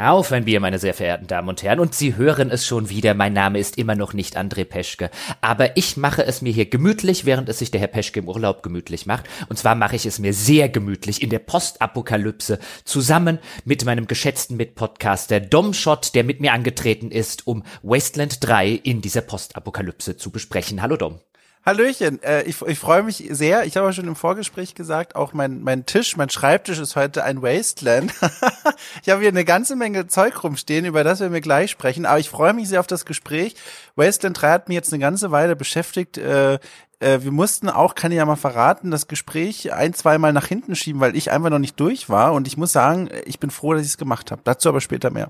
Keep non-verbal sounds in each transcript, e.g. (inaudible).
Auf ein Bier, meine sehr verehrten Damen und Herren. Und Sie hören es schon wieder. Mein Name ist immer noch nicht André Peschke. Aber ich mache es mir hier gemütlich, während es sich der Herr Peschke im Urlaub gemütlich macht. Und zwar mache ich es mir sehr gemütlich in der Postapokalypse zusammen mit meinem geschätzten Mitpodcaster Dom Schott, der mit mir angetreten ist, um Wasteland 3 in dieser Postapokalypse zu besprechen. Hallo Dom. Hallöchen, äh, ich, ich freue mich sehr. Ich habe schon im Vorgespräch gesagt, auch mein, mein Tisch, mein Schreibtisch ist heute ein Wasteland. (laughs) ich habe hier eine ganze Menge Zeug rumstehen, über das wir mir gleich sprechen. Aber ich freue mich sehr auf das Gespräch. Wasteland 3 hat mich jetzt eine ganze Weile beschäftigt. Äh, äh, wir mussten auch, kann ich ja mal verraten, das Gespräch ein, zweimal nach hinten schieben, weil ich einfach noch nicht durch war. Und ich muss sagen, ich bin froh, dass ich es gemacht habe. Dazu aber später mehr.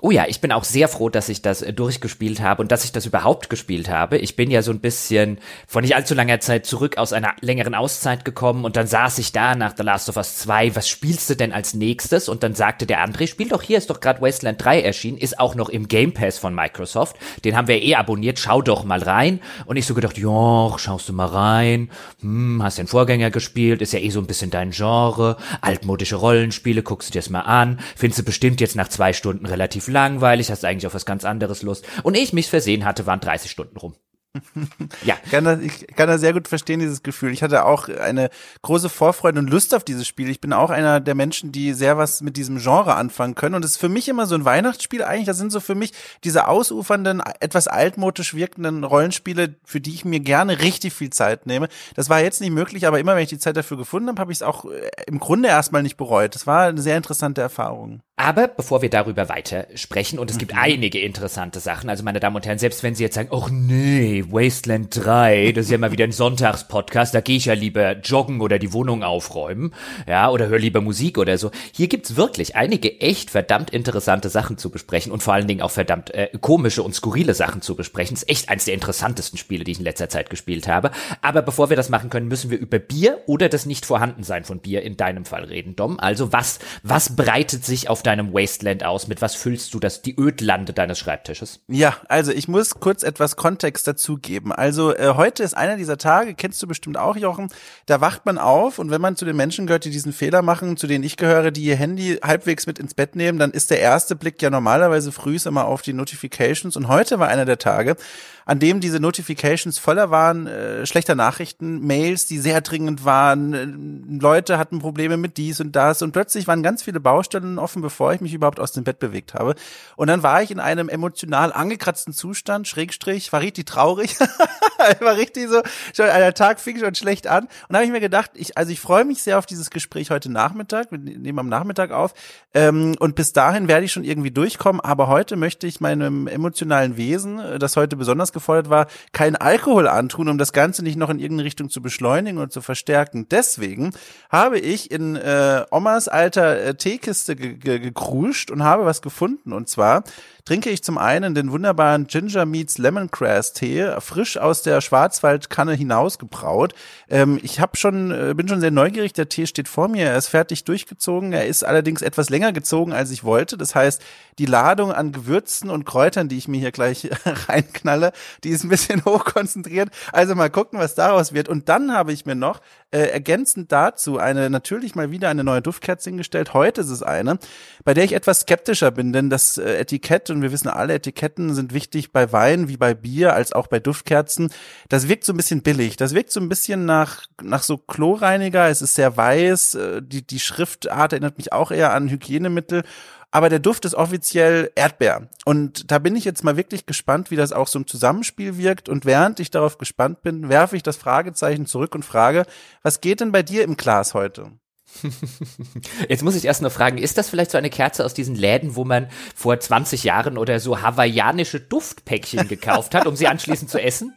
Oh ja, ich bin auch sehr froh, dass ich das äh, durchgespielt habe und dass ich das überhaupt gespielt habe. Ich bin ja so ein bisschen vor nicht allzu langer Zeit zurück aus einer längeren Auszeit gekommen und dann saß ich da nach The Last of Us 2, was spielst du denn als nächstes? Und dann sagte der André, spiel doch hier, ist doch gerade Wasteland 3 erschienen, ist auch noch im Game Pass von Microsoft. Den haben wir eh abonniert, schau doch mal rein. Und ich so gedacht, ja, schaust du mal rein. Hm, hast den Vorgänger gespielt, ist ja eh so ein bisschen dein Genre. Altmodische Rollenspiele, guckst du dir das mal an. Findest du bestimmt jetzt nach zwei Stunden relativ langweilig, hast eigentlich auf was ganz anderes Lust. Und ich mich versehen hatte, waren 30 Stunden rum. (laughs) ja. Kann das, ich kann das sehr gut verstehen, dieses Gefühl. Ich hatte auch eine große Vorfreude und Lust auf dieses Spiel. Ich bin auch einer der Menschen, die sehr was mit diesem Genre anfangen können. Und es ist für mich immer so ein Weihnachtsspiel eigentlich. Das sind so für mich diese ausufernden, etwas altmodisch wirkenden Rollenspiele, für die ich mir gerne richtig viel Zeit nehme. Das war jetzt nicht möglich, aber immer wenn ich die Zeit dafür gefunden habe, habe ich es auch äh, im Grunde erstmal nicht bereut. Das war eine sehr interessante Erfahrung. Aber bevor wir darüber weiter sprechen, und es gibt mhm. einige interessante Sachen, also meine Damen und Herren, selbst wenn Sie jetzt sagen, ach nee, Wasteland 3, das ist ja mal wieder ein Sonntagspodcast, da gehe ich ja lieber joggen oder die Wohnung aufräumen, ja, oder höre lieber Musik oder so. Hier gibt's wirklich einige echt verdammt interessante Sachen zu besprechen und vor allen Dingen auch verdammt äh, komische und skurrile Sachen zu besprechen. Das ist echt eines der interessantesten Spiele, die ich in letzter Zeit gespielt habe. Aber bevor wir das machen können, müssen wir über Bier oder das Nicht-Vorhandensein von Bier in deinem Fall reden, Dom. Also was, was breitet sich auf deinem Wasteland aus? Mit was füllst du das, die Ödlande deines Schreibtisches? Ja, also ich muss kurz etwas Kontext dazu geben. Also äh, heute ist einer dieser Tage, kennst du bestimmt auch, Jochen, da wacht man auf und wenn man zu den Menschen gehört, die diesen Fehler machen, zu denen ich gehöre, die ihr Handy halbwegs mit ins Bett nehmen, dann ist der erste Blick ja normalerweise früh immer auf die Notifications und heute war einer der Tage, an dem diese Notifications voller waren, äh, schlechter Nachrichten, Mails, die sehr dringend waren, äh, Leute hatten Probleme mit dies und das und plötzlich waren ganz viele Baustellen offen, bevor ich mich überhaupt aus dem Bett bewegt habe. Und dann war ich in einem emotional angekratzten Zustand, Schrägstrich, war richtig traurig, (laughs) war richtig so, schon, der Tag fing schon schlecht an und habe ich mir gedacht, ich, also ich freue mich sehr auf dieses Gespräch heute Nachmittag, wir nehmen am Nachmittag auf ähm, und bis dahin werde ich schon irgendwie durchkommen, aber heute möchte ich meinem emotionalen Wesen, äh, das heute besonders gefordert war, keinen Alkohol antun, um das Ganze nicht noch in irgendeine Richtung zu beschleunigen und zu verstärken. Deswegen habe ich in äh, Omas alter äh, Teekiste ge ge und habe was gefunden. Und zwar trinke ich zum einen den wunderbaren Ginger Meats Lemongrass Tee, frisch aus der Schwarzwaldkanne hinausgebraut. Ähm, ich habe schon, äh, bin schon sehr neugierig. Der Tee steht vor mir. Er ist fertig durchgezogen. Er ist allerdings etwas länger gezogen, als ich wollte. Das heißt, die Ladung an Gewürzen und Kräutern, die ich mir hier gleich (laughs) reinknalle, die ist ein bisschen (laughs) hochkonzentriert. Also mal gucken, was daraus wird. Und dann habe ich mir noch äh, ergänzend dazu eine natürlich mal wieder eine neue Duftkerze hingestellt. Heute ist es eine, bei der ich etwas skeptischer bin, denn das äh, Etikett und wir wissen alle, Etiketten sind wichtig bei Wein wie bei Bier als auch bei Duftkerzen. Das wirkt so ein bisschen billig. Das wirkt so ein bisschen nach nach so Chlorreiniger. Es ist sehr weiß. Äh, die die Schriftart erinnert mich auch eher an Hygienemittel aber der Duft ist offiziell Erdbeer. Und da bin ich jetzt mal wirklich gespannt, wie das auch so im Zusammenspiel wirkt. Und während ich darauf gespannt bin, werfe ich das Fragezeichen zurück und frage, was geht denn bei dir im Glas heute? (laughs) Jetzt muss ich erst noch fragen, ist das vielleicht so eine Kerze aus diesen Läden, wo man vor 20 Jahren oder so hawaiianische Duftpäckchen gekauft hat, um sie anschließend zu essen?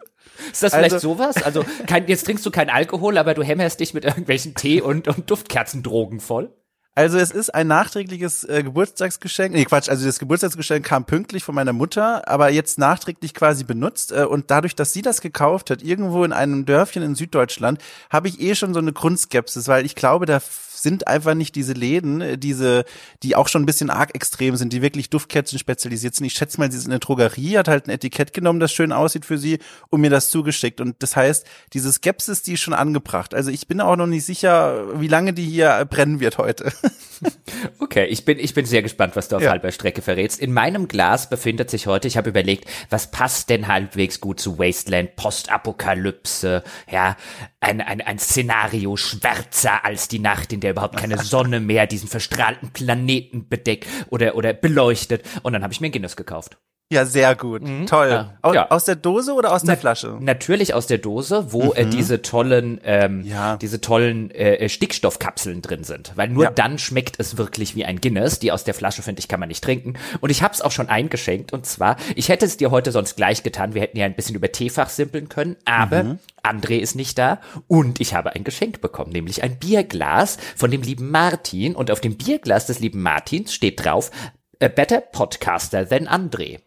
Ist das vielleicht also, sowas? Also kein, jetzt trinkst du keinen Alkohol, aber du hämmerst dich mit irgendwelchen Tee und, und Duftkerzendrogen voll? Also es ist ein nachträgliches äh, Geburtstagsgeschenk. Nee, Quatsch, also das Geburtstagsgeschenk kam pünktlich von meiner Mutter, aber jetzt nachträglich quasi benutzt. Äh, und dadurch, dass sie das gekauft hat, irgendwo in einem Dörfchen in Süddeutschland, habe ich eh schon so eine Grundskepsis, weil ich glaube, da sind einfach nicht diese Läden, äh, diese, die auch schon ein bisschen arg extrem sind, die wirklich Duftkerzen spezialisiert sind. Ich schätze mal, sie ist in der Drogerie, hat halt ein Etikett genommen, das schön aussieht für sie und mir das zugeschickt. Und das heißt, diese Skepsis, die ist schon angebracht. Also ich bin auch noch nicht sicher, wie lange die hier brennen wird heute. (laughs) Okay, ich bin, ich bin sehr gespannt, was du auf ja. halber Strecke verrätst. In meinem Glas befindet sich heute, ich habe überlegt, was passt denn halbwegs gut zu Wasteland, Postapokalypse, ja, ein, ein, ein Szenario schwärzer als die Nacht, in der überhaupt keine Sonne mehr diesen verstrahlten Planeten bedeckt oder, oder beleuchtet. Und dann habe ich mir Guinness gekauft. Ja, sehr gut. Mhm. Toll. Ja. Aus, ja. aus der Dose oder aus der Na, Flasche? Natürlich aus der Dose, wo äh, mhm. äh, diese tollen, ähm, ja. diese tollen äh, Stickstoffkapseln drin sind. Weil nur dann schmeckt es wirklich wie ein Guinness. Die aus der Flasche, finde ich, kann man nicht trinken. Und ich habe es auch schon eingeschenkt. Und zwar, ich hätte es dir heute sonst gleich getan. Wir hätten ja ein bisschen über Teefach simpeln können. Aber mhm. André ist nicht da und ich habe ein Geschenk bekommen, nämlich ein Bierglas von dem lieben Martin. Und auf dem Bierglas des lieben Martins steht drauf, a better podcaster than André.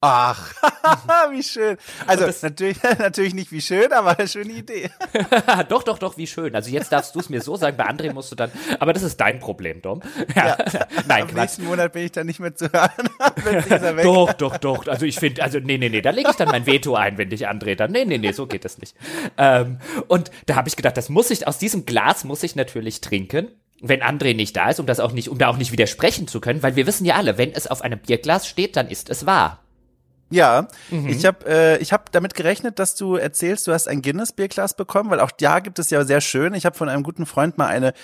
Ach, (laughs) wie schön. Also natürlich, (laughs) natürlich nicht wie schön, aber eine schöne Idee. (laughs) doch, doch, doch, wie schön. Also jetzt darfst du es mir so sagen, bei André musst du dann, aber das ist dein Problem, Dom. Ja. ja. Nein, Am Quatsch. nächsten Monat bin ich dann nicht mehr zu hören. doch, doch, doch. Also ich finde, also nee, nee, nee, da lege ich dann mein Veto ein, wenn dich André dann, nee, nee, nee, so geht das nicht. Ähm, und da habe ich gedacht, das muss ich, aus diesem Glas muss ich natürlich trinken wenn André nicht da ist, um das auch nicht, um da auch nicht widersprechen zu können, weil wir wissen ja alle, wenn es auf einem Bierglas steht, dann ist es wahr. Ja, mhm. ich habe äh, ich hab damit gerechnet, dass du erzählst, du hast ein Guinness Bierglas bekommen, weil auch da gibt es ja sehr schön. Ich habe von einem guten Freund mal eine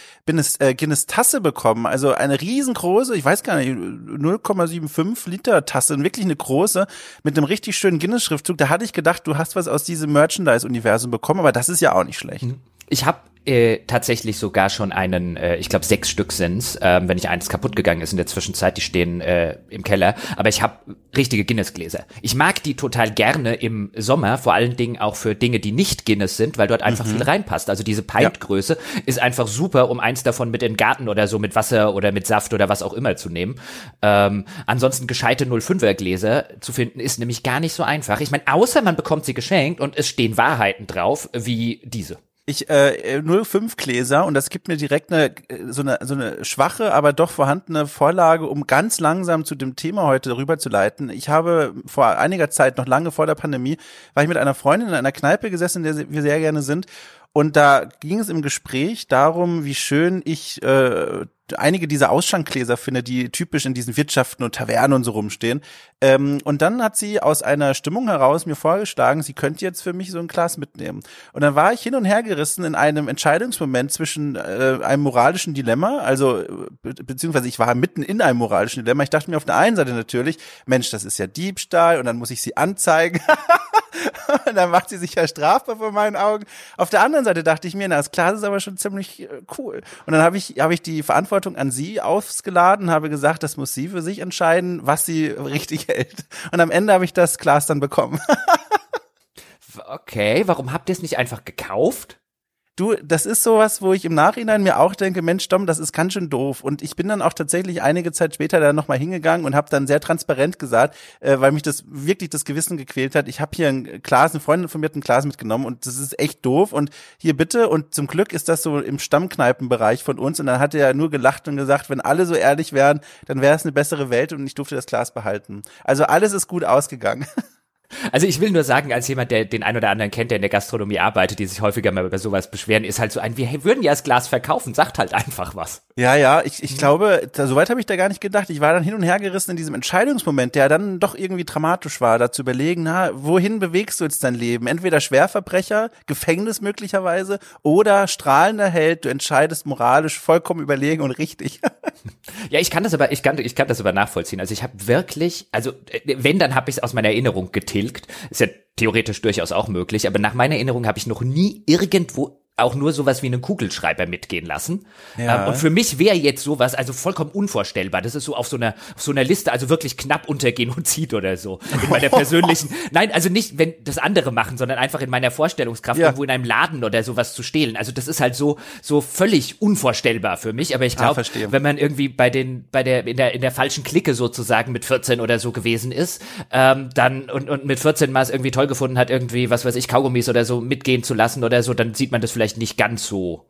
äh, Guinness Tasse bekommen, also eine riesengroße, ich weiß gar nicht, 0,75 Liter Tasse, wirklich eine große mit einem richtig schönen Guinness Schriftzug. Da hatte ich gedacht, du hast was aus diesem Merchandise Universum bekommen, aber das ist ja auch nicht schlecht. Mhm. Ich habe äh, tatsächlich sogar schon einen, äh, ich glaube sechs Stück sind's, ähm, wenn nicht eins kaputt gegangen ist in der Zwischenzeit, die stehen äh, im Keller. Aber ich habe richtige Guinness-Gläser. Ich mag die total gerne im Sommer, vor allen Dingen auch für Dinge, die nicht Guinness sind, weil dort einfach mhm. viel reinpasst. Also diese Pintgröße ja. ist einfach super, um eins davon mit in den Garten oder so mit Wasser oder mit Saft oder was auch immer zu nehmen. Ähm, ansonsten gescheite 05er Gläser zu finden, ist nämlich gar nicht so einfach. Ich meine, außer man bekommt sie geschenkt und es stehen Wahrheiten drauf, wie diese ich äh, 05 Gläser und das gibt mir direkt eine so eine so eine schwache, aber doch vorhandene Vorlage, um ganz langsam zu dem Thema heute rüberzuleiten. Ich habe vor einiger Zeit, noch lange vor der Pandemie, war ich mit einer Freundin in einer Kneipe gesessen, in der wir sehr gerne sind und da ging es im Gespräch darum, wie schön ich äh, einige dieser Ausschankgläser finde, die typisch in diesen Wirtschaften und Tavernen und so rumstehen. Ähm, und dann hat sie aus einer Stimmung heraus mir vorgeschlagen, sie könnte jetzt für mich so ein Glas mitnehmen. Und dann war ich hin und her gerissen in einem Entscheidungsmoment zwischen äh, einem moralischen Dilemma, also be beziehungsweise ich war mitten in einem moralischen Dilemma. Ich dachte mir auf der einen Seite natürlich, Mensch, das ist ja Diebstahl und dann muss ich sie anzeigen. (laughs) (laughs) und dann macht sie sich ja strafbar vor meinen Augen. Auf der anderen Seite dachte ich mir, na, das Glas ist aber schon ziemlich äh, cool. Und dann habe ich, habe ich die Verantwortung an sie ausgeladen, habe gesagt, das muss sie für sich entscheiden, was sie (laughs) richtig hält. Und am Ende habe ich das Glas dann bekommen. (laughs) okay, warum habt ihr es nicht einfach gekauft? Du, das ist sowas, wo ich im Nachhinein mir auch denke, Mensch, Dom, das ist ganz schön doof. Und ich bin dann auch tatsächlich einige Zeit später da nochmal hingegangen und habe dann sehr transparent gesagt, äh, weil mich das wirklich das Gewissen gequält hat. Ich habe hier ein Glas, eine Freundin von mir hat ein Glas mitgenommen und das ist echt doof. Und hier bitte, und zum Glück ist das so im Stammkneipenbereich von uns. Und dann hat er nur gelacht und gesagt, wenn alle so ehrlich wären, dann wäre es eine bessere Welt und ich durfte das Glas behalten. Also alles ist gut ausgegangen. (laughs) Also ich will nur sagen, als jemand, der den ein oder anderen kennt, der in der Gastronomie arbeitet, die sich häufiger mal über sowas beschweren, ist halt so ein, wir würden ja das Glas verkaufen, sagt halt einfach was. Ja, ja, ich, ich glaube, da, soweit habe ich da gar nicht gedacht. Ich war dann hin und her gerissen in diesem Entscheidungsmoment, der dann doch irgendwie dramatisch war, da zu überlegen, na, wohin bewegst du jetzt dein Leben? Entweder Schwerverbrecher, Gefängnis möglicherweise oder strahlender Held, du entscheidest moralisch vollkommen überlegen und richtig. (laughs) ja, ich kann das aber, ich kann, ich kann das aber nachvollziehen. Also ich habe wirklich, also äh, wenn, dann habe ich es aus meiner Erinnerung getilgt. Ist ja theoretisch durchaus auch möglich, aber nach meiner Erinnerung habe ich noch nie irgendwo auch nur sowas wie einen Kugelschreiber mitgehen lassen. Ja. Ähm, und für mich wäre jetzt sowas also vollkommen unvorstellbar. Das ist so auf so einer auf so einer Liste, also wirklich knapp unter Genozid oder so. In meiner (laughs) persönlichen, nein, also nicht, wenn das andere machen, sondern einfach in meiner Vorstellungskraft ja. irgendwo in einem Laden oder sowas zu stehlen. Also das ist halt so so völlig unvorstellbar für mich. Aber ich glaube, ah, wenn man irgendwie bei den bei der in der in der falschen Clique sozusagen mit 14 oder so gewesen ist, ähm, dann und und mit 14 mal es irgendwie toll gefunden hat, irgendwie was weiß ich Kaugummis oder so mitgehen zu lassen oder so, dann sieht man das vielleicht vielleicht nicht ganz so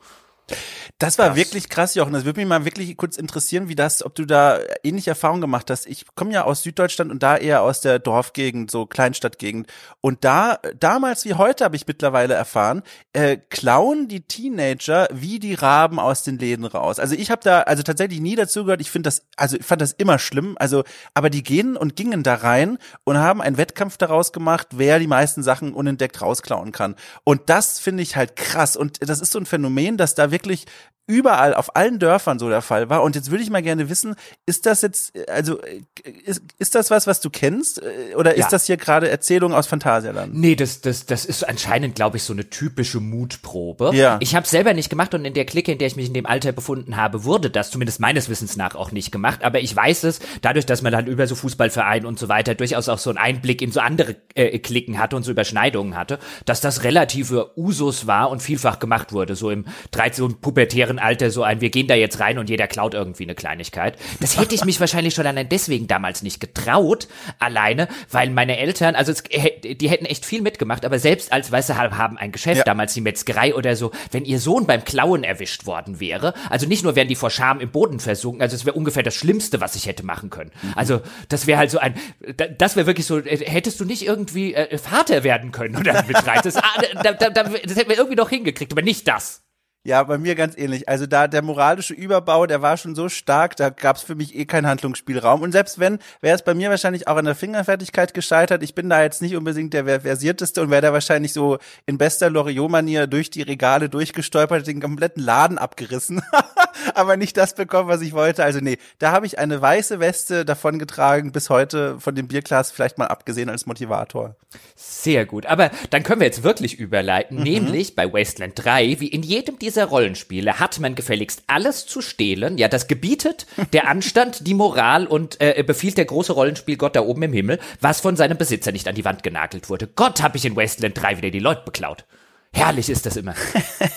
Das war das. wirklich krass, Jochen. Das würde mich mal wirklich kurz interessieren, wie das, ob du da ähnliche Erfahrungen gemacht hast. Ich komme ja aus Süddeutschland und da eher aus der Dorfgegend, so Kleinstadtgegend. Und da, damals wie heute habe ich mittlerweile erfahren, äh, klauen die Teenager wie die Raben aus den Läden raus. Also ich habe da also tatsächlich nie dazugehört. Ich finde das, also ich fand das immer schlimm. Also, aber die gehen und gingen da rein und haben einen Wettkampf daraus gemacht, wer die meisten Sachen unentdeckt rausklauen kann. Und das finde ich halt krass. Und das ist so ein Phänomen, dass da wirklich überall auf allen Dörfern so der Fall war. Und jetzt würde ich mal gerne wissen, ist das jetzt, also ist, ist das was, was du kennst? Oder ist ja. das hier gerade Erzählung aus Phantasialand? Nee, das, das, das ist anscheinend, glaube ich, so eine typische Mutprobe. Ja. Ich habe selber nicht gemacht und in der Clique, in der ich mich in dem Alter befunden habe, wurde das zumindest meines Wissens nach auch nicht gemacht. Aber ich weiß es, dadurch, dass man dann über so Fußballvereine und so weiter durchaus auch so einen Einblick in so andere äh, Klicken hatte und so Überschneidungen hatte, dass das relative Usus war und vielfach gemacht wurde, so im 13 pubertären jüngeren Alter so ein, wir gehen da jetzt rein und jeder klaut irgendwie eine Kleinigkeit. Das hätte ich mich wahrscheinlich schon allein deswegen damals nicht getraut, alleine, weil meine Eltern, also es, die hätten echt viel mitgemacht, aber selbst als, weißt du, haben ein Geschäft, ja. damals die Metzgerei oder so, wenn ihr Sohn beim Klauen erwischt worden wäre, also nicht nur wären die vor Scham im Boden versunken, also es wäre ungefähr das Schlimmste, was ich hätte machen können. Mhm. Also das wäre halt so ein, das wäre wirklich so, äh, hättest du nicht irgendwie äh, Vater werden können oder mit Das, ah, da, das hätten wir irgendwie noch hingekriegt, aber nicht das. Ja, bei mir ganz ähnlich. Also da der moralische Überbau, der war schon so stark, da gab's für mich eh keinen Handlungsspielraum. Und selbst wenn, wäre es bei mir wahrscheinlich auch an der Fingerfertigkeit gescheitert. Ich bin da jetzt nicht unbedingt der versierteste und wäre da wahrscheinlich so in bester Loriot-Manier durch die Regale durchgestolpert, den kompletten Laden abgerissen. (laughs) Aber nicht das bekommen, was ich wollte. Also nee, da habe ich eine weiße Weste davon getragen, bis heute von dem Bierglas vielleicht mal abgesehen als Motivator. Sehr gut. Aber dann können wir jetzt wirklich überleiten, mhm. nämlich bei Wasteland 3, wie in jedem dieser dieser Rollenspiele hat man gefälligst alles zu stehlen. Ja, das gebietet der Anstand, die Moral und äh, befiehlt der große Rollenspielgott da oben im Himmel, was von seinem Besitzer nicht an die Wand genagelt wurde. Gott, hab ich in Wasteland 3 wieder die Leute beklaut. Herrlich ist das immer.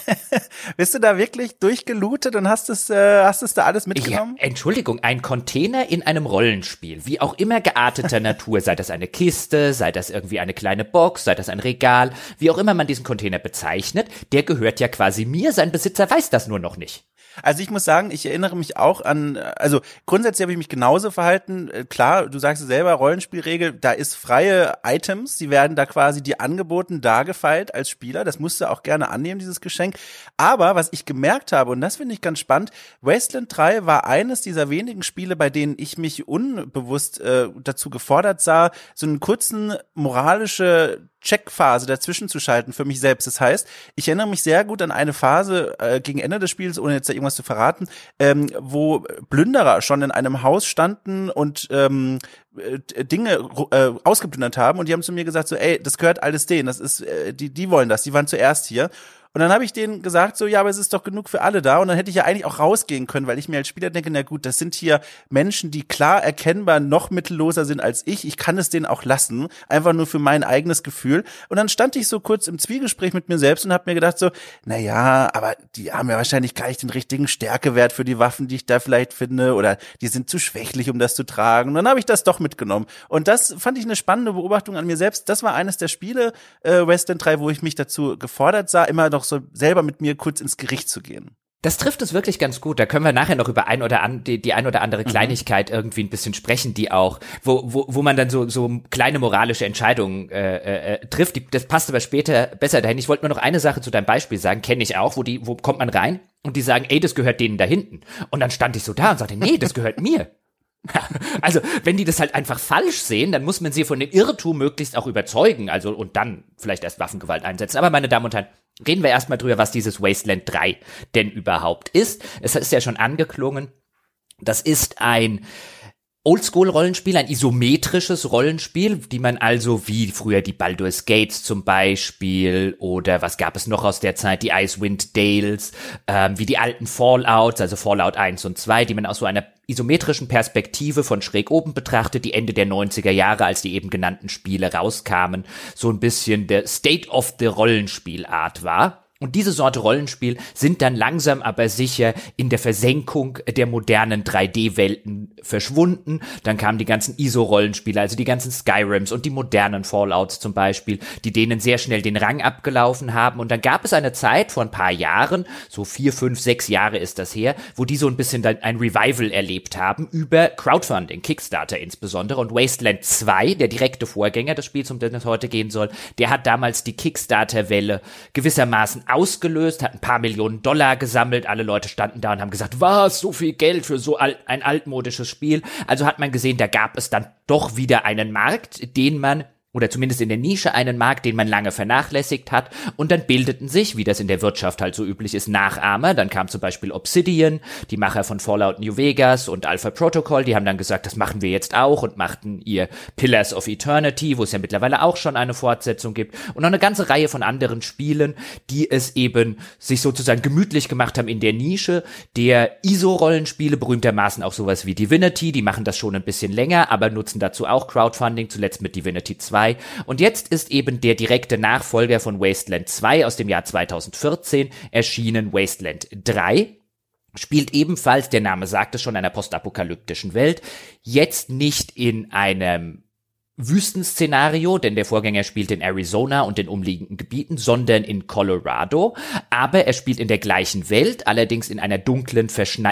(laughs) Bist du da wirklich durchgelootet und hast es, äh, hast es da alles mitgenommen? Ja, Entschuldigung, ein Container in einem Rollenspiel, wie auch immer gearteter (laughs) Natur, sei das eine Kiste, sei das irgendwie eine kleine Box, sei das ein Regal, wie auch immer man diesen Container bezeichnet, der gehört ja quasi mir, sein Besitzer weiß das nur noch nicht. Also ich muss sagen, ich erinnere mich auch an, also grundsätzlich habe ich mich genauso verhalten. Äh, klar, du sagst es selber, Rollenspielregel, da ist freie Items, die werden da quasi dir angeboten, dargefeilt als Spieler. Das musst du auch gerne annehmen, dieses Geschenk. Aber was ich gemerkt habe, und das finde ich ganz spannend, Wasteland 3 war eines dieser wenigen Spiele, bei denen ich mich unbewusst äh, dazu gefordert sah, so einen kurzen moralische Checkphase dazwischen zu schalten für mich selbst. Das heißt, ich erinnere mich sehr gut an eine Phase äh, gegen Ende des Spiels, ohne jetzt da irgendwas zu verraten, ähm, wo Plünderer schon in einem Haus standen und ähm, äh, Dinge äh, ausgeplündert haben. Und die haben zu mir gesagt so, ey, das gehört alles denen, das ist, äh, die, die wollen das, die waren zuerst hier und dann habe ich denen gesagt, so, ja, aber es ist doch genug für alle da. Und dann hätte ich ja eigentlich auch rausgehen können, weil ich mir als Spieler denke, na gut, das sind hier Menschen, die klar erkennbar noch mittelloser sind als ich. Ich kann es denen auch lassen, einfach nur für mein eigenes Gefühl. Und dann stand ich so kurz im Zwiegespräch mit mir selbst und habe mir gedacht so, na ja, aber die haben ja wahrscheinlich gar nicht den richtigen Stärkewert für die Waffen, die ich da vielleicht finde, oder die sind zu schwächlich, um das zu tragen. Und dann habe ich das doch mitgenommen. Und das fand ich eine spannende Beobachtung an mir selbst. Das war eines der Spiele, äh, Western 3, wo ich mich dazu gefordert sah, immer noch so selber mit mir kurz ins Gericht zu gehen. Das trifft es wirklich ganz gut. Da können wir nachher noch über ein oder an, die, die ein oder andere mhm. Kleinigkeit mhm. irgendwie ein bisschen sprechen, die auch, wo, wo, wo man dann so, so kleine moralische Entscheidungen äh, äh, äh trifft. Die, das passt aber später besser dahin. Ich wollte nur noch eine Sache zu deinem Beispiel sagen, kenne ich auch, wo die, wo kommt man rein und die sagen, ey, das gehört denen da hinten. Und dann stand ich so da und sagte, nee, das gehört mir. (laughs) Also, wenn die das halt einfach falsch sehen, dann muss man sie von dem Irrtum möglichst auch überzeugen, also und dann vielleicht erst Waffengewalt einsetzen. Aber meine Damen und Herren, reden wir erstmal drüber, was dieses Wasteland 3 denn überhaupt ist. Es ist ja schon angeklungen. Das ist ein Oldschool-Rollenspiel, ein isometrisches Rollenspiel, die man also wie früher die Baldur's Gates zum Beispiel oder was gab es noch aus der Zeit, die Icewind Dales, ähm, wie die alten Fallouts, also Fallout 1 und 2, die man aus so einer isometrischen Perspektive von schräg oben betrachtet, die Ende der 90er Jahre, als die eben genannten Spiele rauskamen, so ein bisschen der State of the Rollenspielart war. Und diese Sorte Rollenspiel sind dann langsam aber sicher in der Versenkung der modernen 3D-Welten verschwunden. Dann kamen die ganzen ISO-Rollenspiele, also die ganzen Skyrims und die modernen Fallouts zum Beispiel, die denen sehr schnell den Rang abgelaufen haben. Und dann gab es eine Zeit vor ein paar Jahren, so vier, fünf, sechs Jahre ist das her, wo die so ein bisschen ein Revival erlebt haben über Crowdfunding, Kickstarter insbesondere. Und Wasteland 2, der direkte Vorgänger des Spiels, um den es heute gehen soll, der hat damals die Kickstarter-Welle gewissermaßen ausgelöst, hat ein paar Millionen Dollar gesammelt, alle Leute standen da und haben gesagt, was, so viel Geld für so alt, ein altmodisches Spiel. Also hat man gesehen, da gab es dann doch wieder einen Markt, den man oder zumindest in der Nische einen Markt, den man lange vernachlässigt hat, und dann bildeten sich, wie das in der Wirtschaft halt so üblich ist, Nachahmer. Dann kam zum Beispiel Obsidian, die Macher von Fallout New Vegas und Alpha Protocol, die haben dann gesagt, das machen wir jetzt auch und machten ihr Pillars of Eternity, wo es ja mittlerweile auch schon eine Fortsetzung gibt, und noch eine ganze Reihe von anderen Spielen, die es eben sich sozusagen gemütlich gemacht haben in der Nische. Der ISO-Rollenspiele, berühmtermaßen auch sowas wie Divinity, die machen das schon ein bisschen länger, aber nutzen dazu auch Crowdfunding, zuletzt mit Divinity 2 2. Und jetzt ist eben der direkte Nachfolger von Wasteland 2 aus dem Jahr 2014 erschienen, Wasteland 3 spielt ebenfalls, der Name sagt es schon, einer postapokalyptischen Welt, jetzt nicht in einem Wüstenszenario, denn der Vorgänger spielt in Arizona und den umliegenden Gebieten, sondern in Colorado. Aber er spielt in der gleichen Welt, allerdings in einer dunklen,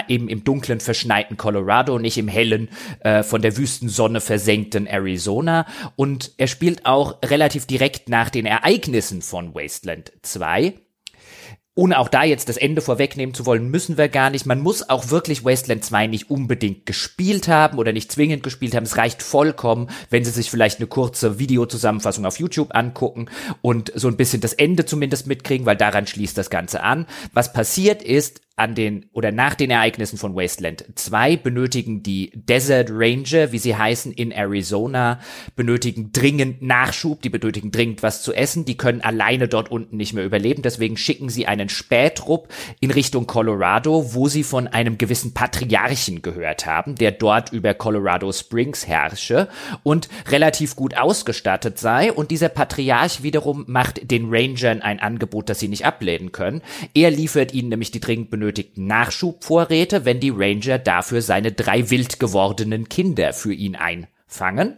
eben im dunklen, verschneiten Colorado, nicht im hellen, äh, von der Wüstensonne versenkten Arizona. Und er spielt auch relativ direkt nach den Ereignissen von Wasteland 2 ohne auch da jetzt das Ende vorwegnehmen zu wollen, müssen wir gar nicht. Man muss auch wirklich Wasteland 2 nicht unbedingt gespielt haben oder nicht zwingend gespielt haben. Es reicht vollkommen, wenn Sie sich vielleicht eine kurze Videozusammenfassung auf YouTube angucken und so ein bisschen das Ende zumindest mitkriegen, weil daran schließt das Ganze an. Was passiert ist, an den oder nach den Ereignissen von Wasteland 2 benötigen die Desert Ranger, wie sie heißen, in Arizona, benötigen dringend Nachschub, die benötigen dringend was zu essen, die können alleine dort unten nicht mehr überleben, deswegen schicken sie einen Spähtrupp in Richtung Colorado, wo sie von einem gewissen Patriarchen gehört haben, der dort über Colorado Springs herrsche und relativ gut ausgestattet sei und dieser Patriarch wiederum macht den Rangern ein Angebot, das sie nicht ablehnen können. Er liefert ihnen nämlich die dringend benötigten benötigten Nachschubvorräte, wenn die Ranger dafür seine drei wild gewordenen Kinder für ihn einfangen.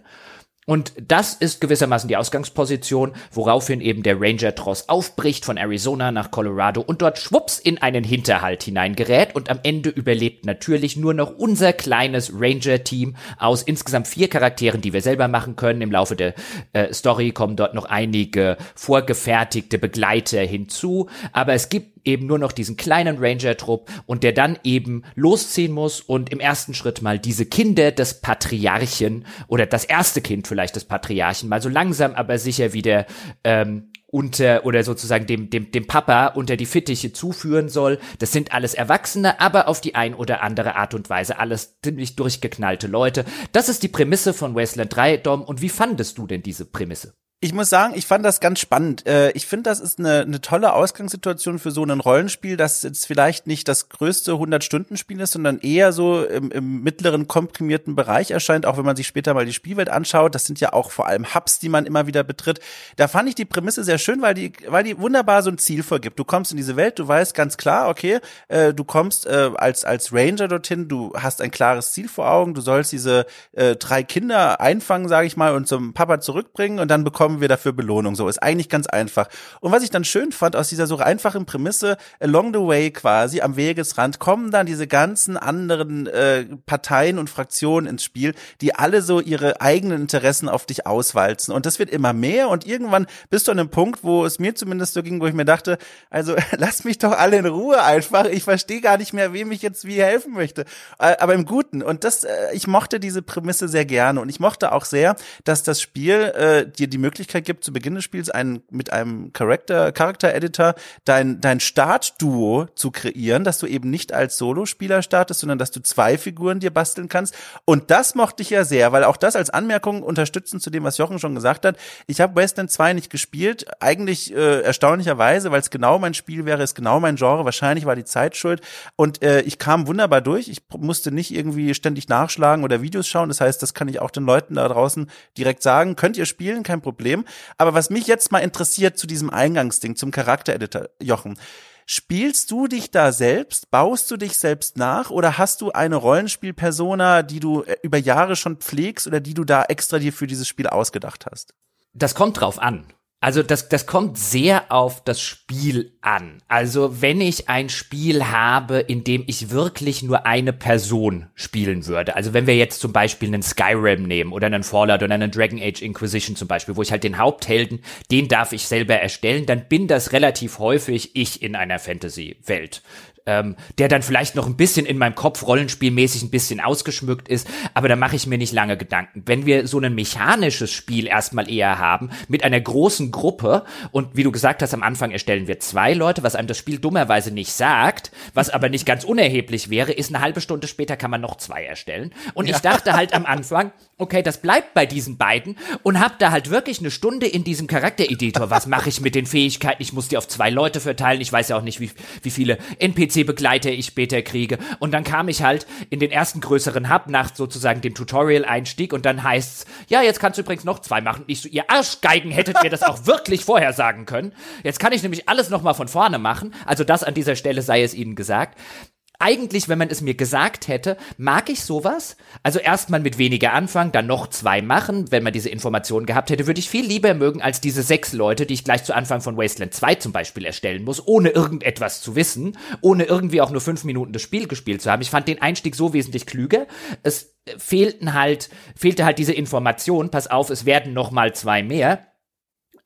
Und das ist gewissermaßen die Ausgangsposition, woraufhin eben der Ranger-Tross aufbricht von Arizona nach Colorado und dort schwupps in einen Hinterhalt hineingerät und am Ende überlebt natürlich nur noch unser kleines Ranger-Team aus insgesamt vier Charakteren, die wir selber machen können. Im Laufe der äh, Story kommen dort noch einige vorgefertigte Begleiter hinzu, aber es gibt eben nur noch diesen kleinen Ranger-Trupp und der dann eben losziehen muss und im ersten Schritt mal diese Kinder des Patriarchen oder das erste Kind vielleicht des Patriarchen mal so langsam aber sicher wieder ähm, unter oder sozusagen dem, dem, dem Papa unter die Fittiche zuführen soll. Das sind alles Erwachsene, aber auf die ein oder andere Art und Weise alles ziemlich durchgeknallte Leute. Das ist die Prämisse von Wasteland 3, Dom. Und wie fandest du denn diese Prämisse? Ich muss sagen, ich fand das ganz spannend. Äh, ich finde, das ist eine, eine tolle Ausgangssituation für so ein Rollenspiel, das jetzt vielleicht nicht das größte 100-Stunden-Spiel ist, sondern eher so im, im mittleren komprimierten Bereich erscheint, auch wenn man sich später mal die Spielwelt anschaut. Das sind ja auch vor allem Hubs, die man immer wieder betritt. Da fand ich die Prämisse sehr schön, weil die, weil die wunderbar so ein Ziel vorgibt. Du kommst in diese Welt, du weißt ganz klar, okay, äh, du kommst äh, als, als Ranger dorthin, du hast ein klares Ziel vor Augen, du sollst diese äh, drei Kinder einfangen, sage ich mal, und zum Papa zurückbringen und dann bekommst bekommen wir dafür Belohnung. So ist eigentlich ganz einfach. Und was ich dann schön fand aus dieser so einfachen Prämisse, along the way quasi am Wegesrand kommen dann diese ganzen anderen äh, Parteien und Fraktionen ins Spiel, die alle so ihre eigenen Interessen auf dich auswalzen. Und das wird immer mehr und irgendwann bist du an einem Punkt, wo es mir zumindest so ging, wo ich mir dachte, also (laughs) lass mich doch alle in Ruhe einfach. Ich verstehe gar nicht mehr, wem ich jetzt wie helfen möchte. Äh, aber im Guten. Und das, äh, ich mochte diese Prämisse sehr gerne und ich mochte auch sehr, dass das Spiel äh, dir die Möglichkeit Möglichkeit gibt, zu Beginn des Spiels einen, mit einem Character, Character Editor dein, dein Startduo zu kreieren, dass du eben nicht als Solospieler startest, sondern dass du zwei Figuren dir basteln kannst. Und das mochte ich ja sehr, weil auch das als Anmerkung unterstützend zu dem, was Jochen schon gesagt hat. Ich habe Western 2 nicht gespielt, eigentlich äh, erstaunlicherweise, weil es genau mein Spiel wäre, ist genau mein Genre. Wahrscheinlich war die Zeit schuld. Und äh, ich kam wunderbar durch. Ich musste nicht irgendwie ständig nachschlagen oder Videos schauen. Das heißt, das kann ich auch den Leuten da draußen direkt sagen. Könnt ihr spielen, kein Problem. Problem. Aber was mich jetzt mal interessiert zu diesem Eingangsding, zum Charaktereditor, Jochen. Spielst du dich da selbst? Baust du dich selbst nach? Oder hast du eine Rollenspielpersona, die du äh, über Jahre schon pflegst oder die du da extra dir für dieses Spiel ausgedacht hast? Das kommt drauf an. Also das, das kommt sehr auf das Spiel an. Also wenn ich ein Spiel habe, in dem ich wirklich nur eine Person spielen würde, also wenn wir jetzt zum Beispiel einen Skyrim nehmen oder einen Fallout oder einen Dragon Age Inquisition zum Beispiel, wo ich halt den Haupthelden, den darf ich selber erstellen, dann bin das relativ häufig ich in einer Fantasy-Welt ähm, der dann vielleicht noch ein bisschen in meinem Kopf rollenspielmäßig ein bisschen ausgeschmückt ist, aber da mache ich mir nicht lange Gedanken. Wenn wir so ein mechanisches Spiel erstmal eher haben, mit einer großen Gruppe und wie du gesagt hast, am Anfang erstellen wir zwei Leute, was einem das Spiel dummerweise nicht sagt, was aber nicht ganz unerheblich wäre, ist eine halbe Stunde später kann man noch zwei erstellen. Und ja. ich dachte halt am Anfang, okay, das bleibt bei diesen beiden und hab da halt wirklich eine Stunde in diesem Charaktereditor. Was mache ich mit den Fähigkeiten? Ich muss die auf zwei Leute verteilen. Ich weiß ja auch nicht, wie, wie viele NPC-Begleiter ich später kriege. Und dann kam ich halt in den ersten größeren Hub nach sozusagen dem Tutorial-Einstieg und dann heißt's, ja, jetzt kannst du übrigens noch zwei machen. Nicht so, ihr Arschgeigen hättet mir das auch wirklich vorher sagen können. Jetzt kann ich nämlich alles nochmal von vorne machen. Also das an dieser Stelle sei es Ihnen gesagt eigentlich, wenn man es mir gesagt hätte, mag ich sowas. Also erstmal mit weniger anfangen, dann noch zwei machen. Wenn man diese Informationen gehabt hätte, würde ich viel lieber mögen als diese sechs Leute, die ich gleich zu Anfang von Wasteland 2 zum Beispiel erstellen muss, ohne irgendetwas zu wissen, ohne irgendwie auch nur fünf Minuten das Spiel gespielt zu haben. Ich fand den Einstieg so wesentlich klüger. Es fehlten halt, fehlte halt diese Information. Pass auf, es werden noch mal zwei mehr.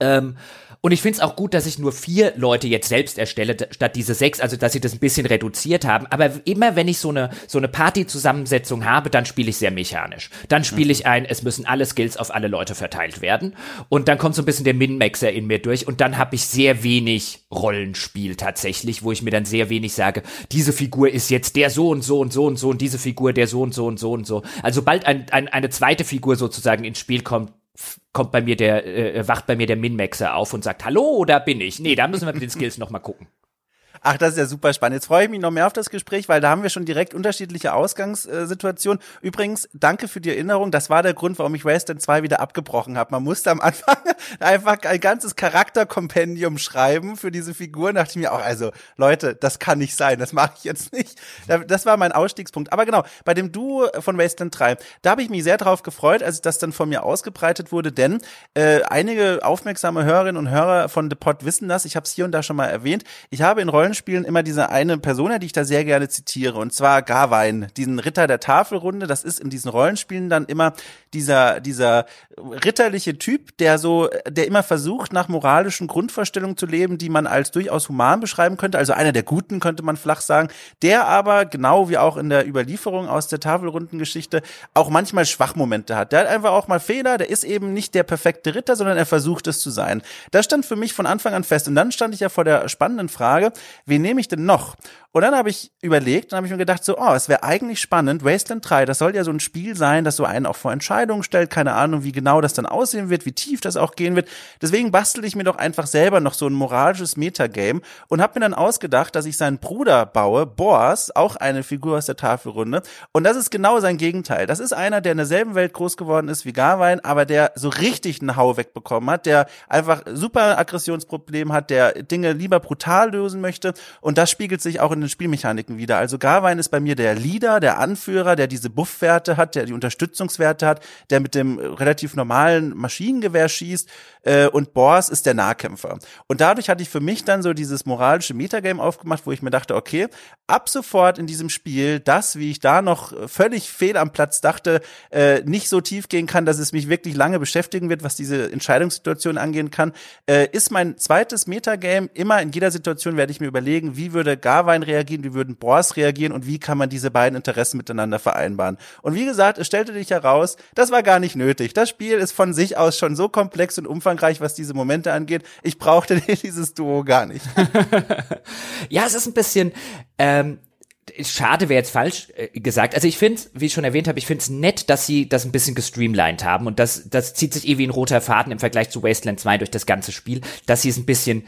Ähm, und ich finde es auch gut, dass ich nur vier Leute jetzt selbst erstelle, statt diese sechs, also dass sie das ein bisschen reduziert haben. Aber immer wenn ich so eine, so eine Party-Zusammensetzung habe, dann spiele ich sehr mechanisch. Dann spiele ich ein, es müssen alle Skills auf alle Leute verteilt werden. Und dann kommt so ein bisschen der Min-Maxer in mir durch. Und dann habe ich sehr wenig Rollenspiel tatsächlich, wo ich mir dann sehr wenig sage, diese Figur ist jetzt der so und so und so und so und diese Figur der so und so und so und so. Also sobald ein, ein, eine zweite Figur sozusagen ins Spiel kommt, kommt bei mir der, äh, wacht bei mir der Min-Maxer auf und sagt, hallo, da bin ich. Nee, da müssen wir mit den Skills noch mal gucken. Ach, das ist ja super spannend. Jetzt freue ich mich noch mehr auf das Gespräch, weil da haben wir schon direkt unterschiedliche Ausgangssituationen. Übrigens, danke für die Erinnerung. Das war der Grund, warum ich Wasteland 2 wieder abgebrochen habe. Man musste am Anfang (laughs) einfach ein ganzes Charakterkompendium schreiben für diese Figuren. Da dachte ich mir auch, also Leute, das kann nicht sein. Das mache ich jetzt nicht. Das war mein Ausstiegspunkt. Aber genau, bei dem Duo von Wasteland 3, da habe ich mich sehr drauf gefreut, als das dann von mir ausgebreitet wurde, denn äh, einige aufmerksame Hörerinnen und Hörer von The Pod wissen das. Ich habe es hier und da schon mal erwähnt. Ich habe in Rollen Rollenspielen immer diese eine Persona, die ich da sehr gerne zitiere, und zwar Gawain, diesen Ritter der Tafelrunde. Das ist in diesen Rollenspielen dann immer dieser, dieser ritterliche Typ, der so, der immer versucht, nach moralischen Grundvorstellungen zu leben, die man als durchaus human beschreiben könnte. Also einer der Guten, könnte man flach sagen. Der aber, genau wie auch in der Überlieferung aus der Tafelrundengeschichte, auch manchmal Schwachmomente hat. Der hat einfach auch mal Fehler. Der ist eben nicht der perfekte Ritter, sondern er versucht es zu sein. Das stand für mich von Anfang an fest. Und dann stand ich ja vor der spannenden Frage, wen nehme ich denn noch? Und dann habe ich überlegt und habe ich mir gedacht, so, oh, es wäre eigentlich spannend. Wasteland 3, das soll ja so ein Spiel sein, das so einen auch vor Entscheidungen stellt. Keine Ahnung, wie genau das dann aussehen wird, wie tief das auch gehen wird. Deswegen bastel ich mir doch einfach selber noch so ein moralisches Metagame und habe mir dann ausgedacht, dass ich seinen Bruder baue, Boas, auch eine Figur aus der Tafelrunde. Und das ist genau sein Gegenteil. Das ist einer, der in derselben Welt groß geworden ist wie Garwein, aber der so richtig einen Hau wegbekommen hat, der einfach super Aggressionsproblem hat, der Dinge lieber brutal lösen möchte. Und das spiegelt sich auch in den Spielmechaniken wieder. Also Garwein ist bei mir der Leader, der Anführer, der diese Buffwerte hat, der die Unterstützungswerte hat, der mit dem relativ normalen Maschinengewehr schießt äh, und Bors ist der Nahkämpfer. Und dadurch hatte ich für mich dann so dieses moralische Metagame aufgemacht, wo ich mir dachte, okay, ab sofort in diesem Spiel, das, wie ich da noch völlig fehl am Platz dachte, äh, nicht so tief gehen kann, dass es mich wirklich lange beschäftigen wird, was diese Entscheidungssituation angehen kann, äh, ist mein zweites Metagame. Immer in jeder Situation werde ich mir überlegen, wie würde Garwein reagieren, wie würden Bors reagieren und wie kann man diese beiden Interessen miteinander vereinbaren. Und wie gesagt, es stellte dich heraus, das war gar nicht nötig. Das Spiel ist von sich aus schon so komplex und umfangreich, was diese Momente angeht. Ich brauchte (laughs) dieses Duo gar nicht. (laughs) ja, es ist ein bisschen, ähm, Schade wäre jetzt falsch äh, gesagt. Also ich finde, wie ich schon erwähnt habe, ich finde es nett, dass sie das ein bisschen gestreamlined haben und das, das zieht sich eh wie ein roter Faden im Vergleich zu Wasteland 2 durch das ganze Spiel, dass sie es ein bisschen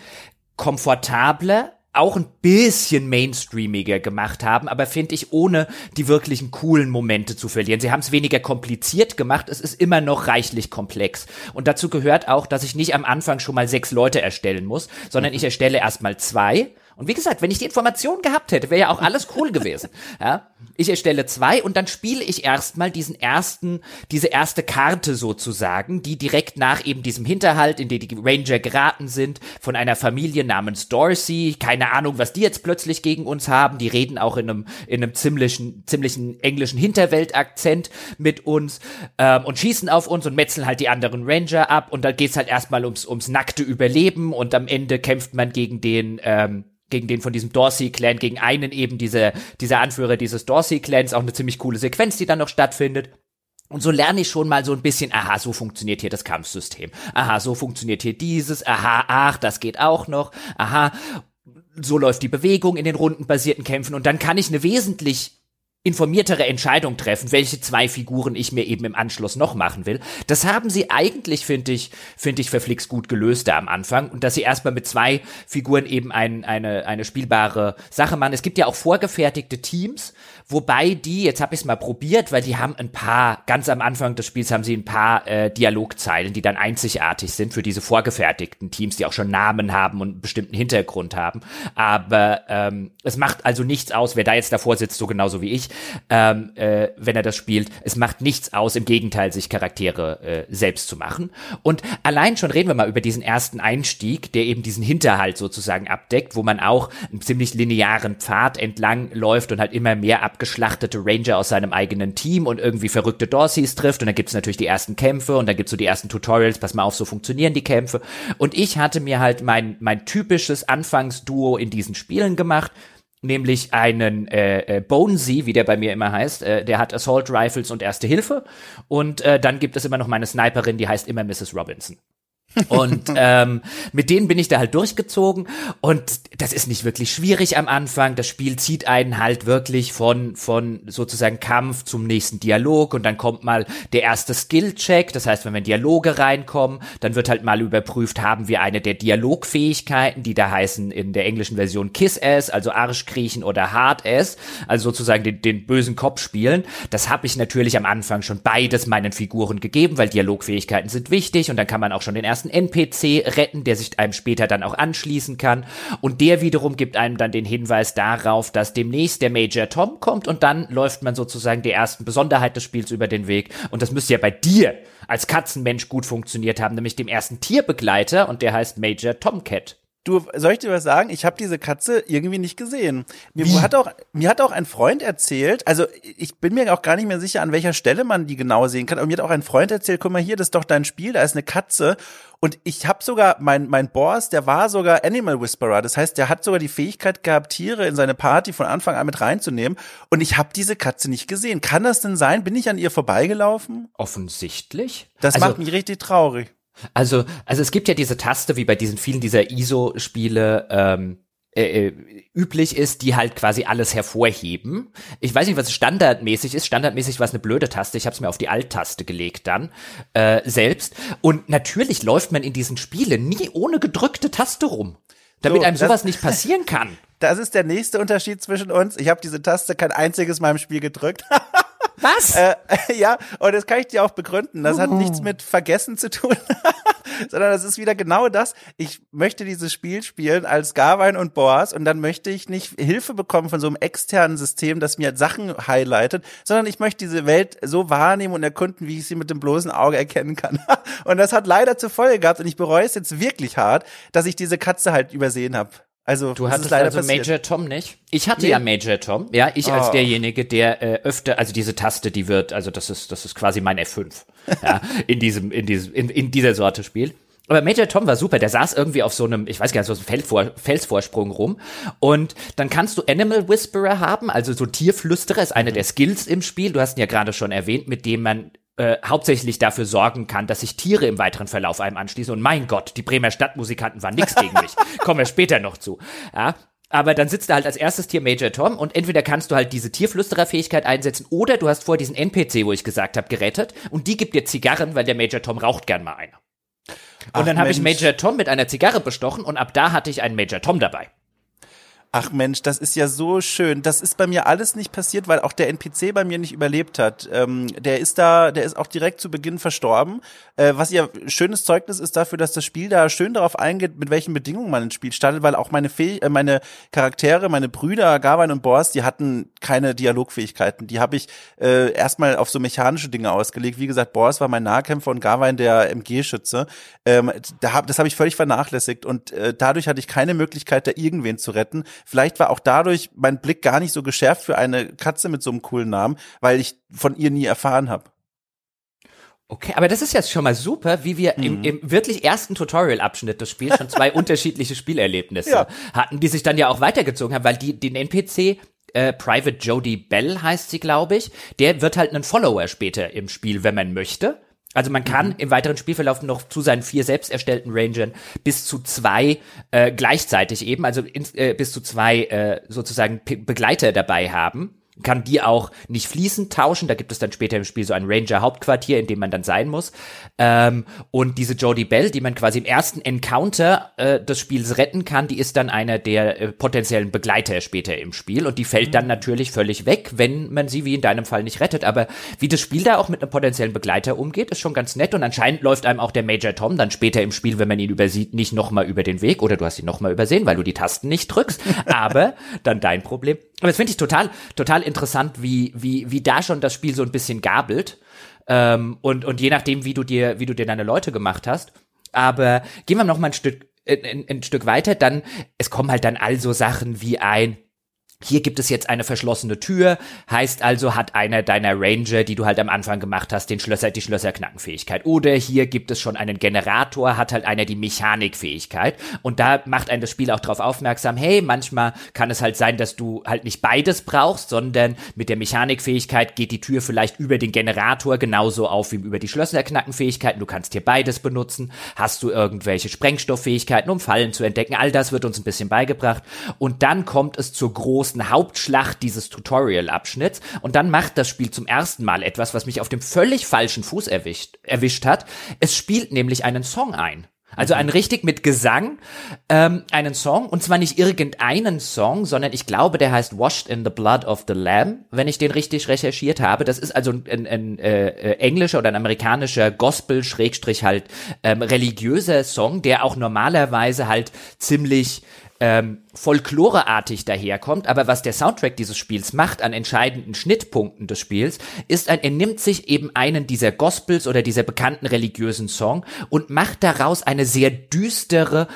komfortabler auch ein bisschen mainstreamiger gemacht haben, aber finde ich ohne die wirklichen coolen Momente zu verlieren. Sie haben es weniger kompliziert gemacht, es ist immer noch reichlich komplex. Und dazu gehört auch, dass ich nicht am Anfang schon mal sechs Leute erstellen muss, sondern ich erstelle erstmal zwei und wie gesagt, wenn ich die Information gehabt hätte, wäre ja auch alles cool gewesen. (laughs) Ja? Ich erstelle zwei und dann spiele ich erstmal diesen ersten, diese erste Karte sozusagen, die direkt nach eben diesem Hinterhalt, in den die Ranger geraten sind, von einer Familie namens Dorsey. Keine Ahnung, was die jetzt plötzlich gegen uns haben. Die reden auch in einem, in einem ziemlichen, ziemlichen englischen Hinterweltakzent mit uns ähm, und schießen auf uns und metzeln halt die anderen Ranger ab. Und dann geht's halt erstmal ums, ums nackte Überleben und am Ende kämpft man gegen den, ähm, gegen den von diesem Dorsey-Clan, gegen einen eben dieser, dieser Anführer dieses Dorsey-Clans, auch eine ziemlich coole Sequenz, die dann noch stattfindet. Und so lerne ich schon mal so ein bisschen, aha, so funktioniert hier das Kampfsystem. Aha, so funktioniert hier dieses. Aha, ach, das geht auch noch. Aha, so läuft die Bewegung in den rundenbasierten Kämpfen. Und dann kann ich eine wesentlich informiertere Entscheidung treffen, welche zwei Figuren ich mir eben im Anschluss noch machen will. Das haben sie eigentlich, finde ich, finde ich verflixt gut gelöst da am Anfang und dass sie erstmal mit zwei Figuren eben ein, eine, eine spielbare Sache machen. Es gibt ja auch vorgefertigte Teams, Wobei die, jetzt habe ich es mal probiert, weil die haben ein paar, ganz am Anfang des Spiels haben sie ein paar äh, Dialogzeilen, die dann einzigartig sind für diese vorgefertigten Teams, die auch schon Namen haben und einen bestimmten Hintergrund haben. Aber ähm, es macht also nichts aus, wer da jetzt davor sitzt, so genauso wie ich, ähm, äh, wenn er das spielt. Es macht nichts aus, im Gegenteil, sich Charaktere äh, selbst zu machen. Und allein schon reden wir mal über diesen ersten Einstieg, der eben diesen Hinterhalt sozusagen abdeckt, wo man auch einen ziemlich linearen Pfad entlang läuft und halt immer mehr ab abgeschlachtete Ranger aus seinem eigenen Team und irgendwie verrückte Dorseys trifft und dann gibt's natürlich die ersten Kämpfe und dann gibt's so die ersten Tutorials, pass mal auf, so funktionieren die Kämpfe. Und ich hatte mir halt mein, mein typisches Anfangsduo in diesen Spielen gemacht, nämlich einen äh, äh, Bonesy, wie der bei mir immer heißt, äh, der hat Assault Rifles und Erste Hilfe und äh, dann gibt es immer noch meine Sniperin, die heißt immer Mrs. Robinson und ähm, mit denen bin ich da halt durchgezogen und das ist nicht wirklich schwierig am Anfang. Das Spiel zieht einen halt wirklich von von sozusagen Kampf zum nächsten Dialog und dann kommt mal der erste Skill-Check. Das heißt, wenn wir in Dialoge reinkommen, dann wird halt mal überprüft, haben wir eine der Dialogfähigkeiten, die da heißen in der englischen Version Kiss Ass, also Arschkriechen oder Hard Ass, also sozusagen den, den bösen Kopf spielen. Das habe ich natürlich am Anfang schon beides meinen Figuren gegeben, weil Dialogfähigkeiten sind wichtig und dann kann man auch schon den ersten ersten NPC retten, der sich einem später dann auch anschließen kann. Und der wiederum gibt einem dann den Hinweis darauf, dass demnächst der Major Tom kommt und dann läuft man sozusagen die ersten Besonderheit des Spiels über den Weg. Und das müsste ja bei dir als Katzenmensch gut funktioniert haben, nämlich dem ersten Tierbegleiter und der heißt Major Tomcat. Du, soll ich dir was sagen? Ich habe diese Katze irgendwie nicht gesehen. Mir Wie? hat auch mir hat auch ein Freund erzählt, also ich bin mir auch gar nicht mehr sicher, an welcher Stelle man die genau sehen kann. Und mir hat auch ein Freund erzählt, guck mal hier, das ist doch dein Spiel, da ist eine Katze. Und ich habe sogar, mein, mein Boss, der war sogar Animal Whisperer. Das heißt, der hat sogar die Fähigkeit gehabt, Tiere in seine Party von Anfang an mit reinzunehmen. Und ich habe diese Katze nicht gesehen. Kann das denn sein? Bin ich an ihr vorbeigelaufen? Offensichtlich. Das also, macht mich richtig traurig. Also, also es gibt ja diese Taste, wie bei diesen vielen dieser ISO-Spiele, ähm, äh, äh, üblich ist, die halt quasi alles hervorheben. Ich weiß nicht, was standardmäßig ist. Standardmäßig war es eine blöde Taste. Ich habe es mir auf die Alt-Taste gelegt dann äh, selbst. Und natürlich läuft man in diesen Spielen nie ohne gedrückte Taste rum, damit so, einem sowas (laughs) nicht passieren kann. Das ist der nächste Unterschied zwischen uns. Ich habe diese Taste kein einziges Mal im Spiel gedrückt. (laughs) Was? Äh, (laughs) ja, und das kann ich dir auch begründen. Das hat nichts mit Vergessen zu tun, (laughs) sondern das ist wieder genau das. Ich möchte dieses Spiel spielen als Garwein und Boas und dann möchte ich nicht Hilfe bekommen von so einem externen System, das mir Sachen highlightet, sondern ich möchte diese Welt so wahrnehmen und erkunden, wie ich sie mit dem bloßen Auge erkennen kann. (laughs) und das hat leider zur Folge gehabt und ich bereue es jetzt wirklich hart, dass ich diese Katze halt übersehen habe. Also du hattest also passiert. Major Tom nicht? Ich hatte nee. ja Major Tom. Ja, ich oh. als derjenige, der äh, öfter, also diese Taste, die wird, also das ist, das ist quasi mein F5. ja, (laughs) in diesem, in diesem, in, in dieser Sorte Spiel. Aber Major Tom war super, der saß irgendwie auf so einem, ich weiß gar nicht, so einem Feldvor Felsvorsprung rum. Und dann kannst du Animal Whisperer haben, also so Tierflüsterer ist eine mhm. der Skills im Spiel. Du hast ihn ja gerade schon erwähnt, mit dem man äh, hauptsächlich dafür sorgen kann, dass sich Tiere im weiteren Verlauf einem anschließen. Und mein Gott, die Bremer Stadtmusikanten waren nix gegen mich. (laughs) Kommen wir später noch zu. Ja, aber dann sitzt da halt als erstes Tier Major Tom und entweder kannst du halt diese Tierflüstererfähigkeit einsetzen oder du hast vor diesen NPC, wo ich gesagt habe, gerettet und die gibt dir Zigarren, weil der Major Tom raucht gern mal eine. Und Ach, dann habe ich Major Tom mit einer Zigarre bestochen und ab da hatte ich einen Major Tom dabei. Ach Mensch, das ist ja so schön. Das ist bei mir alles nicht passiert, weil auch der NPC bei mir nicht überlebt hat. Ähm, der ist da, der ist auch direkt zu Beginn verstorben. Äh, was ja schönes Zeugnis ist dafür, dass das Spiel da schön darauf eingeht, mit welchen Bedingungen man ins Spiel startet, weil auch meine, Fäh äh, meine Charaktere, meine Brüder, Gawain und Boris, die hatten keine Dialogfähigkeiten. Die habe ich äh, erstmal auf so mechanische Dinge ausgelegt. Wie gesagt, Boris war mein Nahkämpfer und Gawain der MG-Schütze. Ähm, da hab, das habe ich völlig vernachlässigt und äh, dadurch hatte ich keine Möglichkeit, da irgendwen zu retten Vielleicht war auch dadurch mein Blick gar nicht so geschärft für eine Katze mit so einem coolen Namen, weil ich von ihr nie erfahren habe. Okay, aber das ist jetzt schon mal super, wie wir mhm. im, im wirklich ersten Tutorial-Abschnitt des Spiels schon zwei (laughs) unterschiedliche Spielerlebnisse ja. hatten, die sich dann ja auch weitergezogen haben, weil die den NPC äh, Private Jody Bell heißt sie, glaube ich, der wird halt ein Follower später im Spiel, wenn man möchte. Also man kann mhm. im weiteren Spielverlauf noch zu seinen vier selbst erstellten Rangern bis zu zwei äh, gleichzeitig eben, also in, äh, bis zu zwei äh, sozusagen P Begleiter dabei haben kann die auch nicht fließend tauschen. Da gibt es dann später im Spiel so ein Ranger-Hauptquartier, in dem man dann sein muss. Ähm, und diese Jodie Bell, die man quasi im ersten Encounter äh, des Spiels retten kann, die ist dann einer der äh, potenziellen Begleiter später im Spiel. Und die fällt mhm. dann natürlich völlig weg, wenn man sie wie in deinem Fall nicht rettet. Aber wie das Spiel da auch mit einem potenziellen Begleiter umgeht, ist schon ganz nett. Und anscheinend läuft einem auch der Major Tom dann später im Spiel, wenn man ihn übersieht, nicht nochmal über den Weg. Oder du hast ihn nochmal übersehen, weil du die Tasten nicht drückst. (laughs) Aber dann dein Problem. Aber das finde ich total, total interessant, wie, wie, wie da schon das Spiel so ein bisschen gabelt. Ähm, und, und je nachdem, wie du dir, wie du dir deine Leute gemacht hast. Aber gehen wir noch mal ein Stück, ein, ein Stück weiter, dann, es kommen halt dann all so Sachen wie ein, hier gibt es jetzt eine verschlossene Tür, heißt also hat einer deiner Ranger, die du halt am Anfang gemacht hast, den Schlösser, die Schlösserknackenfähigkeit. Oder hier gibt es schon einen Generator, hat halt einer die Mechanikfähigkeit. Und da macht ein das Spiel auch darauf aufmerksam, hey, manchmal kann es halt sein, dass du halt nicht beides brauchst, sondern mit der Mechanikfähigkeit geht die Tür vielleicht über den Generator genauso auf wie über die Schlösserknackenfähigkeiten. Du kannst hier beides benutzen. Hast du irgendwelche Sprengstofffähigkeiten, um Fallen zu entdecken? All das wird uns ein bisschen beigebracht. Und dann kommt es zur großen großen Hauptschlacht dieses Tutorial-Abschnitts. Und dann macht das Spiel zum ersten Mal etwas, was mich auf dem völlig falschen Fuß erwischt, erwischt hat. Es spielt nämlich einen Song ein. Also einen richtig mit Gesang, ähm, einen Song, und zwar nicht irgendeinen Song, sondern ich glaube, der heißt Washed in the Blood of the Lamb, wenn ich den richtig recherchiert habe. Das ist also ein, ein, ein äh, äh englischer oder ein amerikanischer Gospel, Schrägstrich halt ähm, religiöser Song, der auch normalerweise halt ziemlich ähm, folkloreartig daherkommt, aber was der Soundtrack dieses Spiels macht an entscheidenden Schnittpunkten des Spiels, ist ein, er nimmt sich eben einen dieser Gospels oder dieser bekannten religiösen Song und macht daraus eine sehr düstere,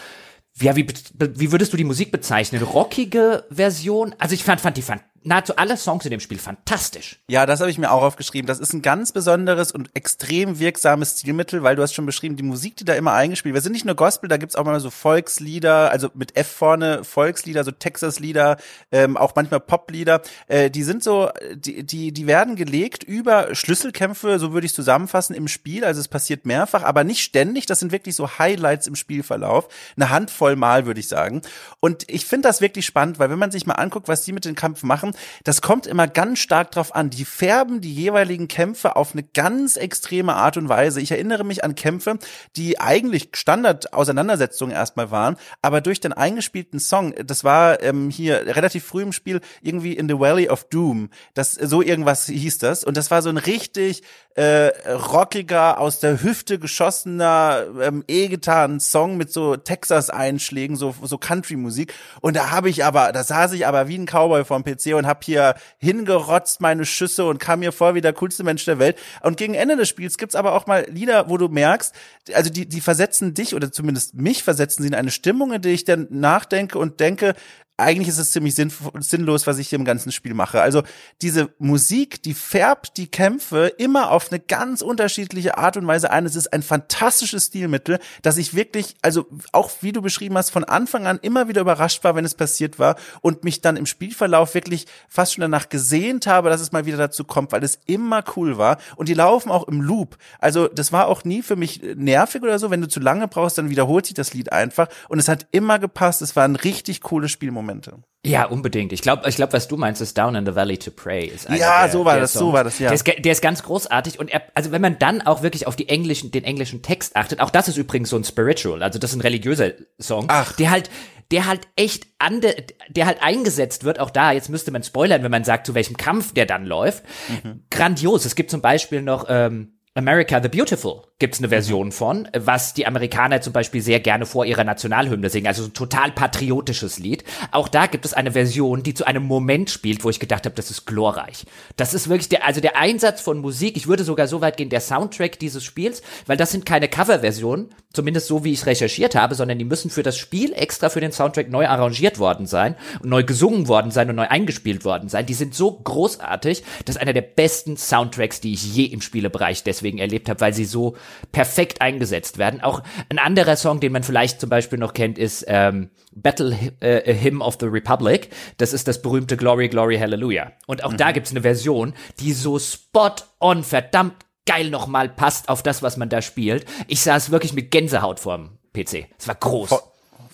ja, wie, wie würdest du die Musik bezeichnen? Rockige Version? Also ich fand, fand die fand nahezu alle Songs in dem Spiel fantastisch. Ja, das habe ich mir auch aufgeschrieben. Das ist ein ganz besonderes und extrem wirksames Stilmittel, weil du hast schon beschrieben, die Musik, die da immer eingespielt wird, sind nicht nur Gospel, da gibt's auch mal so Volkslieder, also mit F vorne, Volkslieder, so Texas-Lieder, ähm, auch manchmal Poplieder. Äh, die sind so, die, die, die werden gelegt über Schlüsselkämpfe, so würde ich zusammenfassen, im Spiel. Also es passiert mehrfach, aber nicht ständig. Das sind wirklich so Highlights im Spielverlauf. Eine Handvoll Mal, würde ich sagen. Und ich finde das wirklich spannend, weil wenn man sich mal anguckt, was die mit den Kampf machen, das kommt immer ganz stark drauf an. Die färben die jeweiligen Kämpfe auf eine ganz extreme Art und Weise. Ich erinnere mich an Kämpfe, die eigentlich Standard-Auseinandersetzungen erstmal waren, aber durch den eingespielten Song, das war ähm, hier relativ früh im Spiel, irgendwie in the Valley of Doom. Das, so irgendwas hieß das. Und das war so ein richtig äh, rockiger, aus der Hüfte geschossener, ähm, E-Gitarren Song mit so Texas-Einschlägen, so, so Country-Musik. Und da habe ich aber, da saß ich aber wie ein Cowboy vorm PC und habe hier hingerotzt meine Schüsse und kam mir vor wie der coolste Mensch der Welt. Und gegen Ende des Spiels gibt's aber auch mal Lieder, wo du merkst, also die, die versetzen dich oder zumindest mich versetzen sie in eine Stimmung, in der ich dann nachdenke und denke, eigentlich ist es ziemlich sinnlos, was ich hier im ganzen Spiel mache. Also diese Musik, die färbt die Kämpfe immer auf eine ganz unterschiedliche Art und Weise ein. Es ist ein fantastisches Stilmittel, dass ich wirklich, also auch wie du beschrieben hast, von Anfang an immer wieder überrascht war, wenn es passiert war und mich dann im Spielverlauf wirklich fast schon danach gesehnt habe, dass es mal wieder dazu kommt, weil es immer cool war. Und die laufen auch im Loop. Also das war auch nie für mich nervig oder so. Wenn du zu lange brauchst, dann wiederholt sich das Lied einfach. Und es hat immer gepasst. Es war ein richtig cooles Spielmoment. Momente. Ja, unbedingt. Ich glaube, ich glaube, was du meinst, ist Down in the Valley to Pray. Ist ja, der, so war das, Songs. so war das, ja. Der ist, der ist ganz großartig und er, also wenn man dann auch wirklich auf die englischen, den englischen Text achtet, auch das ist übrigens so ein Spiritual, also das ist ein religiöser Song, Ach. der halt der halt echt ande, der halt eingesetzt wird, auch da, jetzt müsste man spoilern, wenn man sagt, zu welchem Kampf der dann läuft. Mhm. Grandios. Es gibt zum Beispiel noch ähm, America the Beautiful gibt's eine Version von, was die Amerikaner zum Beispiel sehr gerne vor ihrer Nationalhymne singen, also ein total patriotisches Lied. Auch da gibt es eine Version, die zu einem Moment spielt, wo ich gedacht habe, das ist glorreich. Das ist wirklich der, also der Einsatz von Musik, ich würde sogar so weit gehen, der Soundtrack dieses Spiels, weil das sind keine Coverversionen, zumindest so wie ich recherchiert habe, sondern die müssen für das Spiel extra für den Soundtrack neu arrangiert worden sein und neu gesungen worden sein und neu eingespielt worden sein. Die sind so großartig, das ist einer der besten Soundtracks, die ich je im Spielebereich deswegen erlebt habe, weil sie so perfekt eingesetzt werden. Auch ein anderer Song, den man vielleicht zum Beispiel noch kennt, ist ähm, Battle äh, Hymn of the Republic. Das ist das berühmte Glory, Glory, Hallelujah. Und auch mhm. da gibt's eine Version, die so spot on, verdammt geil nochmal passt auf das, was man da spielt. Ich saß wirklich mit Gänsehaut vorm PC. Es war groß. Voll,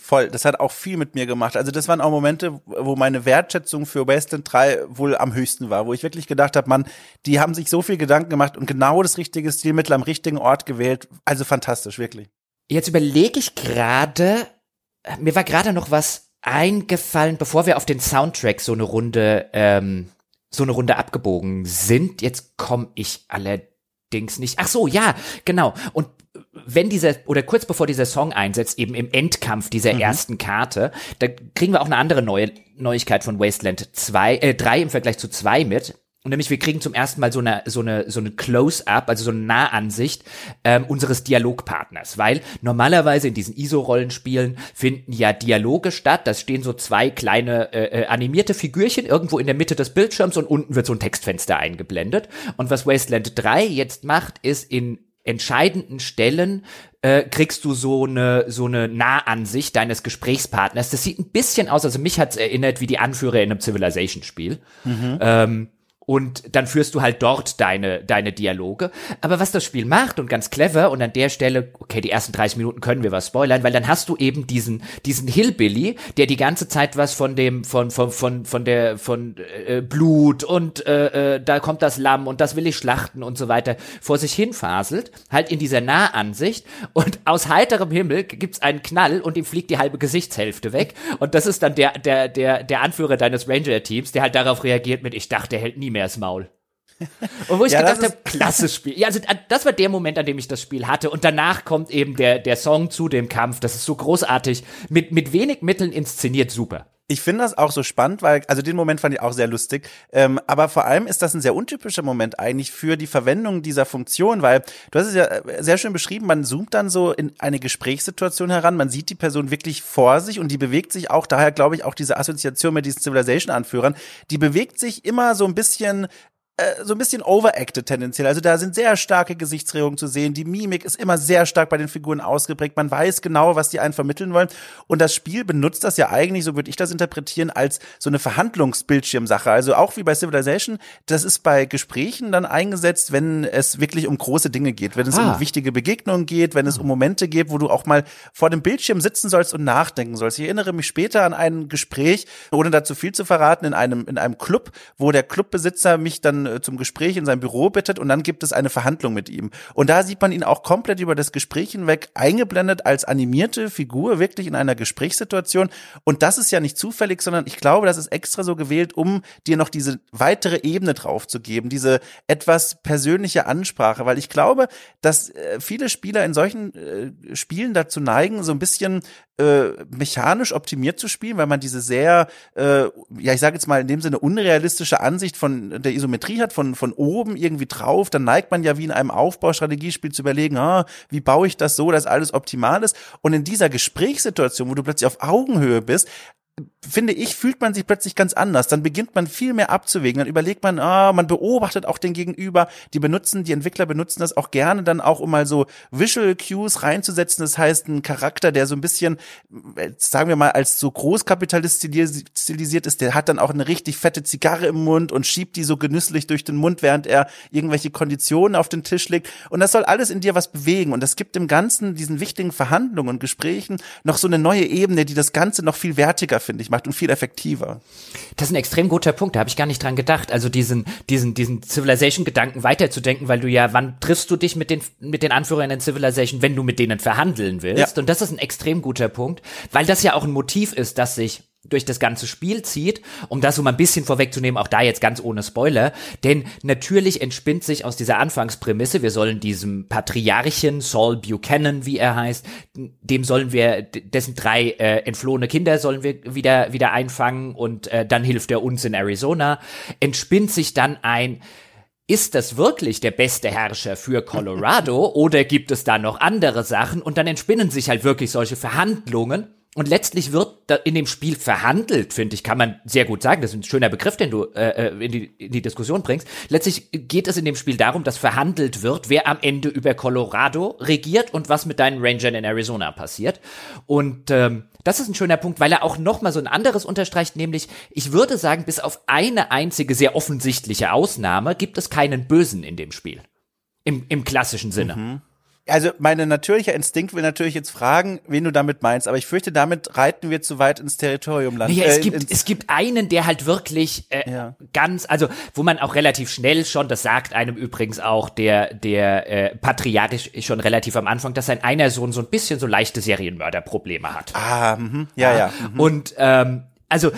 voll. Das hat auch viel mit mir gemacht. Also das waren auch Momente, wo meine Wertschätzung für Wasteland 3 wohl am höchsten war, wo ich wirklich gedacht habe, Mann, die haben sich so viel Gedanken gemacht und genau das richtige Stilmittel am richtigen Ort gewählt. Also fantastisch, wirklich. Jetzt überlege ich gerade, mir war gerade noch was eingefallen, bevor wir auf den Soundtrack so eine Runde, ähm, so eine Runde abgebogen sind. Jetzt komme ich allerdings nicht. Ach so, ja, genau. Und wenn dieser oder kurz bevor dieser Song einsetzt, eben im Endkampf dieser mhm. ersten Karte, da kriegen wir auch eine andere neue Neuigkeit von Wasteland 2, äh, 3 im Vergleich zu 2 mit. Und nämlich wir kriegen zum ersten Mal so eine so eine so eine Close-up, also so eine Nahansicht ähm, unseres Dialogpartners, weil normalerweise in diesen ISO-Rollenspielen finden ja Dialoge statt. Das stehen so zwei kleine äh, äh, animierte Figürchen irgendwo in der Mitte des Bildschirms und unten wird so ein Textfenster eingeblendet. Und was Wasteland 3 jetzt macht, ist in entscheidenden Stellen äh, kriegst du so eine so eine Nahansicht deines Gesprächspartners. Das sieht ein bisschen aus, also mich hat's erinnert wie die Anführer in einem Civilization-Spiel. Mhm. Ähm, und dann führst du halt dort deine, deine Dialoge. Aber was das Spiel macht und ganz clever und an der Stelle, okay, die ersten 30 Minuten können wir was spoilern, weil dann hast du eben diesen, diesen Hillbilly, der die ganze Zeit was von dem, von, von, von, von der, von äh, Blut und äh, äh, da kommt das Lamm und das will ich schlachten und so weiter vor sich hinfaselt, halt in dieser Nahansicht und aus heiterem Himmel gibt's einen Knall und ihm fliegt die halbe Gesichtshälfte weg und das ist dann der, der, der, der Anführer deines Ranger-Teams, der halt darauf reagiert mit, ich dachte, der hält nie mehr das Maul. (laughs) Und wo ich ja, gedacht habe, klasse Spiel. Ja, also das war der Moment, an dem ich das Spiel hatte. Und danach kommt eben der, der Song zu dem Kampf. Das ist so großartig. Mit, mit wenig Mitteln inszeniert super. Ich finde das auch so spannend, weil, also den Moment fand ich auch sehr lustig. Ähm, aber vor allem ist das ein sehr untypischer Moment eigentlich für die Verwendung dieser Funktion, weil du hast es ja äh, sehr schön beschrieben, man zoomt dann so in eine Gesprächssituation heran, man sieht die Person wirklich vor sich und die bewegt sich auch, daher glaube ich auch diese Assoziation mit diesen Civilization-Anführern, die bewegt sich immer so ein bisschen äh, so ein bisschen overacted tendenziell. Also da sind sehr starke Gesichtsregungen zu sehen. Die Mimik ist immer sehr stark bei den Figuren ausgeprägt. Man weiß genau, was die einen vermitteln wollen. Und das Spiel benutzt das ja eigentlich, so würde ich das interpretieren, als so eine Verhandlungsbildschirmsache. Also auch wie bei Civilization, das ist bei Gesprächen dann eingesetzt, wenn es wirklich um große Dinge geht, wenn es ah. um wichtige Begegnungen geht, wenn es um Momente geht, wo du auch mal vor dem Bildschirm sitzen sollst und nachdenken sollst. Ich erinnere mich später an ein Gespräch, ohne dazu viel zu verraten, in einem, in einem Club, wo der Clubbesitzer mich dann äh, zum Gespräch in sein Büro bittet und dann gibt es eine Verhandlung mit ihm. Und da sieht man ihn auch komplett über das Gespräch hinweg eingeblendet als animierte Figur, wirklich in einer Gesprächssituation. Und das ist ja nicht zufällig, sondern ich glaube, das ist extra so gewählt, um dir noch diese weitere Ebene drauf zu geben, diese etwas persönliche Ansprache, weil ich glaube, dass äh, viele Spieler in solchen äh, Spielen dazu neigen, so ein bisschen mechanisch optimiert zu spielen, weil man diese sehr, ja, ich sage jetzt mal in dem Sinne unrealistische Ansicht von der Isometrie hat, von von oben irgendwie drauf. Dann neigt man ja wie in einem Aufbaustrategiespiel zu überlegen, ah, wie baue ich das so, dass alles optimal ist. Und in dieser Gesprächssituation, wo du plötzlich auf Augenhöhe bist, finde ich, fühlt man sich plötzlich ganz anders. Dann beginnt man viel mehr abzuwägen. Dann überlegt man, ah, man beobachtet auch den Gegenüber. Die benutzen, die Entwickler benutzen das auch gerne dann auch, um mal so Visual Cues reinzusetzen. Das heißt, ein Charakter, der so ein bisschen, sagen wir mal, als so Großkapitalist stilisiert ist, der hat dann auch eine richtig fette Zigarre im Mund und schiebt die so genüsslich durch den Mund, während er irgendwelche Konditionen auf den Tisch legt. Und das soll alles in dir was bewegen. Und das gibt dem Ganzen, diesen wichtigen Verhandlungen und Gesprächen noch so eine neue Ebene, die das Ganze noch viel wertiger finde ich, macht und viel effektiver. Das ist ein extrem guter Punkt, da habe ich gar nicht dran gedacht. Also diesen, diesen, diesen Civilization-Gedanken weiterzudenken, weil du ja, wann triffst du dich mit den, mit den Anführern in Civilization, wenn du mit denen verhandeln willst? Ja. Und das ist ein extrem guter Punkt, weil das ja auch ein Motiv ist, das sich durch das ganze Spiel zieht, um das so mal ein bisschen vorwegzunehmen, auch da jetzt ganz ohne Spoiler, denn natürlich entspinnt sich aus dieser Anfangsprämisse, wir sollen diesem Patriarchen Saul Buchanan, wie er heißt, dem sollen wir, dessen drei äh, entflohene Kinder sollen wir wieder, wieder einfangen und äh, dann hilft er uns in Arizona, entspinnt sich dann ein ist das wirklich der beste Herrscher für Colorado (laughs) oder gibt es da noch andere Sachen? Und dann entspinnen sich halt wirklich solche Verhandlungen und letztlich wird in dem Spiel verhandelt, finde ich, kann man sehr gut sagen. Das ist ein schöner Begriff, den du äh, äh, in, die, in die Diskussion bringst. Letztlich geht es in dem Spiel darum, dass verhandelt wird, wer am Ende über Colorado regiert und was mit deinen Rangern in Arizona passiert. Und ähm, das ist ein schöner Punkt, weil er auch noch mal so ein anderes unterstreicht, nämlich ich würde sagen, bis auf eine einzige sehr offensichtliche Ausnahme gibt es keinen Bösen in dem Spiel. Im, im klassischen Sinne. Mhm. Also mein natürlicher Instinkt will natürlich jetzt fragen, wen du damit meinst, aber ich fürchte, damit reiten wir zu weit ins Territorium land. Naja, es, äh, gibt, es gibt einen, der halt wirklich äh, ja. ganz, also wo man auch relativ schnell schon, das sagt einem übrigens auch der, der äh, Patriarch schon relativ am Anfang, dass sein einer Sohn so ein bisschen so leichte Serienmörderprobleme hat. Ah, mh, ja, ja. ja mh. Und ähm, also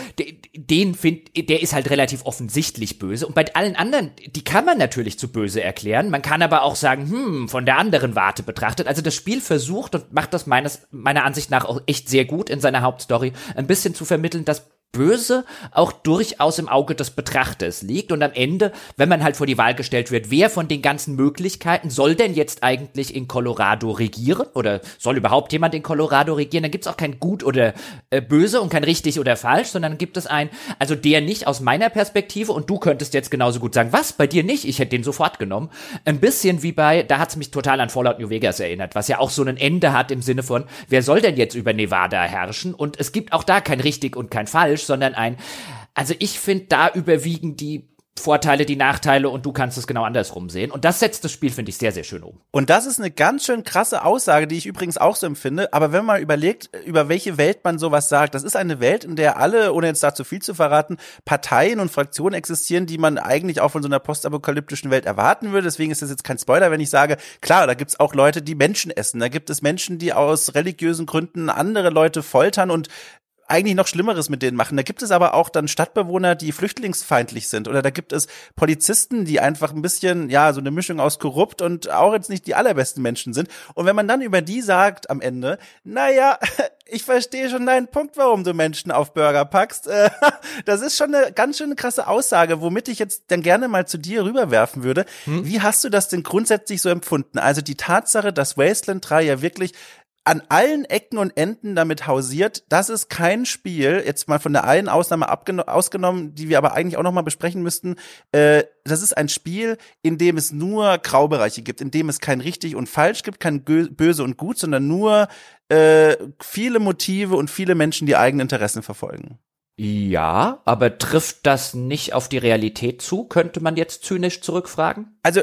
den find, der ist halt relativ offensichtlich böse. Und bei allen anderen, die kann man natürlich zu böse erklären. Man kann aber auch sagen, hm, von der anderen Warte betrachtet. Also das Spiel versucht und macht das meines, meiner Ansicht nach auch echt sehr gut in seiner Hauptstory, ein bisschen zu vermitteln, dass Böse auch durchaus im Auge des Betrachters liegt. Und am Ende, wenn man halt vor die Wahl gestellt wird, wer von den ganzen Möglichkeiten soll denn jetzt eigentlich in Colorado regieren? Oder soll überhaupt jemand in Colorado regieren? Dann gibt es auch kein Gut oder äh, Böse und kein richtig oder falsch, sondern gibt es ein, also der nicht aus meiner Perspektive und du könntest jetzt genauso gut sagen, was, bei dir nicht? Ich hätte den sofort genommen. Ein bisschen wie bei, da hat es mich total an Fallout New Vegas erinnert, was ja auch so ein Ende hat im Sinne von, wer soll denn jetzt über Nevada herrschen? Und es gibt auch da kein richtig und kein falsch, sondern ein, also ich finde, da überwiegen die Vorteile, die Nachteile und du kannst es genau andersrum sehen. Und das setzt das Spiel, finde ich, sehr, sehr schön um. Und das ist eine ganz schön krasse Aussage, die ich übrigens auch so empfinde. Aber wenn man überlegt, über welche Welt man sowas sagt, das ist eine Welt, in der alle, ohne jetzt dazu viel zu verraten, Parteien und Fraktionen existieren, die man eigentlich auch von so einer postapokalyptischen Welt erwarten würde. Deswegen ist das jetzt kein Spoiler, wenn ich sage, klar, da gibt's auch Leute, die Menschen essen. Da gibt es Menschen, die aus religiösen Gründen andere Leute foltern und eigentlich noch Schlimmeres mit denen machen. Da gibt es aber auch dann Stadtbewohner, die flüchtlingsfeindlich sind. Oder da gibt es Polizisten, die einfach ein bisschen, ja, so eine Mischung aus korrupt und auch jetzt nicht die allerbesten Menschen sind. Und wenn man dann über die sagt am Ende, naja, (laughs) ich verstehe schon deinen Punkt, warum du Menschen auf Burger packst. (laughs) Das ist schon eine ganz schön krasse Aussage, womit ich jetzt dann gerne mal zu dir rüberwerfen würde. Hm? Wie hast du das denn grundsätzlich so empfunden? Also die Tatsache, dass Wasteland 3 ja wirklich an allen Ecken und Enden damit hausiert. Das ist kein Spiel, jetzt mal von der einen Ausnahme ausgenommen, die wir aber eigentlich auch nochmal besprechen müssten. Äh, das ist ein Spiel, in dem es nur Graubereiche gibt, in dem es kein richtig und falsch gibt, kein böse und gut, sondern nur äh, viele Motive und viele Menschen, die eigene Interessen verfolgen. Ja, aber trifft das nicht auf die Realität zu? Könnte man jetzt zynisch zurückfragen? Also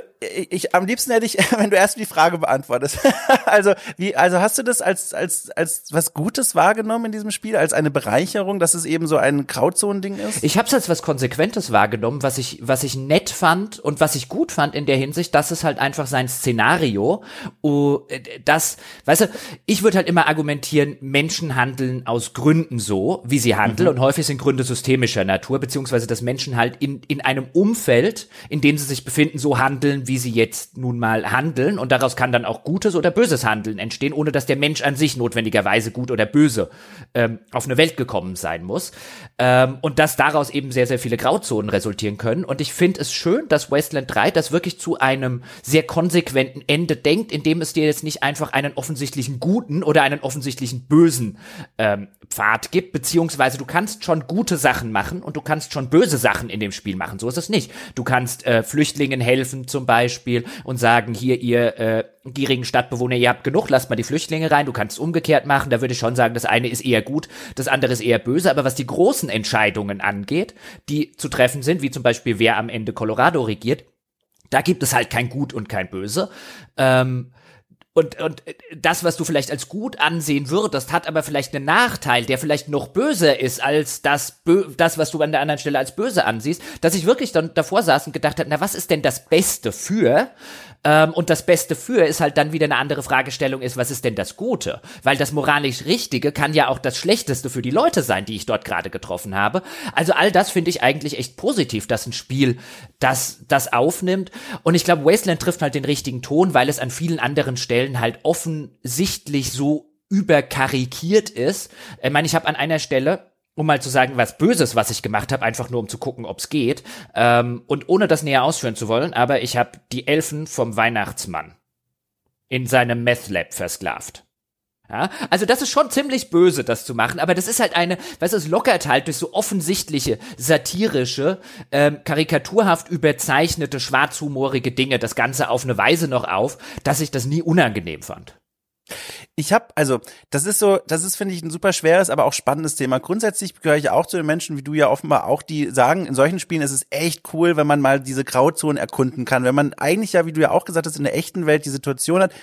ich, am liebsten hätte ich, (laughs) wenn du erst die Frage beantwortest. (laughs) also wie, also hast du das als als als was Gutes wahrgenommen in diesem Spiel, als eine Bereicherung, dass es eben so ein Grauzonending ist? Ich habe es als was Konsequentes wahrgenommen, was ich was ich nett fand und was ich gut fand in der Hinsicht, dass es halt einfach sein Szenario, uh, das, weißt du, ich würde halt immer argumentieren, Menschen handeln aus Gründen so, wie sie handeln mhm. und häufig sind Gründe systemischer Natur, beziehungsweise dass Menschen halt in, in einem Umfeld, in dem sie sich befinden, so handeln, wie sie jetzt nun mal handeln. Und daraus kann dann auch gutes oder böses Handeln entstehen, ohne dass der Mensch an sich notwendigerweise gut oder böse ähm, auf eine Welt gekommen sein muss. Ähm, und dass daraus eben sehr, sehr viele Grauzonen resultieren können. Und ich finde es schön, dass Wasteland 3 das wirklich zu einem sehr konsequenten Ende denkt, indem es dir jetzt nicht einfach einen offensichtlichen guten oder einen offensichtlichen bösen ähm, Pfad gibt, beziehungsweise du kannst schon gute Sachen machen und du kannst schon böse Sachen in dem Spiel machen. So ist es nicht. Du kannst äh, Flüchtlingen helfen zum Beispiel und sagen, hier ihr äh, gierigen Stadtbewohner, ihr habt genug, lasst mal die Flüchtlinge rein. Du kannst es umgekehrt machen. Da würde ich schon sagen, das eine ist eher gut, das andere ist eher böse. Aber was die großen Entscheidungen angeht, die zu treffen sind, wie zum Beispiel wer am Ende Colorado regiert, da gibt es halt kein Gut und kein Böse. Ähm, und, und das, was du vielleicht als gut ansehen würdest, hat aber vielleicht einen Nachteil, der vielleicht noch böser ist als das, das, was du an der anderen Stelle als böse ansiehst, dass ich wirklich dann davor saß und gedacht habe, na, was ist denn das Beste für? Ähm, und das Beste für ist halt dann wieder eine andere Fragestellung ist, was ist denn das Gute? Weil das moralisch Richtige kann ja auch das Schlechteste für die Leute sein, die ich dort gerade getroffen habe. Also all das finde ich eigentlich echt positiv, dass ein Spiel das, das aufnimmt. Und ich glaube, Wasteland trifft halt den richtigen Ton, weil es an vielen anderen Stellen halt offensichtlich so überkarikiert ist. Ich meine, ich habe an einer Stelle um mal zu sagen, was Böses, was ich gemacht habe, einfach nur um zu gucken, ob's geht. Ähm, und ohne das näher ausführen zu wollen, aber ich habe die Elfen vom Weihnachtsmann in seinem Meth Lab versklavt. Ja, also das ist schon ziemlich böse, das zu machen, aber das ist halt eine, was es lockert halt durch so offensichtliche, satirische, ähm, karikaturhaft überzeichnete, schwarzhumorige Dinge das Ganze auf eine Weise noch auf, dass ich das nie unangenehm fand. Ich habe, also, das ist so, das ist, finde ich, ein super schweres, aber auch spannendes Thema. Grundsätzlich gehöre ich auch zu den Menschen, wie du ja offenbar auch, die sagen, in solchen Spielen ist es echt cool, wenn man mal diese Grauzonen erkunden kann. Wenn man eigentlich ja, wie du ja auch gesagt hast, in der echten Welt die Situation hat,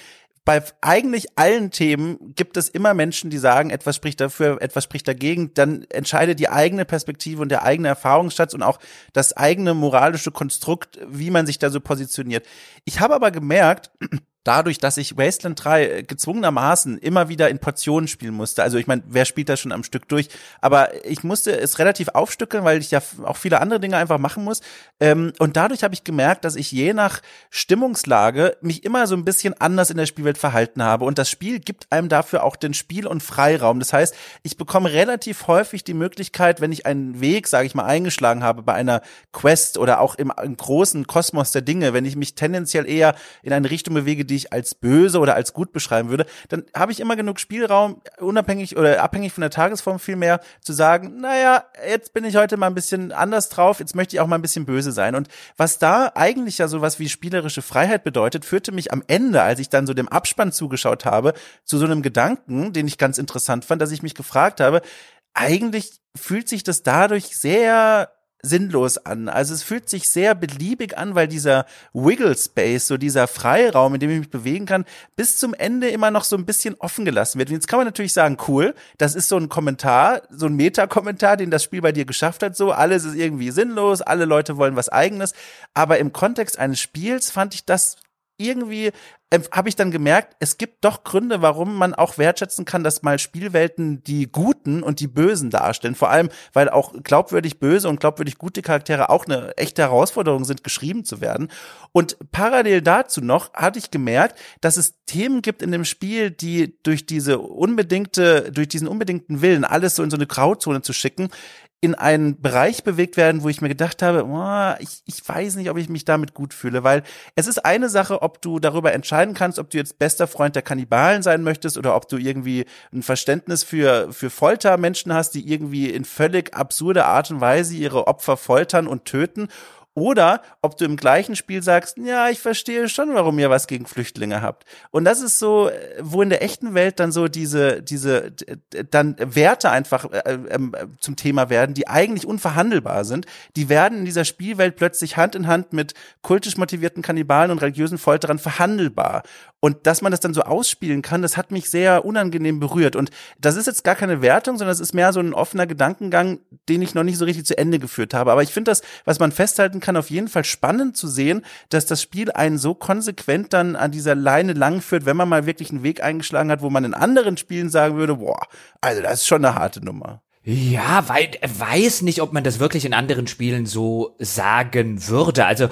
bei eigentlich allen Themen gibt es immer Menschen, die sagen, etwas spricht dafür, etwas spricht dagegen. Dann entscheidet die eigene Perspektive und der eigene Erfahrungsschatz und auch das eigene moralische Konstrukt, wie man sich da so positioniert. Ich habe aber gemerkt, dadurch, dass ich Wasteland 3 äh, gezwungenermaßen immer wieder in Portionen spielen musste. Also ich meine, wer spielt das schon am Stück durch? Aber ich musste es relativ aufstückeln, weil ich ja auch viele andere Dinge einfach machen muss. Ähm, und dadurch habe ich gemerkt, dass ich je nach Stimmungslage mich immer so ein bisschen anders in der Spielwelt verhalten habe. Und das Spiel gibt einem dafür auch den Spiel- und Freiraum. Das heißt, ich bekomme relativ häufig die Möglichkeit, wenn ich einen Weg, sage ich mal, eingeschlagen habe bei einer Quest oder auch im, im großen Kosmos der Dinge, wenn ich mich tendenziell eher in eine Richtung bewege, die ich als böse oder als gut beschreiben würde, dann habe ich immer genug Spielraum, unabhängig oder abhängig von der Tagesform vielmehr, zu sagen, naja, jetzt bin ich heute mal ein bisschen anders drauf, jetzt möchte ich auch mal ein bisschen böse sein. Und was da eigentlich ja sowas wie spielerische Freiheit bedeutet, führte mich am Ende, als ich dann so dem Abspann zugeschaut habe, zu so einem Gedanken, den ich ganz interessant fand, dass ich mich gefragt habe, eigentlich fühlt sich das dadurch sehr sinnlos an. Also es fühlt sich sehr beliebig an, weil dieser Wiggle Space, so dieser Freiraum, in dem ich mich bewegen kann, bis zum Ende immer noch so ein bisschen offen gelassen wird. Und jetzt kann man natürlich sagen, cool, das ist so ein Kommentar, so ein Meta-Kommentar, den das Spiel bei dir geschafft hat, so alles ist irgendwie sinnlos, alle Leute wollen was eigenes. Aber im Kontext eines Spiels fand ich das irgendwie ähm, habe ich dann gemerkt, es gibt doch Gründe, warum man auch wertschätzen kann, dass mal Spielwelten die Guten und die Bösen darstellen. Vor allem, weil auch glaubwürdig böse und glaubwürdig gute Charaktere auch eine echte Herausforderung sind, geschrieben zu werden. Und parallel dazu noch hatte ich gemerkt, dass es Themen gibt in dem Spiel, die durch diese unbedingte, durch diesen unbedingten Willen, alles so in so eine Grauzone zu schicken, in einen Bereich bewegt werden, wo ich mir gedacht habe, oh, ich, ich weiß nicht, ob ich mich damit gut fühle, weil es ist eine Sache, ob du darüber entscheiden kannst, ob du jetzt bester Freund der Kannibalen sein möchtest oder ob du irgendwie ein Verständnis für, für Foltermenschen hast, die irgendwie in völlig absurder Art und Weise ihre Opfer foltern und töten oder ob du im gleichen Spiel sagst, ja, ich verstehe schon, warum ihr was gegen Flüchtlinge habt. Und das ist so, wo in der echten Welt dann so diese, diese, dann Werte einfach äh, äh, zum Thema werden, die eigentlich unverhandelbar sind. Die werden in dieser Spielwelt plötzlich Hand in Hand mit kultisch motivierten Kannibalen und religiösen Folterern verhandelbar. Und dass man das dann so ausspielen kann, das hat mich sehr unangenehm berührt. Und das ist jetzt gar keine Wertung, sondern es ist mehr so ein offener Gedankengang, den ich noch nicht so richtig zu Ende geführt habe. Aber ich finde das, was man festhalten kann, auf jeden Fall spannend zu sehen, dass das Spiel einen so konsequent dann an dieser Leine langführt, wenn man mal wirklich einen Weg eingeschlagen hat, wo man in anderen Spielen sagen würde, boah, also das ist schon eine harte Nummer. Ja, weil weiß nicht, ob man das wirklich in anderen Spielen so sagen würde. Also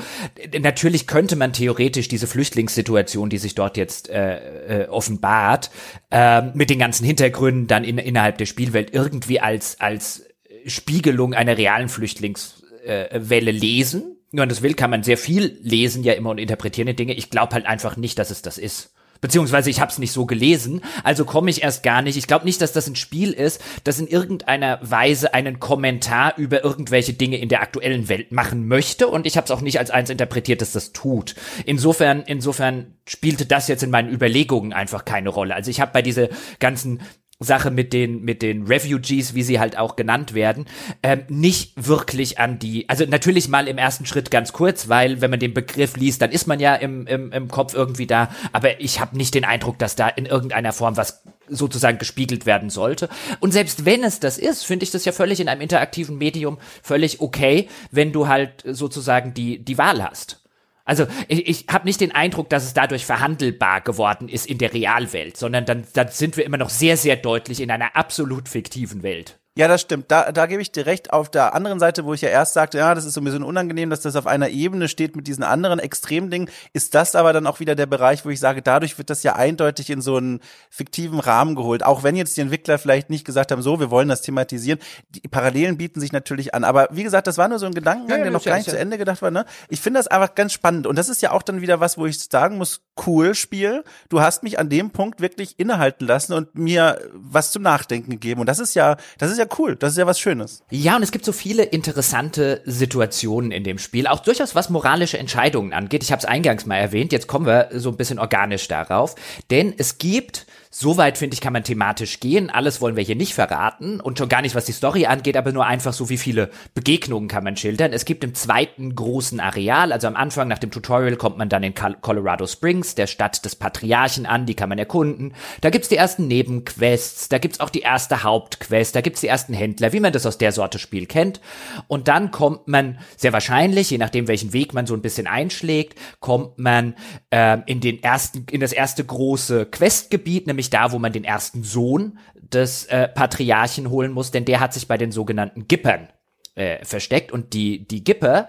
natürlich könnte man theoretisch diese Flüchtlingssituation, die sich dort jetzt äh, äh, offenbart, äh, mit den ganzen Hintergründen dann in, innerhalb der Spielwelt irgendwie als als Spiegelung einer realen Flüchtlingswelle äh, lesen. Wenn man das will, kann man sehr viel lesen ja immer und interpretieren die Dinge. Ich glaube halt einfach nicht, dass es das ist. Beziehungsweise ich habe es nicht so gelesen, also komme ich erst gar nicht. Ich glaube nicht, dass das ein Spiel ist, das in irgendeiner Weise einen Kommentar über irgendwelche Dinge in der aktuellen Welt machen möchte. Und ich habe es auch nicht als eins interpretiert, dass das tut. Insofern, insofern spielte das jetzt in meinen Überlegungen einfach keine Rolle. Also ich habe bei diese ganzen Sache mit den mit den Refugees, wie sie halt auch genannt werden, ähm, nicht wirklich an die, also natürlich mal im ersten Schritt ganz kurz, weil wenn man den Begriff liest, dann ist man ja im im, im Kopf irgendwie da, aber ich habe nicht den Eindruck, dass da in irgendeiner Form was sozusagen gespiegelt werden sollte. Und selbst wenn es das ist, finde ich das ja völlig in einem interaktiven Medium völlig okay, wenn du halt sozusagen die die Wahl hast. Also ich, ich habe nicht den Eindruck, dass es dadurch verhandelbar geworden ist in der Realwelt, sondern dann, dann sind wir immer noch sehr, sehr deutlich in einer absolut fiktiven Welt. Ja, das stimmt. Da, da gebe ich dir recht. Auf der anderen Seite, wo ich ja erst sagte, ja, das ist so ein bisschen unangenehm, dass das auf einer Ebene steht mit diesen anderen Extremdingen, ist das aber dann auch wieder der Bereich, wo ich sage, dadurch wird das ja eindeutig in so einen fiktiven Rahmen geholt. Auch wenn jetzt die Entwickler vielleicht nicht gesagt haben, so, wir wollen das thematisieren. Die Parallelen bieten sich natürlich an. Aber wie gesagt, das war nur so ein Gedankengang, ja, der noch gar nicht ja. zu Ende gedacht war. Ne? Ich finde das einfach ganz spannend. Und das ist ja auch dann wieder was, wo ich sagen muss, cool Spiel. Du hast mich an dem Punkt wirklich innehalten lassen und mir was zum Nachdenken gegeben. Und das ist ja, das ist ja cool. Das ist ja was Schönes. Ja, und es gibt so viele interessante Situationen in dem Spiel, auch durchaus was moralische Entscheidungen angeht. Ich habe es eingangs mal erwähnt, jetzt kommen wir so ein bisschen organisch darauf, denn es gibt Soweit finde ich, kann man thematisch gehen. Alles wollen wir hier nicht verraten und schon gar nicht, was die Story angeht, aber nur einfach so, wie viele Begegnungen kann man schildern. Es gibt im zweiten großen Areal, also am Anfang nach dem Tutorial kommt man dann in Colorado Springs, der Stadt des Patriarchen an, die kann man erkunden. Da gibt's die ersten Nebenquests, da gibt's auch die erste Hauptquest, da gibt's die ersten Händler, wie man das aus der Sorte Spiel kennt. Und dann kommt man sehr wahrscheinlich, je nachdem welchen Weg man so ein bisschen einschlägt, kommt man äh, in den ersten, in das erste große Questgebiet, nämlich da, wo man den ersten Sohn des äh, Patriarchen holen muss, denn der hat sich bei den sogenannten Gippern äh, versteckt. Und die die Gipper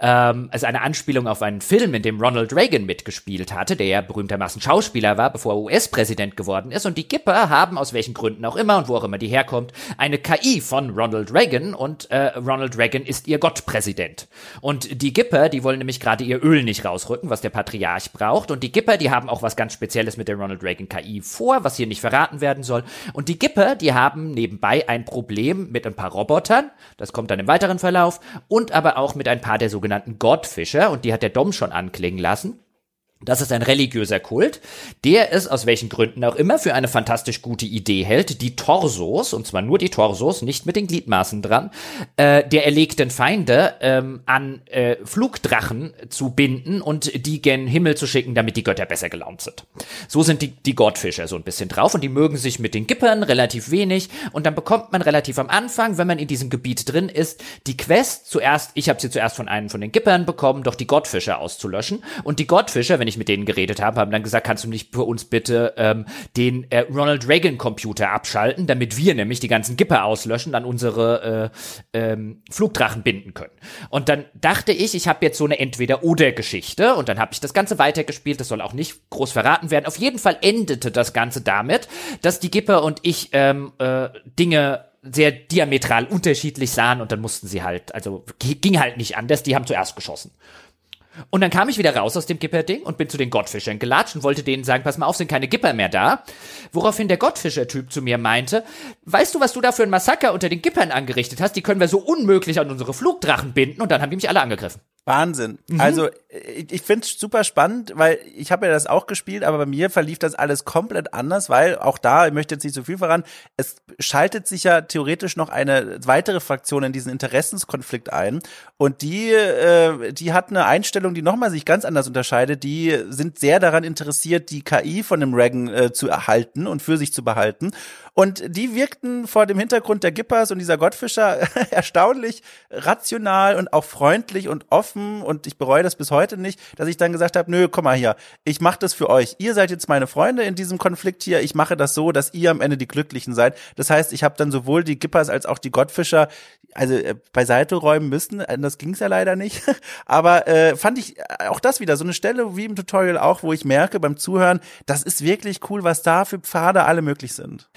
ähm, also eine Anspielung auf einen Film, in dem Ronald Reagan mitgespielt hatte, der ja berühmtermaßen Schauspieler war, bevor er US-Präsident geworden ist. Und die Gipper haben, aus welchen Gründen auch immer und wo auch immer die herkommt, eine KI von Ronald Reagan und äh, Ronald Reagan ist ihr Gottpräsident. Und die Gipper, die wollen nämlich gerade ihr Öl nicht rausrücken, was der Patriarch braucht. Und die Gipper, die haben auch was ganz Spezielles mit der Ronald Reagan KI vor, was hier nicht verraten werden soll. Und die Gipper, die haben nebenbei ein Problem mit ein paar Robotern, das kommt dann im weiteren Verlauf, und aber auch mit ein paar der sogenannten sogenannten Gottfischer und die hat der Dom schon anklingen lassen. Das ist ein religiöser Kult, der es aus welchen Gründen auch immer für eine fantastisch gute Idee hält, die Torsos, und zwar nur die Torsos, nicht mit den Gliedmaßen dran, äh, der erlegten Feinde ähm, an äh, Flugdrachen zu binden und die gen Himmel zu schicken, damit die Götter besser gelaunt sind. So sind die, die Gottfischer so ein bisschen drauf und die mögen sich mit den Gippern relativ wenig und dann bekommt man relativ am Anfang, wenn man in diesem Gebiet drin ist, die Quest zuerst, ich habe sie zuerst von einem von den Gippern bekommen, doch die Gottfischer auszulöschen und die Gottfischer, wenn ich mit denen geredet habe, haben dann gesagt, kannst du nicht für uns bitte ähm, den äh, Ronald Reagan Computer abschalten, damit wir nämlich die ganzen Gipper auslöschen, dann unsere äh, ähm, Flugdrachen binden können. Und dann dachte ich, ich habe jetzt so eine Entweder-Oder-Geschichte und dann habe ich das Ganze weitergespielt, das soll auch nicht groß verraten werden. Auf jeden Fall endete das Ganze damit, dass die Gipper und ich ähm, äh, Dinge sehr diametral unterschiedlich sahen und dann mussten sie halt, also ging halt nicht anders, die haben zuerst geschossen. Und dann kam ich wieder raus aus dem Gipper-Ding und bin zu den Gottfischern gelatscht und wollte denen sagen, pass mal auf, sind keine Gipper mehr da. Woraufhin der Gottfischer-Typ zu mir meinte, weißt du, was du da für ein Massaker unter den Gippern angerichtet hast? Die können wir so unmöglich an unsere Flugdrachen binden und dann haben die mich alle angegriffen. Wahnsinn. Mhm. Also ich, ich finde es super spannend, weil ich habe ja das auch gespielt, aber bei mir verlief das alles komplett anders, weil auch da, ich möchte jetzt nicht so viel voran, es schaltet sich ja theoretisch noch eine weitere Fraktion in diesen Interessenskonflikt ein und die, äh, die hat eine Einstellung, die nochmal sich ganz anders unterscheidet. Die sind sehr daran interessiert, die KI von dem Reagan äh, zu erhalten und für sich zu behalten und die wirkten vor dem Hintergrund der Gippers und dieser Gottfischer (laughs) erstaunlich rational und auch freundlich und offen. Und ich bereue das bis heute nicht, dass ich dann gesagt habe, nö, komm mal hier, ich mache das für euch. Ihr seid jetzt meine Freunde in diesem Konflikt hier. Ich mache das so, dass ihr am Ende die Glücklichen seid. Das heißt, ich habe dann sowohl die Gippers als auch die Gottfischer also äh, beiseite räumen müssen. Das ging's ja leider nicht. (laughs) Aber äh, fand ich äh, auch das wieder so eine Stelle wie im Tutorial auch, wo ich merke beim Zuhören, das ist wirklich cool, was da für Pfade alle möglich sind.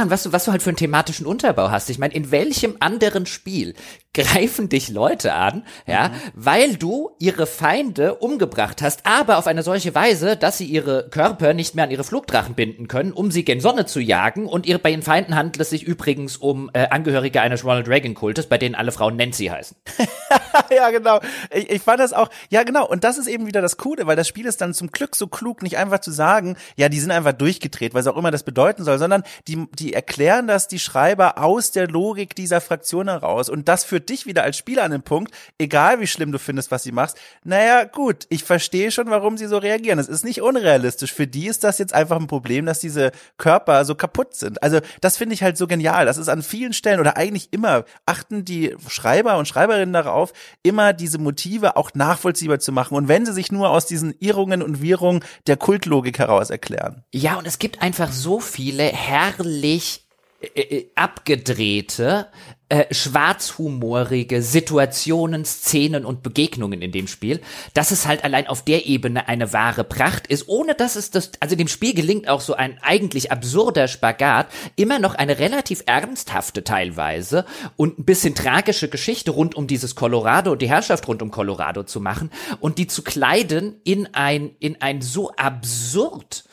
Und was du, was du halt für einen thematischen Unterbau hast. Ich meine, in welchem anderen Spiel greifen dich Leute an, ja, mhm. weil du ihre Feinde umgebracht hast, aber auf eine solche Weise, dass sie ihre Körper nicht mehr an ihre Flugdrachen binden können, um sie gen Sonne zu jagen. Und ihre, bei ihren Feinden handelt es sich übrigens um äh, Angehörige eines Ronald Reagan Kultes, bei denen alle Frauen Nancy heißen. (laughs) ja, genau. Ich, ich fand das auch, ja genau, und das ist eben wieder das Coole, weil das Spiel ist dann zum Glück so klug, nicht einfach zu sagen, ja, die sind einfach durchgedreht, was auch immer das bedeuten soll, sondern die, die erklären das, die Schreiber, aus der Logik dieser Fraktion heraus. Und das führt dich wieder als Spieler an den Punkt, egal wie schlimm du findest, was sie machst, naja, gut, ich verstehe schon, warum sie so reagieren. Es ist nicht unrealistisch. Für die ist das jetzt einfach ein Problem, dass diese Körper so kaputt sind. Also das finde ich halt so genial. Das ist an vielen Stellen oder eigentlich immer achten die Schreiber und Schreiberinnen darauf, immer diese Motive auch nachvollziehbar zu machen. Und wenn sie sich nur aus diesen Irrungen und Wirrungen der Kultlogik heraus erklären. Ja, und es gibt einfach so viele herrlich äh, äh abgedrehte, äh, schwarzhumorige Situationen, Szenen und Begegnungen in dem Spiel, dass es halt allein auf der Ebene eine wahre Pracht ist, ohne dass es das, also dem Spiel gelingt auch so ein eigentlich absurder Spagat, immer noch eine relativ ernsthafte teilweise und ein bisschen tragische Geschichte rund um dieses Colorado und die Herrschaft rund um Colorado zu machen und die zu kleiden in ein, in ein so absurd,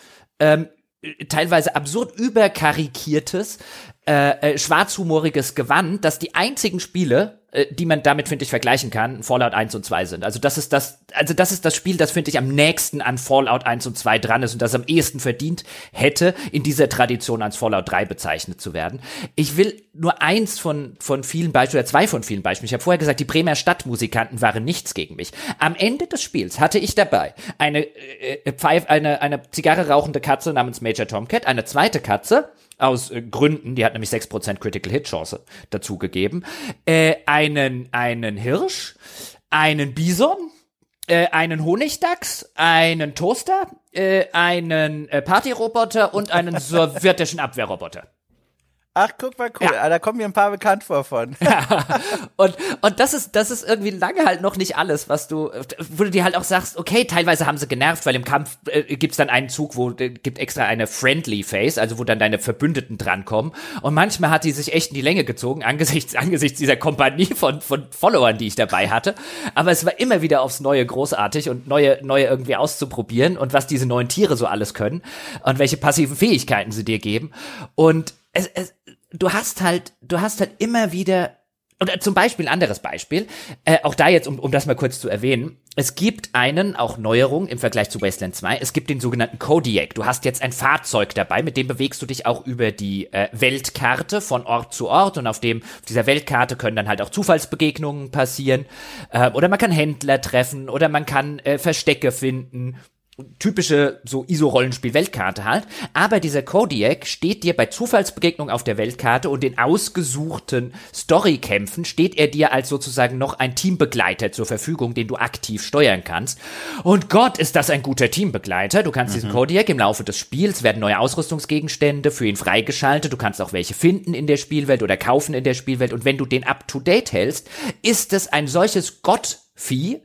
ähm, teilweise absurd überkarikiertes, äh, äh, schwarzhumoriges Gewand, dass die einzigen Spiele, äh, die man damit, finde ich, vergleichen kann, Fallout 1 und 2 sind. Also das ist das, also das ist das Spiel, das, finde ich, am nächsten an Fallout 1 und 2 dran ist und das am ehesten verdient hätte, in dieser Tradition als Fallout 3 bezeichnet zu werden. Ich will nur eins von, von vielen Beispielen, oder zwei von vielen Beispielen. Ich habe vorher gesagt, die Bremer Stadtmusikanten waren nichts gegen mich. Am Ende des Spiels hatte ich dabei eine, äh, äh Pfeif, eine, eine Zigarre rauchende Katze namens Major Tomcat, eine zweite Katze, aus äh, Gründen, die hat nämlich 6% Critical Hit Chance dazugegeben, äh, einen, einen Hirsch, einen Bison, äh, einen Honigdachs, einen Toaster, äh, einen äh, Partyroboter und einen (laughs) sowjetischen Abwehrroboter. Ach, guck mal, cool. Ja. Ah, da kommen mir ein paar bekannt vor von. Ja. (laughs) Und, und das ist, das ist irgendwie lange halt noch nicht alles, was du, wo du dir halt auch sagst, okay, teilweise haben sie genervt, weil im Kampf äh, gibt's dann einen Zug, wo äh, gibt extra eine Friendly Face, also wo dann deine Verbündeten drankommen. Und manchmal hat die sich echt in die Länge gezogen, angesichts, (laughs) angesichts dieser Kompanie von, von Followern, die ich dabei hatte. Aber es war immer wieder aufs Neue großartig und neue, neue irgendwie auszuprobieren und was diese neuen Tiere so alles können und welche passiven Fähigkeiten sie dir geben. Und es, es, du hast halt, du hast halt immer wieder oder zum Beispiel ein anderes Beispiel, äh, auch da jetzt, um, um das mal kurz zu erwähnen, es gibt einen, auch Neuerung im Vergleich zu Wasteland 2, es gibt den sogenannten Kodiak. Du hast jetzt ein Fahrzeug dabei, mit dem bewegst du dich auch über die äh, Weltkarte von Ort zu Ort und auf dem, auf dieser Weltkarte können dann halt auch Zufallsbegegnungen passieren äh, oder man kann Händler treffen oder man kann äh, Verstecke finden typische so ISO-Rollenspiel-Weltkarte halt. Aber dieser Kodiak steht dir bei Zufallsbegegnung auf der Weltkarte und in ausgesuchten Storykämpfen steht er dir als sozusagen noch ein Teambegleiter zur Verfügung, den du aktiv steuern kannst. Und Gott, ist das ein guter Teambegleiter. Du kannst mhm. diesen Kodiak im Laufe des Spiels werden neue Ausrüstungsgegenstände für ihn freigeschaltet. Du kannst auch welche finden in der Spielwelt oder kaufen in der Spielwelt. Und wenn du den up to date hältst, ist es ein solches Gott Vieh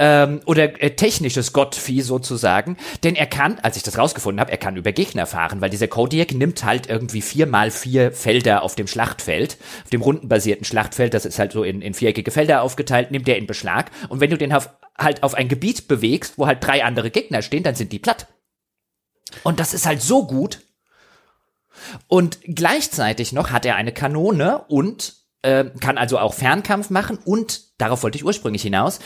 ähm, oder äh, technisches Gottvieh sozusagen, denn er kann, als ich das rausgefunden habe, er kann über Gegner fahren, weil dieser Kodiak nimmt halt irgendwie vier mal vier Felder auf dem Schlachtfeld, auf dem rundenbasierten Schlachtfeld, das ist halt so in, in viereckige Felder aufgeteilt, nimmt er in Beschlag und wenn du den auf, halt auf ein Gebiet bewegst, wo halt drei andere Gegner stehen, dann sind die platt. Und das ist halt so gut. Und gleichzeitig noch hat er eine Kanone und äh, kann also auch Fernkampf machen und darauf wollte ich ursprünglich hinaus.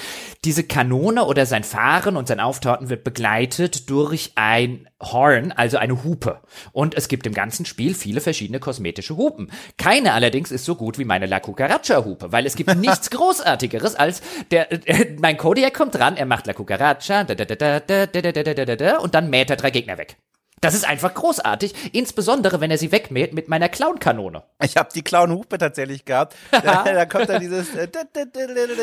Diese Kanone oder sein Fahren und sein Auftauchen wird begleitet durch ein Horn, also eine Hupe. Und es gibt im ganzen Spiel viele verschiedene kosmetische Hupen. Keine allerdings ist so gut wie meine La Cucaracha Hupe, weil es gibt nichts Großartigeres als der, äh, mein Kodiak kommt dran, er macht La Cucaracha, da, da, da, da, da, da, da, da, da, da, und dann mäht er drei Gegner weg. Das ist einfach großartig, insbesondere wenn er sie wegmäht mit meiner Clown-Kanone. Ich habe die Clown-Hupe tatsächlich gehabt. (laughs) da, da, kommt dann dieses. Äh,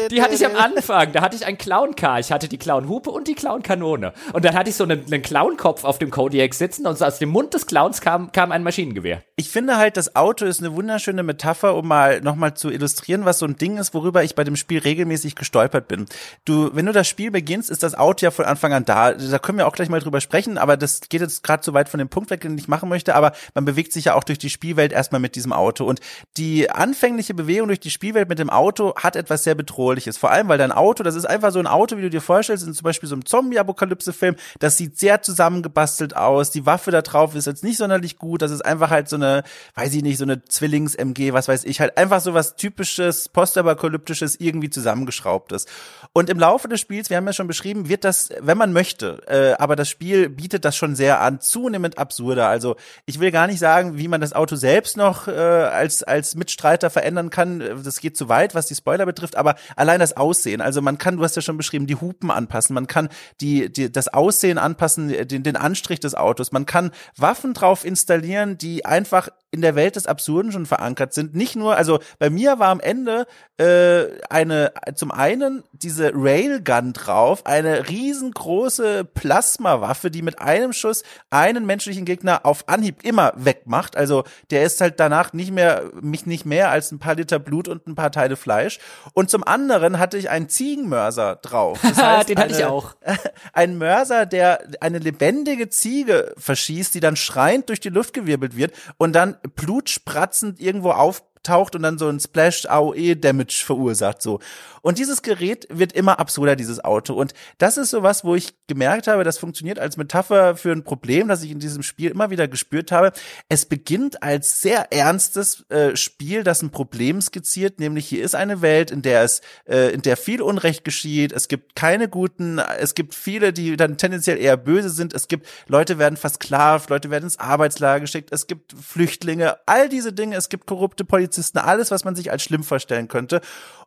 die hatte ich am Anfang. Da hatte ich ein Clown-Car. Ich hatte die Clown-Hupe und die Clown-Kanone. Und dann hatte ich so einen, einen Clown-Kopf auf dem Kodiak sitzen und aus dem Mund des Clowns kam, kam ein Maschinengewehr. Ich finde halt, das Auto ist eine wunderschöne Metapher, um mal nochmal zu illustrieren, was so ein Ding ist, worüber ich bei dem Spiel regelmäßig gestolpert bin. Du, wenn du das Spiel beginnst, ist das Auto ja von Anfang an da. Da können wir auch gleich mal drüber sprechen, aber das geht jetzt gerade zu weit von dem Punkt weg, den ich machen möchte, aber man bewegt sich ja auch durch die Spielwelt erstmal mit diesem Auto. Und die anfängliche Bewegung durch die Spielwelt mit dem Auto hat etwas sehr Bedrohliches. Vor allem, weil dein Auto, das ist einfach so ein Auto, wie du dir vorstellst, in zum Beispiel so einem Zombie-Apokalypse-Film, das sieht sehr zusammengebastelt aus. Die Waffe da drauf ist jetzt nicht sonderlich gut. Das ist einfach halt so eine, weiß ich nicht, so eine Zwillings-MG, was weiß ich, halt einfach so was typisches, postapokalyptisches, irgendwie zusammengeschraubtes. Und im Laufe des Spiels, wir haben ja schon beschrieben, wird das, wenn man möchte, äh, aber das Spiel bietet das schon sehr an, zunehmend absurder. Also ich will gar nicht sagen, wie man das Auto selbst noch äh, als, als Mitstreiter verändern kann. Das geht zu weit, was die Spoiler betrifft, aber allein das Aussehen. Also man kann, du hast ja schon beschrieben, die Hupen anpassen, man kann die, die, das Aussehen anpassen, den, den Anstrich des Autos, man kann Waffen drauf installieren, die einfach in der Welt des Absurden schon verankert sind. Nicht nur, also bei mir war am Ende äh, eine, zum einen diese Railgun drauf, eine riesengroße Plasmawaffe, die mit einem Schuss einen menschlichen Gegner auf Anhieb immer wegmacht. Also der ist halt danach nicht mehr, mich nicht mehr als ein paar Liter Blut und ein paar Teile Fleisch. Und zum anderen hatte ich einen Ziegenmörser drauf. Das (laughs) heißt, Den hatte eine, ich auch. (laughs) Ein Mörser, der eine lebendige Ziege verschießt, die dann schreiend durch die Luft gewirbelt wird und dann blutspratzend irgendwo auf taucht und dann so ein Splash AOE Damage verursacht so. Und dieses Gerät wird immer absurder dieses Auto. Und das ist so was, wo ich gemerkt habe, das funktioniert als Metapher für ein Problem, das ich in diesem Spiel immer wieder gespürt habe. Es beginnt als sehr ernstes äh, Spiel, das ein Problem skizziert, nämlich hier ist eine Welt, in der es äh, in der viel Unrecht geschieht, es gibt keine guten, es gibt viele, die dann tendenziell eher böse sind, es gibt Leute werden versklavt, Leute werden ins Arbeitslager geschickt, es gibt Flüchtlinge, all diese Dinge, es gibt korrupte Polizei Polizisten, alles, was man sich als schlimm vorstellen könnte.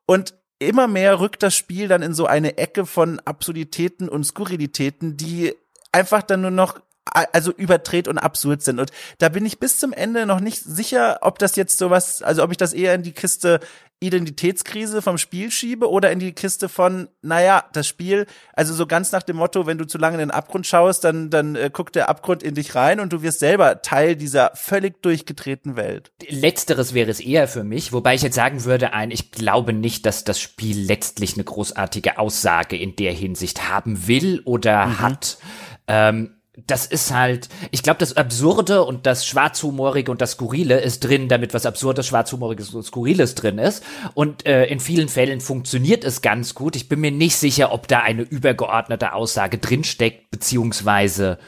Und immer mehr rückt das Spiel dann in so eine Ecke von Absurditäten und Skurrilitäten, die einfach dann nur noch also überdreht und absurd sind. Und da bin ich bis zum Ende noch nicht sicher, ob das jetzt sowas, also ob ich das eher in die Kiste Identitätskrise vom Spiel schiebe oder in die Kiste von, naja, das Spiel, also so ganz nach dem Motto, wenn du zu lange in den Abgrund schaust, dann, dann äh, guckt der Abgrund in dich rein und du wirst selber Teil dieser völlig durchgedrehten Welt. Letzteres wäre es eher für mich, wobei ich jetzt sagen würde, ein, ich glaube nicht, dass das Spiel letztlich eine großartige Aussage in der Hinsicht haben will oder mhm. hat. Ähm, das ist halt, ich glaube, das Absurde und das Schwarzhumorige und das Skurrile ist drin, damit was Absurdes, Schwarzhumoriges und Skurriles drin ist. Und äh, in vielen Fällen funktioniert es ganz gut. Ich bin mir nicht sicher, ob da eine übergeordnete Aussage drinsteckt, beziehungsweise,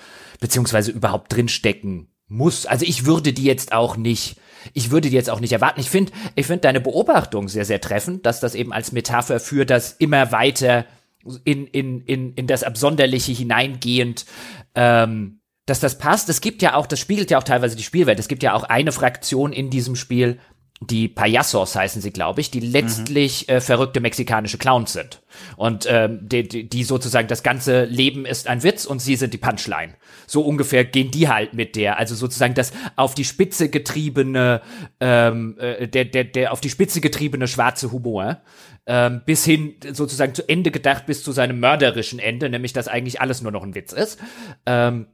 beziehungsweise überhaupt drinstecken muss. Also ich würde die jetzt auch nicht, ich würde die jetzt auch nicht erwarten. Ich finde, ich finde deine Beobachtung sehr, sehr treffend, dass das eben als Metapher für das immer weiter in, in, in, in das Absonderliche hineingehend, ähm, dass das passt. Es gibt ja auch, das spiegelt ja auch teilweise die Spielwelt. Es gibt ja auch eine Fraktion in diesem Spiel, die Payasos heißen sie, glaube ich, die letztlich mhm. äh, verrückte mexikanische Clowns sind. Und ähm, die, die, die sozusagen das ganze Leben ist ein Witz und sie sind die Punchline. So ungefähr gehen die halt mit der, also sozusagen das auf die Spitze getriebene, ähm, äh, der, der, der auf die Spitze getriebene schwarze Humor ähm, bis hin sozusagen zu Ende gedacht, bis zu seinem mörderischen Ende, nämlich dass eigentlich alles nur noch ein Witz ist. Ähm,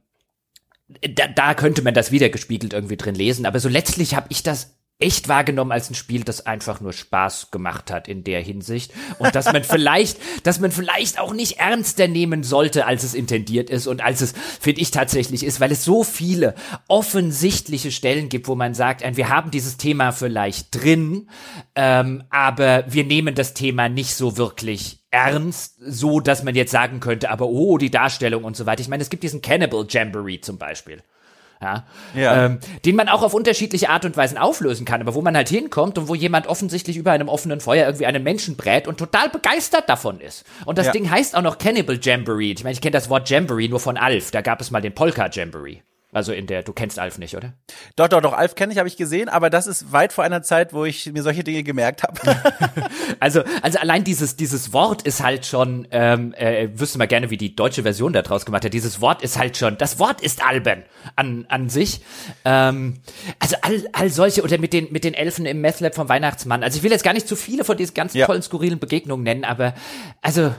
da, da könnte man das wieder gespiegelt irgendwie drin lesen, aber so letztlich habe ich das echt wahrgenommen als ein Spiel, das einfach nur Spaß gemacht hat in der Hinsicht und dass man vielleicht, (laughs) dass man vielleicht auch nicht ernster nehmen sollte, als es intendiert ist und als es, finde ich, tatsächlich ist, weil es so viele offensichtliche Stellen gibt, wo man sagt, wir haben dieses Thema vielleicht drin, ähm, aber wir nehmen das Thema nicht so wirklich ernst, so dass man jetzt sagen könnte, aber oh, die Darstellung und so weiter. Ich meine, es gibt diesen Cannibal Jamboree zum Beispiel ja, ja. Ähm, den man auch auf unterschiedliche Art und Weisen auflösen kann, aber wo man halt hinkommt und wo jemand offensichtlich über einem offenen Feuer irgendwie einen Menschen brät und total begeistert davon ist. Und das ja. Ding heißt auch noch Cannibal Jamboree. Ich meine, ich kenne das Wort Jamboree nur von Alf, da gab es mal den Polka Jamboree. Also in der, du kennst Alf nicht, oder? Doch, doch, doch, Alf kenne ich, habe ich gesehen, aber das ist weit vor einer Zeit, wo ich mir solche Dinge gemerkt habe. (laughs) also, also allein dieses, dieses Wort ist halt schon, ähm, äh, wüsste mal gerne, wie die deutsche Version da draus gemacht hat. Dieses Wort ist halt schon, das Wort ist Alben an, an sich. Ähm, also all, all solche, oder mit den, mit den Elfen im Meth Lab vom Weihnachtsmann. Also ich will jetzt gar nicht zu viele von diesen ganzen ja. tollen, skurrilen Begegnungen nennen, aber also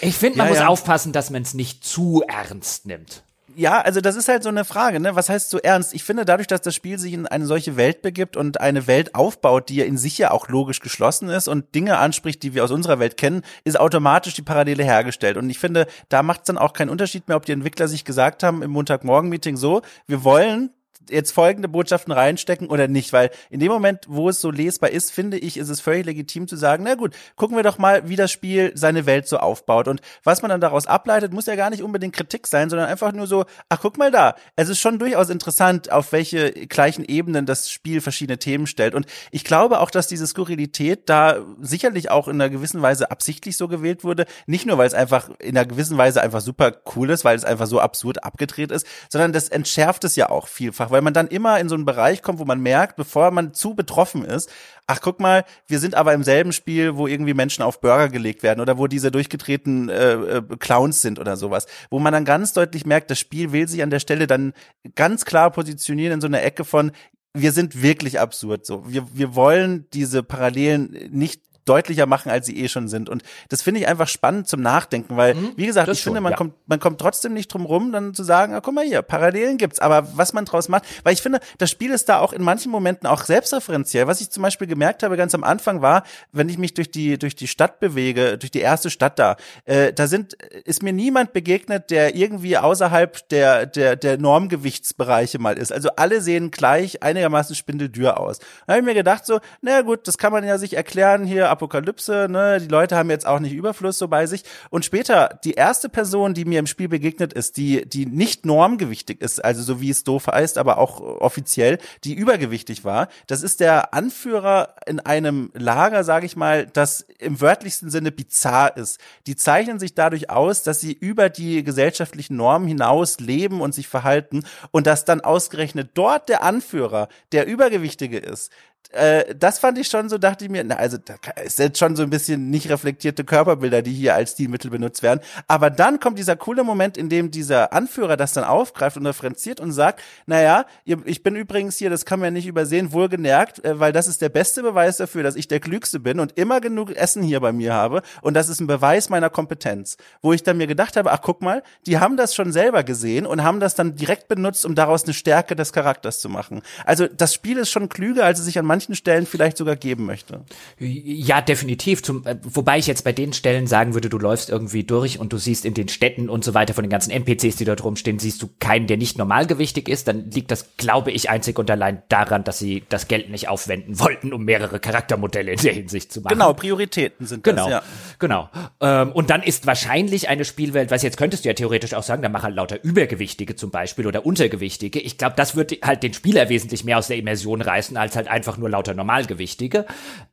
ich finde, man ja, muss ja. aufpassen, dass man es nicht zu ernst nimmt. Ja, also das ist halt so eine Frage, ne? Was heißt so ernst? Ich finde, dadurch, dass das Spiel sich in eine solche Welt begibt und eine Welt aufbaut, die ja in sich ja auch logisch geschlossen ist und Dinge anspricht, die wir aus unserer Welt kennen, ist automatisch die Parallele hergestellt. Und ich finde, da macht es dann auch keinen Unterschied mehr, ob die Entwickler sich gesagt haben im Montagmorgen-Meeting so, wir wollen jetzt folgende Botschaften reinstecken oder nicht, weil in dem Moment, wo es so lesbar ist, finde ich, ist es völlig legitim zu sagen, na gut, gucken wir doch mal, wie das Spiel seine Welt so aufbaut. Und was man dann daraus ableitet, muss ja gar nicht unbedingt Kritik sein, sondern einfach nur so, ach guck mal da, es ist schon durchaus interessant, auf welche gleichen Ebenen das Spiel verschiedene Themen stellt. Und ich glaube auch, dass diese Skurrilität da sicherlich auch in einer gewissen Weise absichtlich so gewählt wurde, nicht nur, weil es einfach in einer gewissen Weise einfach super cool ist, weil es einfach so absurd abgedreht ist, sondern das entschärft es ja auch vielfach, weil weil man dann immer in so einen Bereich kommt, wo man merkt, bevor man zu betroffen ist, ach guck mal, wir sind aber im selben Spiel, wo irgendwie Menschen auf Burger gelegt werden oder wo diese durchgedrehten äh, äh, Clowns sind oder sowas, wo man dann ganz deutlich merkt, das Spiel will sich an der Stelle dann ganz klar positionieren in so einer Ecke von wir sind wirklich absurd so. Wir, wir wollen diese Parallelen nicht deutlicher machen, als sie eh schon sind. Und das finde ich einfach spannend zum Nachdenken, weil, mhm, wie gesagt, ich schon, finde, man ja. kommt, man kommt trotzdem nicht drum rum, dann zu sagen, ah, guck mal hier, Parallelen gibt's. Aber was man draus macht, weil ich finde, das Spiel ist da auch in manchen Momenten auch selbstreferenziell. Was ich zum Beispiel gemerkt habe ganz am Anfang war, wenn ich mich durch die, durch die Stadt bewege, durch die erste Stadt da, äh, da sind, ist mir niemand begegnet, der irgendwie außerhalb der, der, der Normgewichtsbereiche mal ist. Also alle sehen gleich einigermaßen spindeldür aus. Da habe ich mir gedacht so, na gut, das kann man ja sich erklären hier, Apokalypse, ne? Die Leute haben jetzt auch nicht Überfluss so bei sich. Und später, die erste Person, die mir im Spiel begegnet ist, die, die nicht normgewichtig ist, also so wie es doof heißt, aber auch offiziell, die übergewichtig war, das ist der Anführer in einem Lager, sage ich mal, das im wörtlichsten Sinne bizarr ist. Die zeichnen sich dadurch aus, dass sie über die gesellschaftlichen Normen hinaus leben und sich verhalten und dass dann ausgerechnet dort der Anführer, der Übergewichtige ist, äh, das fand ich schon so, dachte ich mir, na, also da ist jetzt schon so ein bisschen nicht reflektierte Körperbilder, die hier als Stilmittel benutzt werden. Aber dann kommt dieser coole Moment, in dem dieser Anführer das dann aufgreift und referenziert und sagt, naja, ich bin übrigens hier, das kann man ja nicht übersehen, wohlgemerkt, äh, weil das ist der beste Beweis dafür, dass ich der Klügste bin und immer genug Essen hier bei mir habe. Und das ist ein Beweis meiner Kompetenz. Wo ich dann mir gedacht habe, ach guck mal, die haben das schon selber gesehen und haben das dann direkt benutzt, um daraus eine Stärke des Charakters zu machen. Also das Spiel ist schon klüger, als es sich an manchen Stellen vielleicht sogar geben möchte. Ja, definitiv. Zum, äh, wobei ich jetzt bei den Stellen sagen würde, du läufst irgendwie durch und du siehst in den Städten und so weiter von den ganzen NPCs, die dort rumstehen, siehst du keinen, der nicht normalgewichtig ist. Dann liegt das, glaube ich, einzig und allein daran, dass sie das Geld nicht aufwenden wollten, um mehrere Charaktermodelle in der Hinsicht zu machen. Genau, Prioritäten sind genau, das, ja. Genau. Ähm, und dann ist wahrscheinlich eine Spielwelt, was jetzt könntest du ja theoretisch auch sagen, da mach halt lauter Übergewichtige zum Beispiel oder Untergewichtige. Ich glaube, das wird halt den Spieler wesentlich mehr aus der Immersion reißen, als halt einfach nur lauter Normalgewichtige.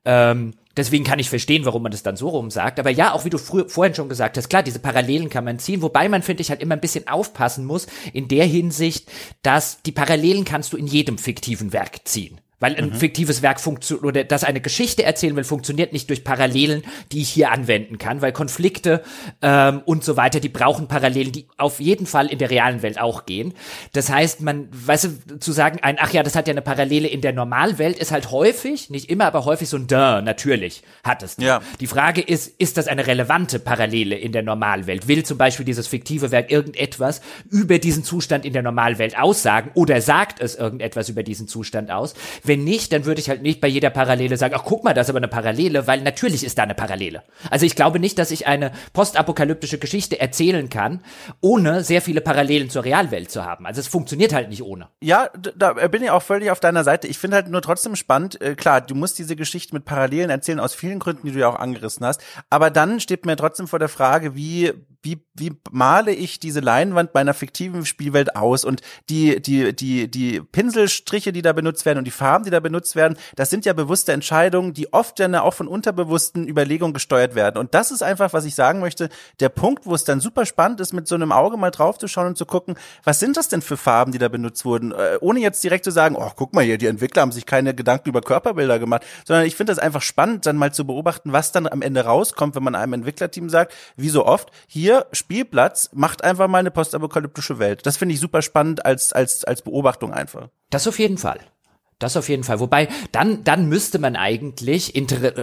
Ähm, deswegen kann ich verstehen, warum man das dann so rum sagt. Aber ja, auch wie du vorhin schon gesagt hast, klar, diese Parallelen kann man ziehen, wobei man, finde ich, halt immer ein bisschen aufpassen muss in der Hinsicht, dass die Parallelen kannst du in jedem fiktiven Werk ziehen. Weil ein mhm. fiktives Werk funktioniert, oder das eine Geschichte erzählen will, funktioniert nicht durch Parallelen, die ich hier anwenden kann, weil Konflikte ähm, und so weiter, die brauchen Parallelen, die auf jeden Fall in der realen Welt auch gehen. Das heißt, man, weißt du, zu sagen, ein, ach ja, das hat ja eine Parallele in der Normalwelt, ist halt häufig, nicht immer, aber häufig so ein Duh, natürlich hat es. Ja. Die Frage ist, ist das eine relevante Parallele in der Normalwelt? Will zum Beispiel dieses fiktive Werk irgendetwas über diesen Zustand in der Normalwelt aussagen oder sagt es irgendetwas über diesen Zustand aus? Wenn nicht, dann würde ich halt nicht bei jeder Parallele sagen, ach guck mal, das ist aber eine Parallele, weil natürlich ist da eine Parallele. Also ich glaube nicht, dass ich eine postapokalyptische Geschichte erzählen kann, ohne sehr viele Parallelen zur Realwelt zu haben. Also es funktioniert halt nicht ohne. Ja, da bin ich auch völlig auf deiner Seite. Ich finde halt nur trotzdem spannend, äh, klar, du musst diese Geschichte mit Parallelen erzählen aus vielen Gründen, die du ja auch angerissen hast, aber dann steht mir trotzdem vor der Frage, wie wie, wie male ich diese Leinwand meiner fiktiven Spielwelt aus und die, die, die, die Pinselstriche, die da benutzt werden und die Farben, die da benutzt werden, das sind ja bewusste Entscheidungen, die oft dann auch von unterbewussten Überlegungen gesteuert werden. Und das ist einfach, was ich sagen möchte, der Punkt, wo es dann super spannend ist, mit so einem Auge mal draufzuschauen und zu gucken, was sind das denn für Farben, die da benutzt wurden, äh, ohne jetzt direkt zu sagen, oh, guck mal hier, die Entwickler haben sich keine Gedanken über Körperbilder gemacht, sondern ich finde das einfach spannend, dann mal zu beobachten, was dann am Ende rauskommt, wenn man einem Entwicklerteam sagt, wie so oft, hier Spielplatz, macht einfach mal eine postapokalyptische Welt. Das finde ich super spannend als, als, als Beobachtung einfach. Das auf jeden Fall. Das auf jeden Fall. Wobei, dann, dann müsste man eigentlich,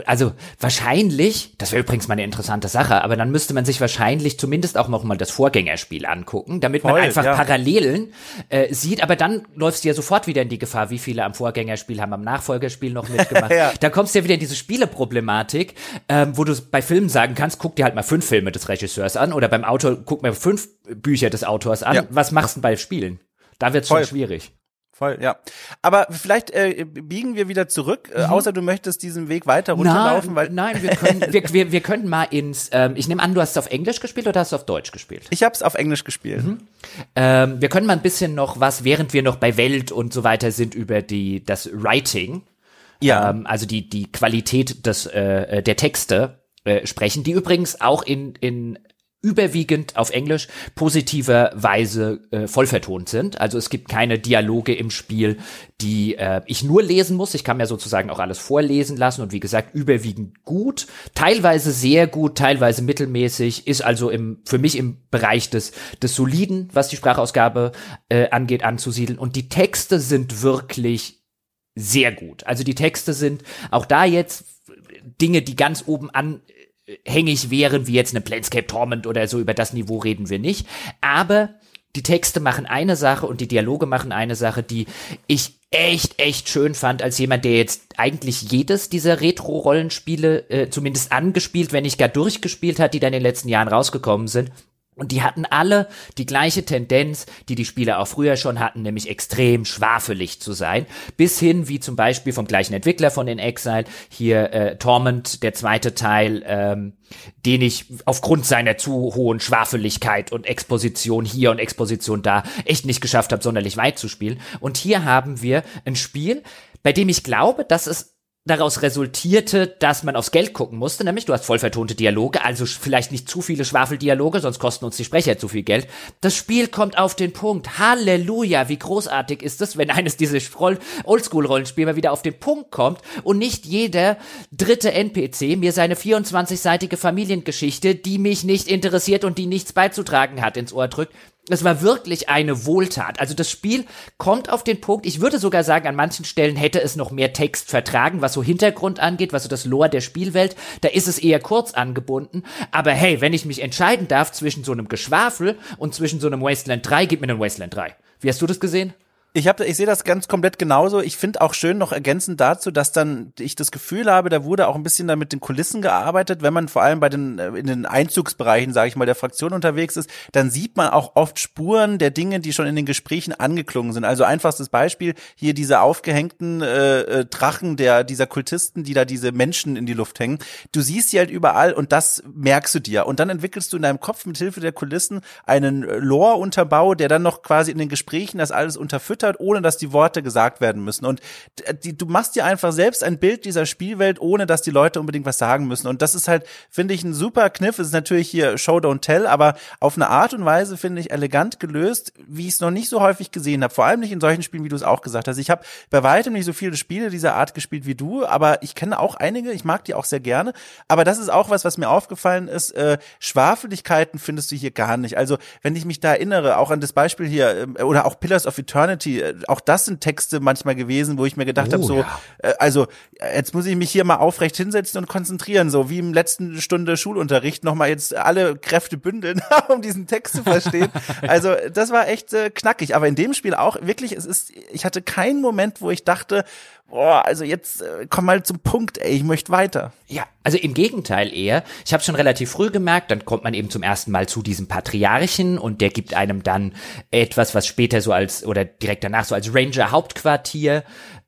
also wahrscheinlich, das wäre übrigens mal eine interessante Sache, aber dann müsste man sich wahrscheinlich zumindest auch noch mal das Vorgängerspiel angucken, damit Voll, man einfach ja. Parallelen äh, sieht. Aber dann läufst du ja sofort wieder in die Gefahr, wie viele am Vorgängerspiel haben am Nachfolgerspiel noch mitgemacht. (laughs) ja. Da kommst du ja wieder in diese Spieleproblematik, ähm, wo du bei Filmen sagen kannst, guck dir halt mal fünf Filme des Regisseurs an oder beim Autor guck mir fünf Bücher des Autors an. Ja. Was machst du bei Spielen? Da wird's schon schwierig. Voll, ja. Aber vielleicht äh, biegen wir wieder zurück, äh, mhm. außer du möchtest diesen Weg weiter runterlaufen, nein, weil nein, wir können, (laughs) wir, wir, wir können mal ins. Ähm, ich nehme an, du hast es auf Englisch gespielt oder hast du auf Deutsch gespielt? Ich habe es auf Englisch gespielt. Mhm. Ähm, wir können mal ein bisschen noch was, während wir noch bei Welt und so weiter sind über die das Writing, ja, ähm, also die die Qualität des äh, der Texte äh, sprechen, die übrigens auch in in überwiegend auf Englisch positiverweise äh, vollvertont sind. Also es gibt keine Dialoge im Spiel, die äh, ich nur lesen muss. Ich kann mir sozusagen auch alles vorlesen lassen und wie gesagt überwiegend gut, teilweise sehr gut, teilweise mittelmäßig, ist also im für mich im Bereich des des soliden, was die Sprachausgabe äh, angeht, anzusiedeln. Und die Texte sind wirklich sehr gut. Also die Texte sind auch da jetzt Dinge, die ganz oben an hängig wären, wie jetzt eine Planescape Torment oder so, über das Niveau reden wir nicht. Aber die Texte machen eine Sache und die Dialoge machen eine Sache, die ich echt, echt schön fand, als jemand, der jetzt eigentlich jedes dieser Retro-Rollenspiele äh, zumindest angespielt, wenn nicht gar durchgespielt hat, die dann in den letzten Jahren rausgekommen sind. Und die hatten alle die gleiche Tendenz, die die Spieler auch früher schon hatten, nämlich extrem schwafelig zu sein. Bis hin, wie zum Beispiel vom gleichen Entwickler von In Exile, hier äh, Torment, der zweite Teil, ähm, den ich aufgrund seiner zu hohen Schwafeligkeit und Exposition hier und Exposition da echt nicht geschafft habe, sonderlich weit zu spielen. Und hier haben wir ein Spiel, bei dem ich glaube, dass es daraus resultierte, dass man aufs Geld gucken musste, nämlich du hast voll vertonte Dialoge, also vielleicht nicht zu viele Schwafeldialoge, sonst kosten uns die Sprecher zu viel Geld. Das Spiel kommt auf den Punkt. Halleluja, wie großartig ist es, wenn eines dieser Oldschool-Rollenspiele mal wieder auf den Punkt kommt und nicht jeder dritte NPC mir seine 24-seitige Familiengeschichte, die mich nicht interessiert und die nichts beizutragen hat, ins Ohr drückt, es war wirklich eine Wohltat. Also das Spiel kommt auf den Punkt. Ich würde sogar sagen, an manchen Stellen hätte es noch mehr Text vertragen, was so Hintergrund angeht, was so das Lore der Spielwelt. Da ist es eher kurz angebunden. Aber hey, wenn ich mich entscheiden darf zwischen so einem Geschwafel und zwischen so einem Wasteland 3, gib mir einen Wasteland 3. Wie hast du das gesehen? Ich habe, ich sehe das ganz komplett genauso. Ich finde auch schön noch ergänzend dazu, dass dann ich das Gefühl habe, da wurde auch ein bisschen dann mit den Kulissen gearbeitet. Wenn man vor allem bei den äh, in den Einzugsbereichen, sage ich mal, der Fraktion unterwegs ist, dann sieht man auch oft Spuren der Dinge, die schon in den Gesprächen angeklungen sind. Also einfachstes Beispiel hier diese aufgehängten äh, äh, Drachen der dieser Kultisten, die da diese Menschen in die Luft hängen. Du siehst sie halt überall und das merkst du dir. Und dann entwickelst du in deinem Kopf mit Hilfe der Kulissen einen Lore-Unterbau, der dann noch quasi in den Gesprächen das alles unterfüttert hat, ohne dass die Worte gesagt werden müssen. Und die, du machst dir einfach selbst ein Bild dieser Spielwelt, ohne dass die Leute unbedingt was sagen müssen. Und das ist halt, finde ich, ein super Kniff. Es ist natürlich hier Show, Don't Tell, aber auf eine Art und Weise, finde ich, elegant gelöst, wie ich es noch nicht so häufig gesehen habe. Vor allem nicht in solchen Spielen, wie du es auch gesagt hast. Ich habe bei weitem nicht so viele Spiele dieser Art gespielt wie du, aber ich kenne auch einige. Ich mag die auch sehr gerne. Aber das ist auch was, was mir aufgefallen ist. Äh, Schwafeligkeiten findest du hier gar nicht. Also, wenn ich mich da erinnere, auch an das Beispiel hier, äh, oder auch Pillars of Eternity, äh, auch das sind Texte manchmal gewesen, wo ich mir gedacht oh, habe, so, ja. äh, also jetzt muss ich mich hier mal aufrecht hinsetzen und konzentrieren, so wie im letzten Stunde Schulunterricht nochmal jetzt alle Kräfte bündeln, (laughs) um diesen Text zu verstehen. (laughs) also das war echt äh, knackig, aber in dem Spiel auch wirklich, es ist, ich hatte keinen Moment, wo ich dachte, boah, also jetzt äh, komm mal zum Punkt, ey, ich möchte weiter. Ja, also im Gegenteil eher. Ich habe schon relativ früh gemerkt, dann kommt man eben zum ersten Mal zu diesem Patriarchen und der gibt einem dann etwas, was später so als oder direkt danach so als Ranger Hauptquartier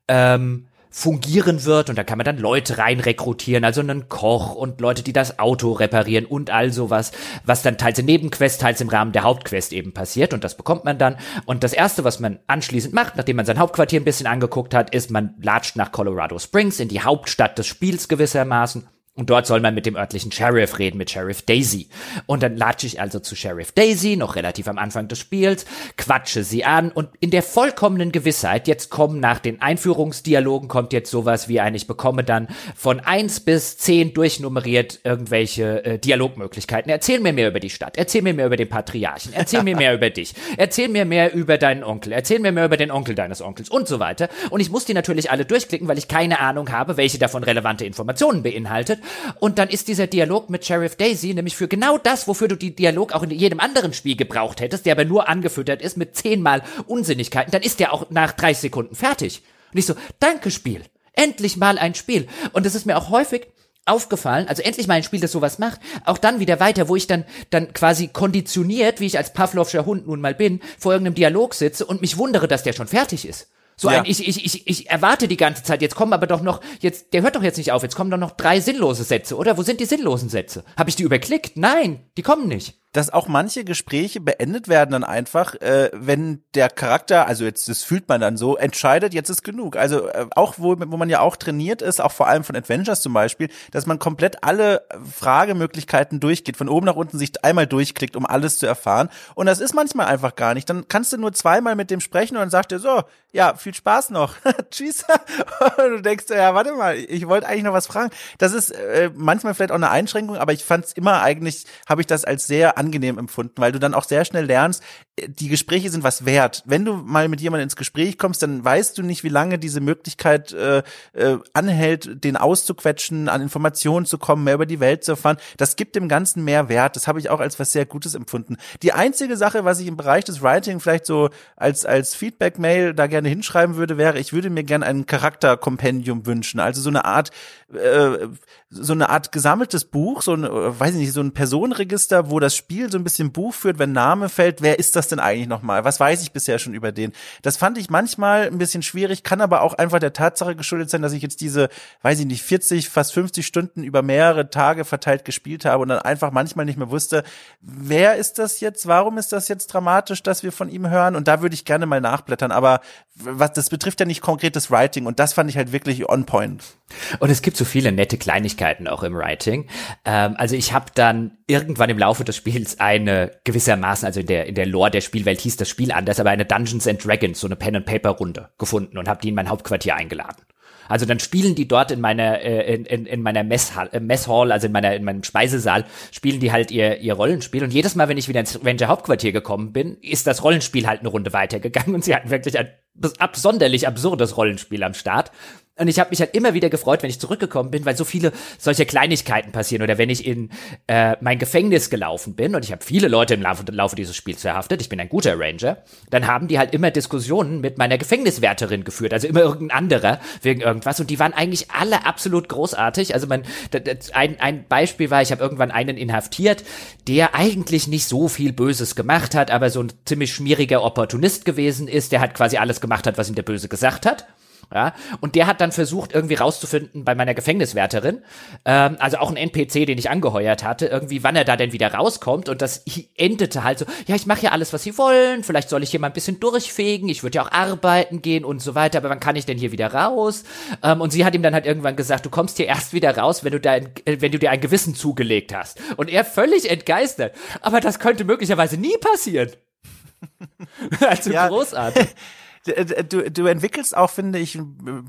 ähm, fungieren wird und da kann man dann Leute rein rekrutieren, also einen Koch und Leute, die das Auto reparieren und all sowas, was dann teils in Nebenquest, teils im Rahmen der Hauptquest eben passiert und das bekommt man dann. Und das erste, was man anschließend macht, nachdem man sein Hauptquartier ein bisschen angeguckt hat, ist, man latscht nach Colorado Springs in die Hauptstadt des Spiels gewissermaßen Und dort soll man mit dem örtlichen Sheriff reden, mit Sheriff Daisy. Und dann latsche ich also zu Sheriff Daisy, noch relativ am Anfang des Spiels, quatsche sie an und in der vollkommenen Gewissheit, jetzt kommen nach den Einführungsdialogen, kommt jetzt sowas wie ein, ich bekomme dann von eins bis zehn durchnummeriert irgendwelche äh, Dialogmöglichkeiten. Erzähl mir mehr über die Stadt, erzähl mir mehr über den Patriarchen, erzähl mir mehr über dich, erzähl mir mehr über deinen Onkel, erzähl mir mehr über den Onkel deines Onkels und so weiter. Und ich muss die natürlich alle durchklicken, weil ich keine Ahnung habe, welche davon relevante Informationen beinhaltet. Und dann ist dieser Dialog mit Sheriff Daisy nämlich für genau das, wofür du die Dialog auch in jedem anderen Spiel gebraucht hättest, der aber nur angefüttert ist mit zehnmal Unsinnigkeiten, dann ist der auch nach 30 Sekunden fertig. Und ich so, danke Spiel. Endlich mal ein Spiel. Und es ist mir auch häufig aufgefallen, also endlich mal ein Spiel, das sowas macht, auch dann wieder weiter, wo ich dann, dann quasi konditioniert, wie ich als Pavlovscher Hund nun mal bin, vor irgendeinem Dialog sitze und mich wundere, dass der schon fertig ist. So ja. ein, ich, ich, ich, ich erwarte die ganze Zeit, jetzt kommen aber doch noch, jetzt, der hört doch jetzt nicht auf, jetzt kommen doch noch drei sinnlose Sätze, oder? Wo sind die sinnlosen Sätze? Habe ich die überklickt? Nein, die kommen nicht dass auch manche Gespräche beendet werden dann einfach, äh, wenn der Charakter, also jetzt das fühlt man dann so, entscheidet, jetzt ist genug. Also äh, auch wo, wo man ja auch trainiert ist, auch vor allem von Adventures zum Beispiel, dass man komplett alle Fragemöglichkeiten durchgeht, von oben nach unten sich einmal durchklickt, um alles zu erfahren. Und das ist manchmal einfach gar nicht. Dann kannst du nur zweimal mit dem sprechen und dann sagt er so, ja, viel Spaß noch. (laughs) Tschüss. (laughs) und du denkst, ja, warte mal, ich wollte eigentlich noch was fragen. Das ist äh, manchmal vielleicht auch eine Einschränkung, aber ich fand es immer eigentlich, habe ich das als sehr angenehm empfunden, weil du dann auch sehr schnell lernst, äh, die Gespräche sind was wert. Wenn du mal mit jemandem ins Gespräch kommst, dann weißt du nicht, wie lange diese Möglichkeit äh, äh, anhält, den auszuquetschen, an Informationen zu kommen, mehr über die Welt zu erfahren. Das gibt dem Ganzen mehr Wert. Das habe ich auch als was sehr Gutes empfunden. Die einzige Sache, was ich im Bereich des Writing vielleicht so als, als Feedback-Mail da gerne hinschreiben würde, wäre, ich würde mir gerne ein Charakterkompendium wünschen. Also so eine Art, äh, so eine Art gesammeltes Buch, so ein, äh, weiß ich nicht, so ein Personenregister, wo das Spiel so ein bisschen Buch führt, wenn Name fällt, wer ist das denn eigentlich nochmal? Was weiß ich bisher schon über den? Das fand ich manchmal ein bisschen schwierig, kann aber auch einfach der Tatsache geschuldet sein, dass ich jetzt diese, weiß ich nicht, 40, fast 50 Stunden über mehrere Tage verteilt gespielt habe und dann einfach manchmal nicht mehr wusste, wer ist das jetzt? Warum ist das jetzt dramatisch, dass wir von ihm hören? Und da würde ich gerne mal nachblättern, aber was, das betrifft ja nicht konkretes Writing und das fand ich halt wirklich on point. Und es gibt so viele nette Kleinigkeiten auch im Writing. Ähm, also ich habe dann irgendwann im Laufe des Spiels eine gewissermaßen, also in der, in der Lore der Spielwelt hieß das Spiel anders, aber eine Dungeons and Dragons, so eine Pen-and-Paper-Runde gefunden und habe die in mein Hauptquartier eingeladen. Also dann spielen die dort in meiner äh, in, in, in meiner Messhall, äh, Messhall, also in meiner in meinem Speisesaal, spielen die halt ihr ihr Rollenspiel und jedes Mal, wenn ich wieder ins Ranger Hauptquartier gekommen bin, ist das Rollenspiel halt eine Runde weitergegangen und sie hatten wirklich ein absonderlich absurdes Rollenspiel am Start. Und ich habe mich halt immer wieder gefreut, wenn ich zurückgekommen bin, weil so viele solche Kleinigkeiten passieren. Oder wenn ich in äh, mein Gefängnis gelaufen bin, und ich habe viele Leute im Laufe, Laufe dieses Spiels verhaftet, ich bin ein guter Ranger, dann haben die halt immer Diskussionen mit meiner Gefängniswärterin geführt, also immer irgendein anderer wegen irgendwas. Und die waren eigentlich alle absolut großartig. Also mein, ein, ein Beispiel war, ich habe irgendwann einen inhaftiert, der eigentlich nicht so viel Böses gemacht hat, aber so ein ziemlich schmieriger Opportunist gewesen ist, der halt quasi alles gemacht hat, was ihm der Böse gesagt hat. Ja, und der hat dann versucht, irgendwie rauszufinden bei meiner Gefängniswärterin, ähm, also auch ein NPC, den ich angeheuert hatte, irgendwie, wann er da denn wieder rauskommt. Und das endete halt so, ja, ich mache ja alles, was sie wollen, vielleicht soll ich hier mal ein bisschen durchfegen, ich würde ja auch arbeiten gehen und so weiter, aber wann kann ich denn hier wieder raus? Ähm, und sie hat ihm dann halt irgendwann gesagt, du kommst hier erst wieder raus, wenn du, dein, äh, wenn du dir ein Gewissen zugelegt hast. Und er völlig entgeistert. Aber das könnte möglicherweise nie passieren. (laughs) also ja. großartig. (laughs) du, du entwickelst auch, finde ich,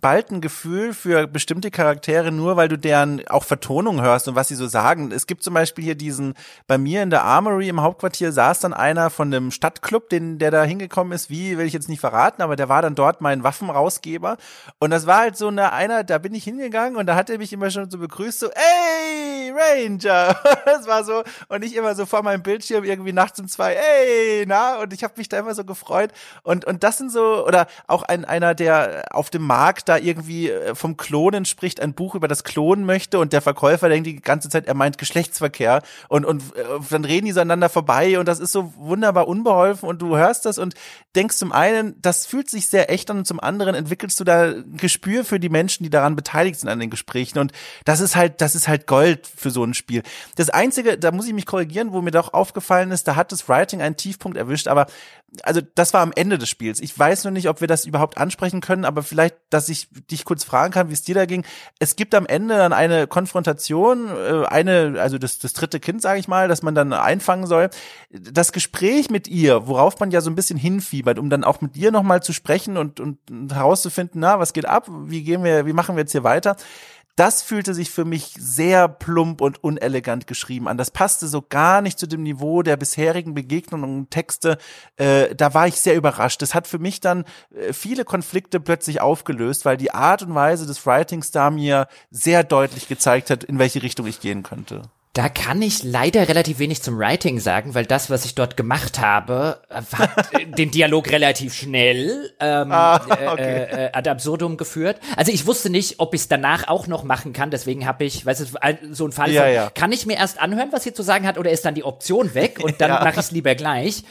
bald ein Gefühl für bestimmte Charaktere, nur weil du deren auch Vertonung hörst und was sie so sagen. Es gibt zum Beispiel hier diesen, bei mir in der Armory im Hauptquartier saß dann einer von dem Stadtclub, den, der da hingekommen ist, wie, will ich jetzt nicht verraten, aber der war dann dort mein Waffenrausgeber. Und das war halt so eine, einer, da bin ich hingegangen und da hat er mich immer schon so begrüßt, so, ey, Ranger! (laughs) das war so, und ich immer so vor meinem Bildschirm irgendwie nachts um zwei, ey, na, und ich habe mich da immer so gefreut. Und, und das sind so, oder auch ein, einer, der auf dem Markt da irgendwie äh, vom Klonen spricht, ein Buch über das Klonen möchte und der Verkäufer denkt die ganze Zeit, er meint Geschlechtsverkehr und, und äh, dann reden die so aneinander vorbei und das ist so wunderbar unbeholfen und du hörst das und denkst zum einen, das fühlt sich sehr echt an und zum anderen entwickelst du da Gespür für die Menschen, die daran beteiligt sind an den Gesprächen und das ist halt, das ist halt Gold für so ein Spiel. Das Einzige, da muss ich mich korrigieren, wo mir doch aufgefallen ist, da hat das Writing einen Tiefpunkt erwischt, aber also das war am Ende des Spiels. Ich weiß nur nicht, ob wir das überhaupt ansprechen können, aber vielleicht, dass ich dich kurz fragen kann, wie es dir da ging. Es gibt am Ende dann eine Konfrontation, äh, eine, also das, das dritte Kind, sage ich mal, dass man dann einfangen soll. Das Gespräch mit ihr, worauf man ja so ein bisschen hinfiebert, um dann auch mit ihr nochmal zu sprechen und, und herauszufinden, na, was geht ab, wie gehen wir, wie machen wir jetzt hier weiter das fühlte sich für mich sehr plump und unelegant geschrieben an. Das passte so gar nicht zu dem Niveau der bisherigen Begegnungen und Texte. Äh, da war ich sehr überrascht. Das hat für mich dann äh, viele Konflikte plötzlich aufgelöst, weil die Art und Weise des Writings da mir sehr deutlich gezeigt hat, in welche Richtung ich gehen könnte. Da kann ich leider relativ wenig zum Writing sagen, weil das, was ich dort gemacht habe, hat (laughs) den Dialog relativ schnell ähm, ah, okay. äh, äh, ad absurdum geführt. Also ich wusste nicht, ob ich es danach auch noch machen kann, deswegen habe ich, weißt du, so ein Fall ja, von, ja. kann ich mir erst anhören, was sie zu sagen hat, oder ist dann die Option weg und dann ja. mache ich es lieber gleich.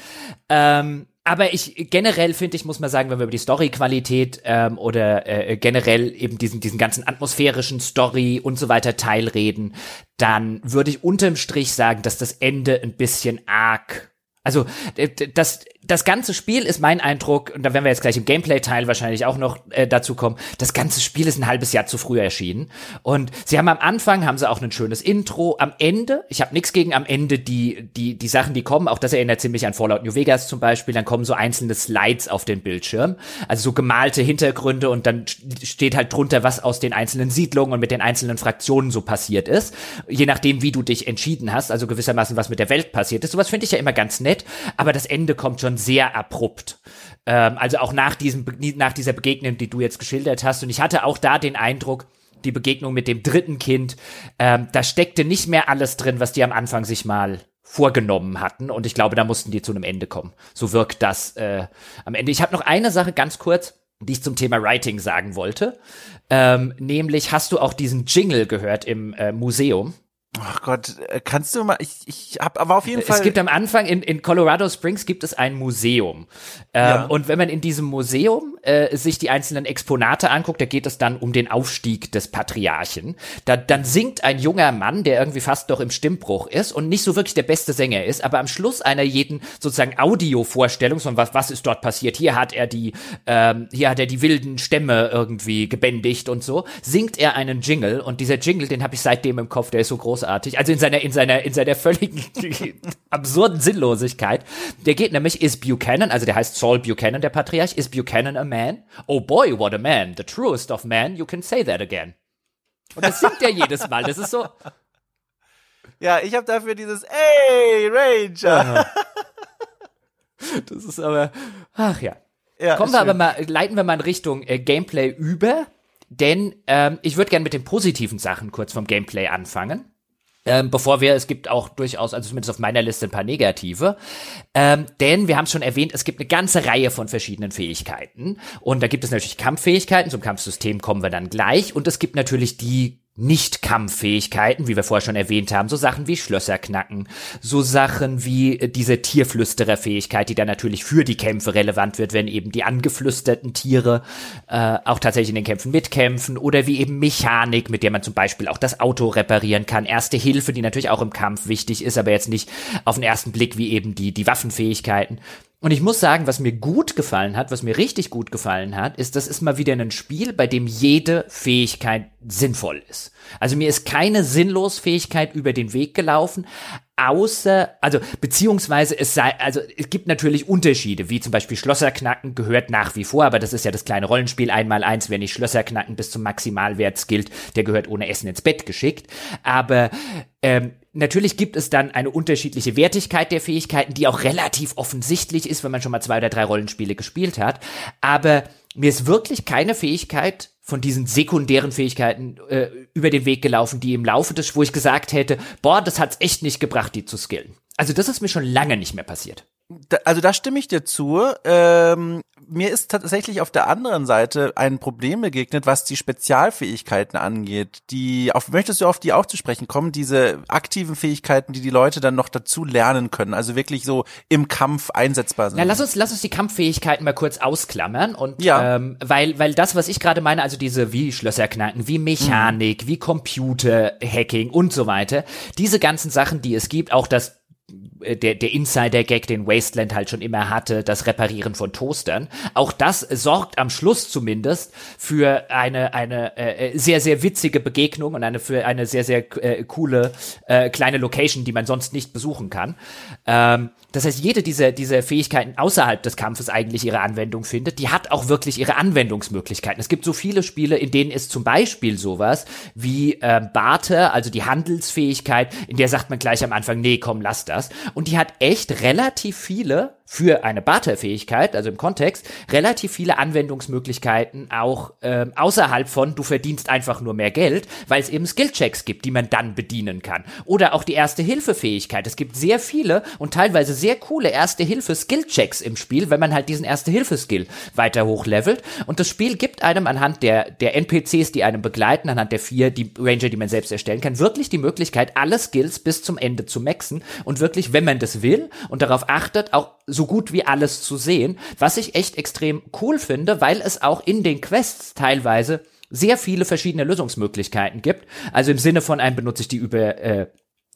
Ähm, aber ich generell finde ich, muss man sagen, wenn wir über die Story-Qualität ähm, oder äh, generell eben diesen, diesen ganzen atmosphärischen Story und so weiter Teil reden, dann würde ich unterm Strich sagen, dass das Ende ein bisschen arg also das, das ganze Spiel ist mein Eindruck, und da werden wir jetzt gleich im Gameplay-Teil wahrscheinlich auch noch äh, dazu kommen, das ganze Spiel ist ein halbes Jahr zu früh erschienen. Und sie haben am Anfang, haben sie auch ein schönes Intro, am Ende, ich habe nichts gegen am Ende die, die, die Sachen, die kommen, auch das erinnert ziemlich an Fallout New Vegas zum Beispiel, dann kommen so einzelne Slides auf den Bildschirm, also so gemalte Hintergründe und dann steht halt drunter, was aus den einzelnen Siedlungen und mit den einzelnen Fraktionen so passiert ist, je nachdem, wie du dich entschieden hast, also gewissermaßen, was mit der Welt passiert ist. Sowas finde ich ja immer ganz nett. Aber das Ende kommt schon sehr abrupt. Ähm, also auch nach diesem, nach dieser Begegnung, die du jetzt geschildert hast. Und ich hatte auch da den Eindruck, die Begegnung mit dem dritten Kind, ähm, da steckte nicht mehr alles drin, was die am Anfang sich mal vorgenommen hatten. Und ich glaube, da mussten die zu einem Ende kommen. So wirkt das äh, am Ende. Ich habe noch eine Sache ganz kurz, die ich zum Thema Writing sagen wollte. Ähm, nämlich hast du auch diesen Jingle gehört im äh, Museum? Ach Gott, äh, kannst du mal, ich, ich hab aber auf jeden es Fall. Es gibt am Anfang in, in Colorado Springs gibt es ein Museum. Ähm, ja. Und wenn man in diesem Museum äh, sich die einzelnen Exponate anguckt, da geht es dann um den Aufstieg des Patriarchen. Da, dann singt ein junger Mann, der irgendwie fast doch im Stimmbruch ist und nicht so wirklich der beste Sänger ist, aber am Schluss einer jeden sozusagen Audiovorstellung, von was, was ist dort passiert, hier hat er die, ähm, hier hat er die wilden Stämme irgendwie gebändigt und so, singt er einen Jingle und dieser Jingle, den habe ich seitdem im Kopf, der ist so groß großartig. Also in seiner, in seiner, in seiner völligen (laughs) absurden Sinnlosigkeit. Der geht nämlich, is Buchanan, also der heißt Saul Buchanan, der Patriarch, is Buchanan a man? Oh boy, what a man. The truest of man, you can say that again. Und das singt er jedes Mal. Das ist so. Ja, ich habe dafür dieses Ey, Ranger. das ist aber, ach ja. ja Kommen wir schön. aber mal, leiten wir mal in Richtung äh, Gameplay über. Denn ähm, ich würde gerne mit den positiven Sachen kurz vom Gameplay anfangen. Ähm, bevor wir, es gibt auch durchaus, also zumindest auf meiner Liste ein paar negative. Ähm, denn wir haben es schon erwähnt, es gibt eine ganze Reihe von verschiedenen Fähigkeiten. Und da gibt es natürlich Kampffähigkeiten, zum Kampfsystem kommen wir dann gleich. Und es gibt natürlich die nicht-Kampffähigkeiten, wie wir vorher schon erwähnt haben, so Sachen wie Schlösser knacken, so Sachen wie äh, diese Tierflüstererfähigkeit, die dann natürlich für die Kämpfe relevant wird, wenn eben die angeflüsterten Tiere äh, auch tatsächlich in den Kämpfen mitkämpfen, oder wie eben Mechanik, mit der man zum Beispiel auch das Auto reparieren kann, Erste Hilfe, die natürlich auch im Kampf wichtig ist, aber jetzt nicht auf den ersten Blick wie eben die, die Waffenfähigkeiten. Und ich muss sagen, was mir gut gefallen hat, was mir richtig gut gefallen hat, ist, das ist mal wieder ein Spiel, bei dem jede Fähigkeit sinnvoll ist. Also mir ist keine sinnlos Fähigkeit über den Weg gelaufen, außer, also beziehungsweise es sei, also es gibt natürlich Unterschiede, wie zum Beispiel Schlosserknacken gehört nach wie vor, aber das ist ja das kleine Rollenspiel einmal eins, wer nicht Schlosserknacken bis zum Maximalwert skillt, der gehört ohne Essen ins Bett geschickt. Aber ähm, Natürlich gibt es dann eine unterschiedliche Wertigkeit der Fähigkeiten, die auch relativ offensichtlich ist, wenn man schon mal zwei oder drei Rollenspiele gespielt hat. Aber mir ist wirklich keine Fähigkeit von diesen sekundären Fähigkeiten äh, über den Weg gelaufen, die im Laufe des, wo ich gesagt hätte, boah, das hat's echt nicht gebracht, die zu skillen. Also das ist mir schon lange nicht mehr passiert. Da, also da stimme ich dir zu. Ähm, mir ist tatsächlich auf der anderen Seite ein Problem begegnet, was die Spezialfähigkeiten angeht. Die, auf, möchtest du auf die auch zu sprechen kommen? Diese aktiven Fähigkeiten, die die Leute dann noch dazu lernen können, also wirklich so im Kampf einsetzbar sind. Na, lass uns, lass uns die Kampffähigkeiten mal kurz ausklammern und Ja. ähm, weil, weil das, was ich gerade meine, also diese wie Schlösser knacken, wie Mechanik, Mhm. wie Computer-Hacking und so weiter, diese ganzen Sachen, die es gibt, auch das der, der Insider-Gag, den Wasteland halt schon immer hatte, das Reparieren von Toastern. Auch das sorgt am Schluss zumindest für eine, eine äh, sehr, sehr witzige Begegnung und eine für eine sehr, sehr äh, coole äh, kleine Location, die man sonst nicht besuchen kann. Ähm, das heißt, jede dieser, dieser Fähigkeiten außerhalb des Kampfes eigentlich ihre Anwendung findet, die hat auch wirklich ihre Anwendungsmöglichkeiten. Es gibt so viele Spiele, in denen ist zum Beispiel sowas wie äh, Barter, also die Handelsfähigkeit, in der sagt man gleich am Anfang, nee, komm, lass das. Und die hat echt relativ viele für eine Barter-Fähigkeit, also im Kontext, relativ viele Anwendungsmöglichkeiten auch ähm, außerhalb von, du verdienst einfach nur mehr Geld, weil es eben Skillchecks gibt, die man dann bedienen kann. Oder auch die Erste-Hilfe-Fähigkeit. Es gibt sehr viele und teilweise sehr coole Erste-Hilfe-Skillchecks im Spiel, wenn man halt diesen Erste-Hilfe-Skill weiter hochlevelt. Und das Spiel gibt einem anhand der, der NPCs, die einem begleiten, anhand der vier die Ranger, die man selbst erstellen kann, wirklich die Möglichkeit, alle Skills bis zum Ende zu maxen und wirklich, wenn man das will und darauf achtet, auch so gut wie alles zu sehen, was ich echt extrem cool finde, weil es auch in den Quests teilweise sehr viele verschiedene Lösungsmöglichkeiten gibt. Also im Sinne von einem benutze ich die über äh,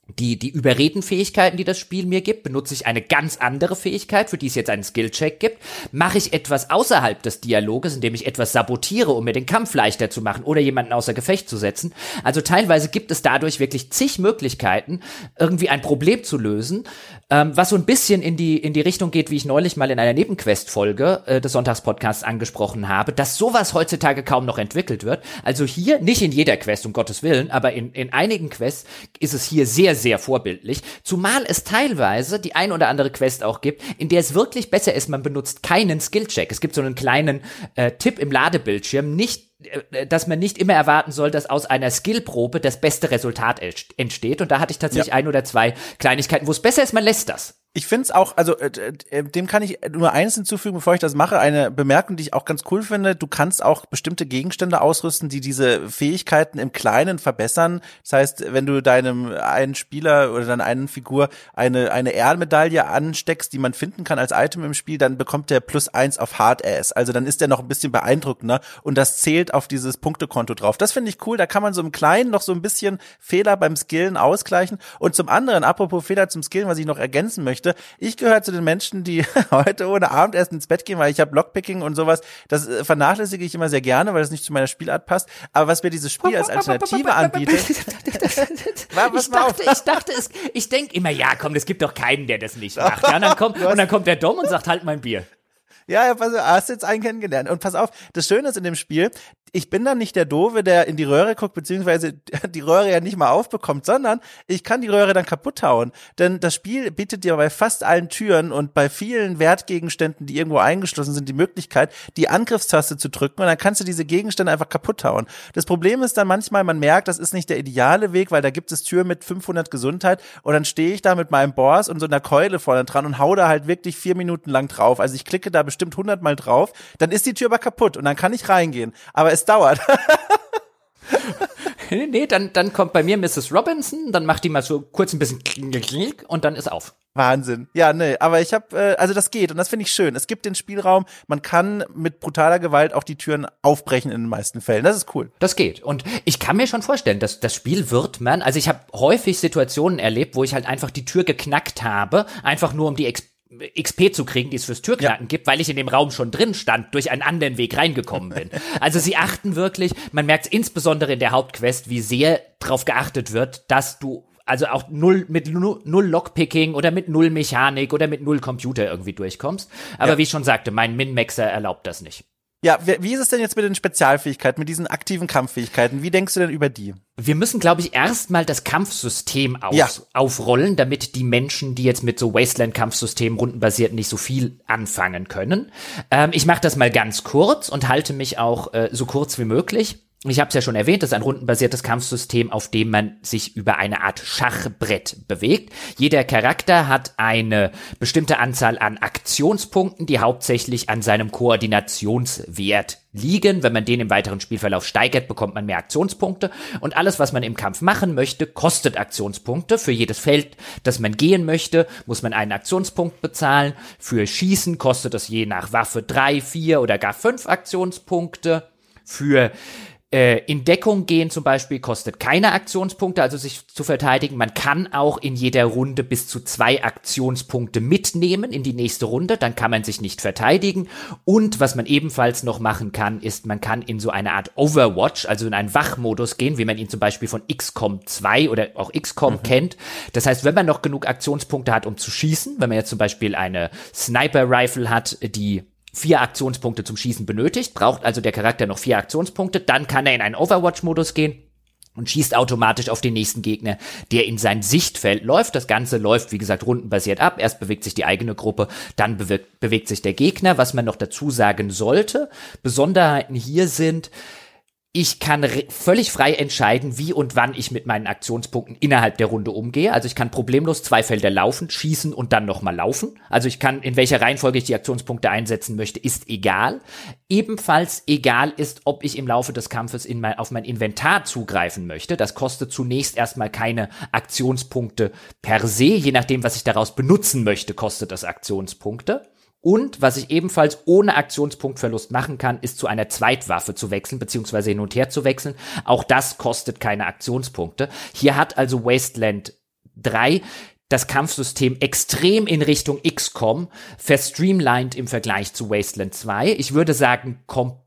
die, die Überredenfähigkeiten, die das Spiel mir gibt, benutze ich eine ganz andere Fähigkeit, für die es jetzt einen Skillcheck gibt. Mache ich etwas außerhalb des Dialoges, indem ich etwas sabotiere, um mir den Kampf leichter zu machen oder jemanden außer Gefecht zu setzen. Also teilweise gibt es dadurch wirklich zig Möglichkeiten, irgendwie ein Problem zu lösen, ähm, was so ein bisschen in die, in die Richtung geht, wie ich neulich mal in einer Nebenquest-Folge äh, des Sonntagspodcasts angesprochen habe, dass sowas heutzutage kaum noch entwickelt wird. Also hier, nicht in jeder Quest, um Gottes Willen, aber in, in einigen Quests ist es hier sehr, sehr vorbildlich. Zumal es teilweise die ein oder andere Quest auch gibt, in der es wirklich besser ist, man benutzt keinen Skillcheck. Es gibt so einen kleinen äh, Tipp im Ladebildschirm, nicht äh, dass man nicht immer erwarten soll, dass aus einer Skillprobe das beste Resultat ent- entsteht. Und da hatte ich tatsächlich Ja. ein oder zwei Kleinigkeiten, wo es besser ist, man lässt das. Ich finde es auch, also äh, äh, dem kann ich nur eines hinzufügen, bevor ich das mache. Eine Bemerkung, die ich auch ganz cool finde. Du kannst auch bestimmte Gegenstände ausrüsten, die diese Fähigkeiten im Kleinen verbessern. Das heißt, wenn du deinem einen Spieler oder deiner einen Figur eine, eine Ehrenmedaille ansteckst, die man finden kann als Item im Spiel, dann bekommt der plus eins auf Hard Ass. Also dann ist der noch ein bisschen beeindruckender und das zählt auf dieses Punktekonto drauf. Das finde ich cool. Da kann man so im Kleinen noch so ein bisschen Fehler beim Skillen ausgleichen. Und zum anderen, apropos Fehler zum Skillen, was ich noch ergänzen möchte, ich gehöre zu den Menschen, die (laughs) heute ohne Abendessen ins Bett gehen, weil ich habe Lockpicking und sowas. Das äh, vernachlässige ich immer sehr gerne, weil das nicht zu meiner Spielart passt. Aber was mir dieses Spiel als Alternative anbietet, (laughs) ich, dachte, ich dachte, es, ich denke immer, ja, komm, es gibt doch keinen, der das nicht macht. Ja, und, dann kommt, (laughs) und dann kommt der Dom und sagt, halt mein Bier. Ja, ja, pass auf, hast jetzt einen kennengelernt. Und pass auf, das Schöne ist in dem Spiel, ich bin dann nicht der Doofe, der in die Röhre guckt, beziehungsweise (laughs) die Röhre ja nicht mal aufbekommt, sondern ich kann die Röhre dann kaputt hauen. Denn das Spiel bietet dir bei fast allen Türen und bei vielen Wertgegenständen, die irgendwo eingeschlossen sind, die Möglichkeit, die Angriffstaste zu drücken und dann kannst du diese Gegenstände einfach kaputt hauen. Das Problem ist dann manchmal, man merkt, das ist nicht der ideale Weg, weil da gibt es Türen mit 500 Gesundheit und dann stehe ich da mit meinem Boss und so einer Keule vorne dran und hau da halt wirklich vier Minuten lang drauf. Also ich klicke da bestimmt 100 Mal drauf, dann ist die Tür aber kaputt und dann kann ich reingehen. Aber es dauert. (laughs) Nee, nee, dann, dann kommt bei mir Mrs. Robinson, dann macht die mal so kurz ein bisschen klick und dann ist auf. Wahnsinn. Ja, nee, aber ich habe, äh, also das geht und das finde ich schön. Es gibt den Spielraum, man kann mit brutaler Gewalt auch die Türen aufbrechen in den meisten Fällen. Das ist cool. Das geht. Und ich kann mir schon vorstellen, dass das Spiel wird man, also ich habe häufig Situationen erlebt, wo ich halt einfach die Tür geknackt habe, einfach nur um die Ex XP zu kriegen, die es fürs Türknacken gibt, weil ich in dem Raum schon drin stand, durch einen anderen Weg reingekommen bin. Also sie achten wirklich, man merkt es insbesondere in der Hauptquest, wie sehr darauf geachtet wird, dass du also auch null mit nu- null Lockpicking oder mit null Mechanik oder mit null Computer irgendwie durchkommst. Aber Ja. wie ich schon sagte, mein Min-Maxer erlaubt das nicht. Ja, wie, ist es denn jetzt mit den Spezialfähigkeiten, mit diesen aktiven Kampffähigkeiten? Wie denkst du denn über die? Wir müssen, glaube ich, erstmal das Kampfsystem auf, Ja. aufrollen, damit die Menschen, die jetzt mit so Wasteland-Kampfsystemen rundenbasiert nicht so viel anfangen können. Ähm, ich mache das mal ganz kurz und halte mich auch äh, so kurz wie möglich. Ich habe es ja schon erwähnt, das ist ein rundenbasiertes Kampfsystem, auf dem man sich über eine Art Schachbrett bewegt. Jeder Charakter hat eine bestimmte Anzahl an Aktionspunkten, die hauptsächlich an seinem Koordinationswert liegen. Wenn man den im weiteren Spielverlauf steigert, bekommt man mehr Aktionspunkte. Und alles, was man im Kampf machen möchte, kostet Aktionspunkte. Für jedes Feld, das man gehen möchte, muss man einen Aktionspunkt bezahlen. Für Schießen kostet es je nach Waffe drei, vier oder gar fünf Aktionspunkte. Für in Deckung gehen zum Beispiel kostet keine Aktionspunkte, also sich zu verteidigen. Man kann auch in jeder Runde bis zu zwei Aktionspunkte mitnehmen in die nächste Runde, dann kann man sich nicht verteidigen. Und was man ebenfalls noch machen kann, ist, man kann in so eine Art Overwatch, also in einen Wachmodus gehen, wie man ihn zum Beispiel von XCOM 2 oder auch XCOM mhm. kennt. Das heißt, wenn man noch genug Aktionspunkte hat, um zu schießen, wenn man jetzt zum Beispiel eine Sniper-Rifle hat, die vier Aktionspunkte zum Schießen benötigt, braucht also der Charakter noch vier Aktionspunkte, dann kann er in einen Overwatch-Modus gehen und schießt automatisch auf den nächsten Gegner, der in sein Sichtfeld läuft. Das Ganze läuft, wie gesagt, rundenbasiert ab. Erst bewegt sich die eigene Gruppe, dann bewegt, bewegt sich der Gegner. Was man noch dazu sagen sollte, Besonderheiten hier sind, ich kann völlig frei entscheiden, wie und wann ich mit meinen Aktionspunkten innerhalb der Runde umgehe. Also ich kann problemlos zwei Felder laufen, schießen und dann nochmal laufen. Also ich kann, in welcher Reihenfolge ich die Aktionspunkte einsetzen möchte, ist egal. Ebenfalls egal ist, ob ich im Laufe des Kampfes in mein, auf mein Inventar zugreifen möchte. Das kostet zunächst erstmal keine Aktionspunkte per se. Je nachdem, was ich daraus benutzen möchte, kostet das Aktionspunkte. Und was ich ebenfalls ohne Aktionspunktverlust machen kann, ist zu einer Zweitwaffe zu wechseln, beziehungsweise hin und her zu wechseln. Auch das kostet keine Aktionspunkte. Hier hat also Wasteland 3 das Kampfsystem extrem in Richtung XCOM verstreamlined im Vergleich zu Wasteland 2. Ich würde sagen, komplett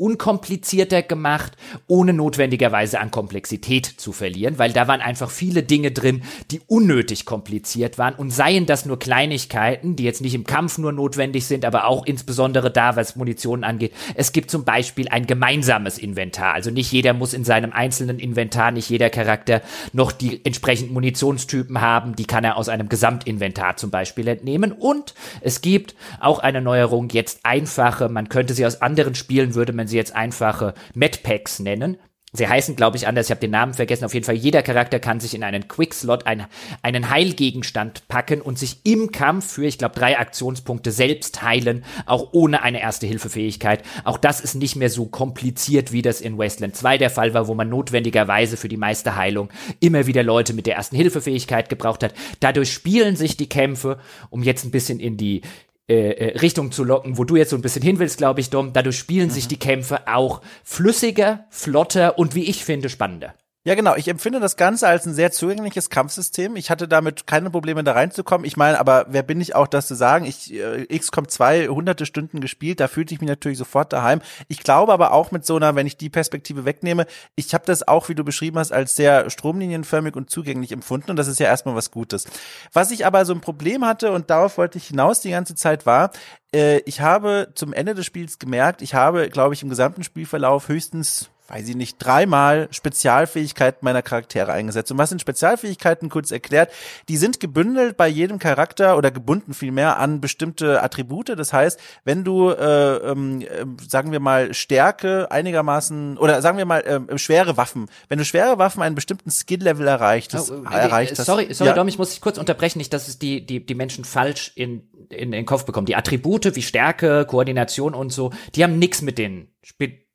unkomplizierter gemacht, ohne notwendigerweise an Komplexität zu verlieren, weil da waren einfach viele Dinge drin, die unnötig kompliziert waren und seien das nur Kleinigkeiten, die jetzt nicht im Kampf nur notwendig sind, aber auch insbesondere da, was Munition angeht. Es gibt zum Beispiel ein gemeinsames Inventar, also nicht jeder muss in seinem einzelnen Inventar, nicht jeder Charakter noch die entsprechenden Munitionstypen haben, die kann er aus einem Gesamtinventar zum Beispiel entnehmen und es gibt auch eine Neuerung, jetzt einfache, man könnte sie aus anderen Spielen, würde man sie jetzt einfache Medpacks nennen. Sie heißen, glaube ich, anders, ich habe den Namen vergessen. Auf jeden Fall, jeder Charakter kann sich in einen Quickslot ein, einen Heilgegenstand packen und sich im Kampf für, ich glaube, drei Aktionspunkte selbst heilen, auch ohne eine Erste-Hilfe-Fähigkeit. Auch das ist nicht mehr so kompliziert, wie das in Wasteland 2 der Fall war, wo man notwendigerweise für die meiste Heilung immer wieder Leute mit der Ersten-Hilfe-Fähigkeit gebraucht hat. Dadurch spielen sich die Kämpfe, um jetzt ein bisschen in die äh, äh, Richtung zu locken, wo du jetzt so ein bisschen hin willst, glaube ich, Dom. Dadurch spielen mhm. sich die Kämpfe auch flüssiger, flotter und wie ich finde, spannender. Ja, genau. Ich empfinde das Ganze als ein sehr zugängliches Kampfsystem. Ich hatte damit keine Probleme, da reinzukommen. Ich meine, aber wer bin ich auch, das zu sagen? Ich, äh, XCOM 2 hunderte Stunden gespielt, da fühlte ich mich natürlich sofort daheim. Ich glaube aber auch mit so einer, wenn ich die Perspektive wegnehme, ich habe das auch, wie du beschrieben hast, als sehr stromlinienförmig und zugänglich empfunden und das ist ja erstmal was Gutes. Was ich aber so ein Problem hatte und darauf wollte ich hinaus die ganze Zeit war, äh, ich habe zum Ende des Spiels gemerkt, ich habe, glaube ich, im gesamten Spielverlauf höchstens weiß ich nicht, dreimal Spezialfähigkeiten meiner Charaktere eingesetzt. Und was sind Spezialfähigkeiten kurz erklärt? Die sind gebündelt bei jedem Charakter oder gebunden vielmehr an bestimmte Attribute. Das heißt, wenn du, äh, ähm, äh, sagen wir mal, Stärke einigermaßen oder sagen wir mal äh, schwere Waffen, wenn du schwere Waffen einen bestimmten Skill-Level erreicht, das oh, erreicht das. Sorry, sorry, ja. Dom, ich muss dich kurz unterbrechen, nicht, dass es die, die, die Menschen falsch in, in, in den Kopf bekommen. Die Attribute wie Stärke, Koordination und so, die haben nichts mit den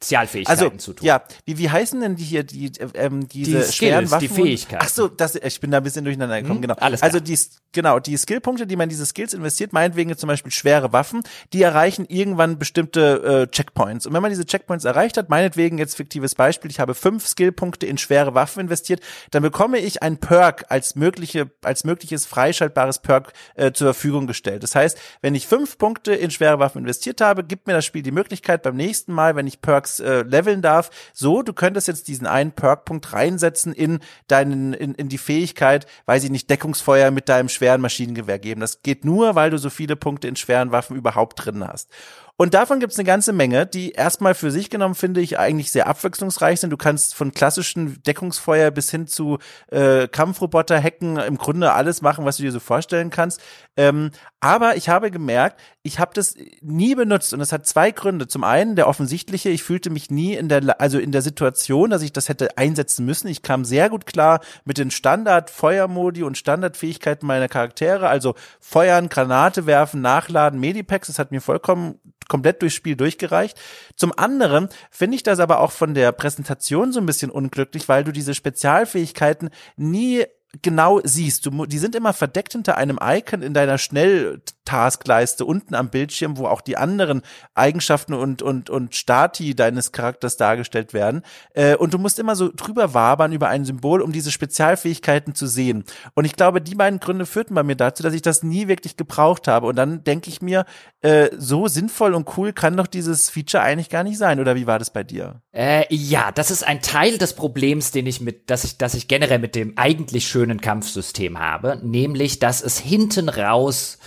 Spezialfähigkeiten also, zu tun. Ja, wie, wie heißen denn die hier, die, ähm, diese die Skills, schweren Waffen? Die Fähigkeiten. Ach so, das, ich bin da ein bisschen durcheinander gekommen, hm, genau. Alles also klar. Also die, genau, die Skillpunkte, die man in diese Skills investiert, meinetwegen zum Beispiel schwere Waffen, die erreichen irgendwann bestimmte äh, Checkpoints. Und wenn man diese Checkpoints erreicht hat, meinetwegen jetzt fiktives Beispiel, ich habe fünf Skillpunkte in schwere Waffen investiert, dann bekomme ich ein Perk als mögliche, als mögliches freischaltbares Perk äh, zur Verfügung gestellt. Das heißt, wenn ich fünf Punkte in schwere Waffen investiert habe, gibt mir das Spiel die Möglichkeit beim nächsten Mal, wenn ich Perks äh, leveln darf, so, du könntest jetzt diesen einen Perkpunkt reinsetzen in deinen, in, in die Fähigkeit, weiß ich nicht, Deckungsfeuer mit deinem schweren Maschinengewehr geben. Das geht nur, weil du so viele Punkte in schweren Waffen überhaupt drin hast. Und davon gibt es eine ganze Menge, die erstmal für sich genommen, finde ich, eigentlich sehr abwechslungsreich sind. Du kannst von klassischen Deckungsfeuer bis hin zu äh, Kampfroboter hacken, im Grunde alles machen, was du dir so vorstellen kannst. Ähm, aber ich habe gemerkt, ich habe das nie benutzt und es hat zwei Gründe. Zum einen der offensichtliche, ich fühlte mich nie in der also in der Situation, dass ich das hätte einsetzen müssen. Ich kam sehr gut klar mit den Standard Feuermodi und Standardfähigkeiten meiner Charaktere, also feuern, Granate werfen, nachladen, Medipacks, das hat mir vollkommen komplett durchs Spiel durchgereicht. Zum anderen finde ich das aber auch von der Präsentation so ein bisschen unglücklich, weil du diese Spezialfähigkeiten nie genau siehst. Du, die sind immer verdeckt hinter einem Icon in deiner Schnelltaskleiste unten am Bildschirm, wo auch die anderen Eigenschaften und, und, und Stati deines Charakters dargestellt werden. Äh, und du musst immer so drüber wabern über ein Symbol, um diese Spezialfähigkeiten zu sehen. Und ich glaube, die beiden Gründe führten bei mir dazu, dass ich das nie wirklich gebraucht habe. Und dann denke ich mir, äh, so sinnvoll und cool kann doch dieses Feature eigentlich gar nicht sein. Oder wie war das bei dir? Äh, ja, das ist ein Teil des Problems, den ich mit, dass ich, dass ich generell mit dem eigentlich schönen Kampfsystem habe, nämlich dass es hinten raus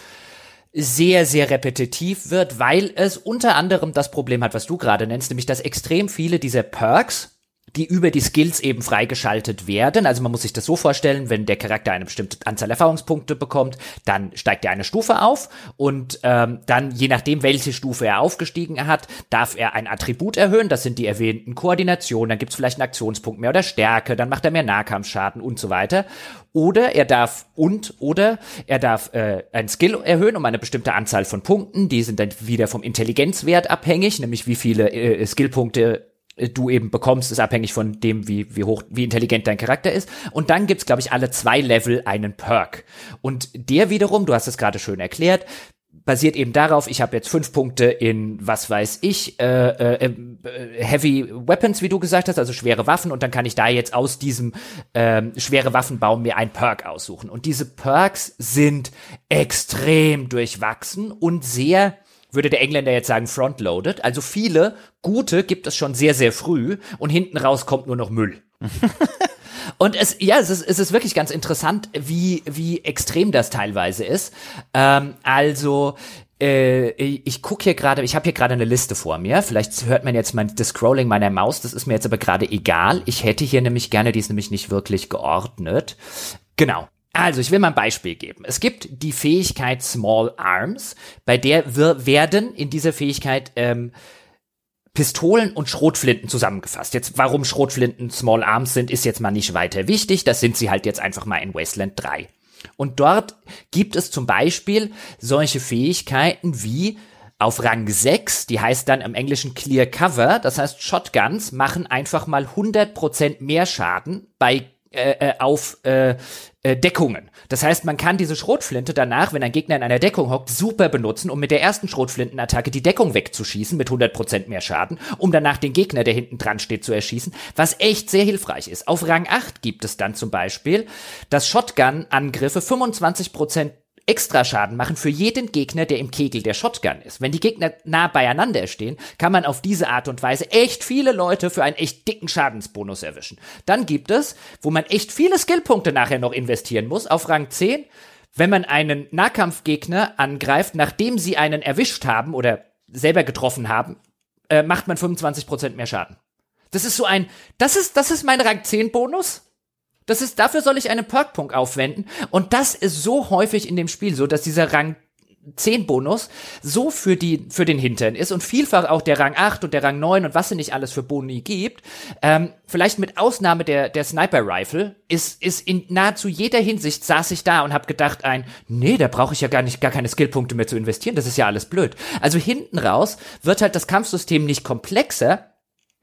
sehr, sehr repetitiv wird, weil es unter anderem das Problem hat, was du gerade nennst, nämlich dass extrem viele dieser Perks, die über die Skills eben freigeschaltet werden. Also man muss sich das so vorstellen, wenn der Charakter eine bestimmte Anzahl Erfahrungspunkte bekommt, dann steigt er eine Stufe auf und ähm, dann, je nachdem, welche Stufe er aufgestiegen hat, darf er ein Attribut erhöhen. Das sind die erwähnten Koordinationen, dann gibt es vielleicht einen Aktionspunkt mehr oder Stärke, dann macht er mehr Nahkampfschaden und so weiter. Oder er darf und oder er darf äh, ein Skill erhöhen um eine bestimmte Anzahl von Punkten. Die sind dann wieder vom Intelligenzwert abhängig, nämlich wie viele äh, Skillpunkte du eben bekommst, ist abhängig von dem, wie, wie hoch, wie intelligent dein Charakter ist. Und dann gibt's, glaube ich, alle zwei Level einen Perk. Und der wiederum, du hast es gerade schön erklärt, basiert eben darauf, ich habe jetzt fünf Punkte in, was weiß ich, äh, äh, äh, Heavy Weapons, wie du gesagt hast, also schwere Waffen, und dann kann ich da jetzt aus diesem äh, schwere Waffenbaum mir ein Perk aussuchen. Und diese Perks sind extrem durchwachsen und sehr würde der Engländer jetzt sagen, frontloaded. Also viele gute gibt es schon sehr, sehr früh und hinten raus kommt nur noch Müll. (laughs) Und es, ja, es ist, es ist wirklich ganz interessant, wie, wie extrem das teilweise ist. Ähm, also, äh, ich gucke hier gerade, ich habe hier gerade eine Liste vor mir. Vielleicht hört man jetzt mein, das Scrolling meiner Maus, das ist mir jetzt aber gerade egal. Ich hätte hier nämlich gerne, die ist nämlich nicht wirklich geordnet. Genau. Also, ich will mal ein Beispiel geben. Es gibt die Fähigkeit Small Arms, bei der wir werden in dieser Fähigkeit ähm, Pistolen und Schrotflinten zusammengefasst. Jetzt, warum Schrotflinten Small Arms sind, ist jetzt mal nicht weiter wichtig. Das sind sie halt jetzt einfach mal in Wasteland 3. Und dort gibt es zum Beispiel solche Fähigkeiten wie auf Rang 6, die heißt dann im Englischen Clear Cover, das heißt Shotguns machen einfach mal 100% mehr Schaden bei äh, äh, auf äh, äh, Deckungen. Das heißt, man kann diese Schrotflinte danach, wenn ein Gegner in einer Deckung hockt, super benutzen, um mit der ersten Schrotflintenattacke die Deckung wegzuschießen mit 100% mehr Schaden, um danach den Gegner, der hinten dran steht, zu erschießen, was echt sehr hilfreich ist. Auf Rang 8 gibt es dann zum Beispiel, dass Shotgun-Angriffe 25% extra Schaden machen für jeden Gegner, der im Kegel der Shotgun ist. Wenn die Gegner nah beieinander stehen, kann man auf diese Art und Weise echt viele Leute für einen echt dicken Schadensbonus erwischen. Dann gibt es, wo man echt viele Skillpunkte nachher noch investieren muss, auf Rang 10, wenn man einen Nahkampfgegner angreift, nachdem sie einen erwischt haben oder selber getroffen haben, äh, macht man 25% mehr Schaden. Das ist so ein, das ist, das ist mein Rang 10 Bonus. Das ist, dafür soll ich einen Perkpunkt aufwenden. Und das ist so häufig in dem Spiel so, dass dieser Rang 10 Bonus so für die für den Hintern ist und vielfach auch der Rang 8 und der Rang 9 und was es nicht alles für Boni gibt, ähm, vielleicht mit Ausnahme der der Sniper Rifle ist ist in nahezu jeder Hinsicht saß ich da und habe gedacht ein nee, da brauche ich ja gar nicht gar keine Skillpunkte mehr zu investieren, das ist ja alles blöd. Also hinten raus wird halt das Kampfsystem nicht komplexer,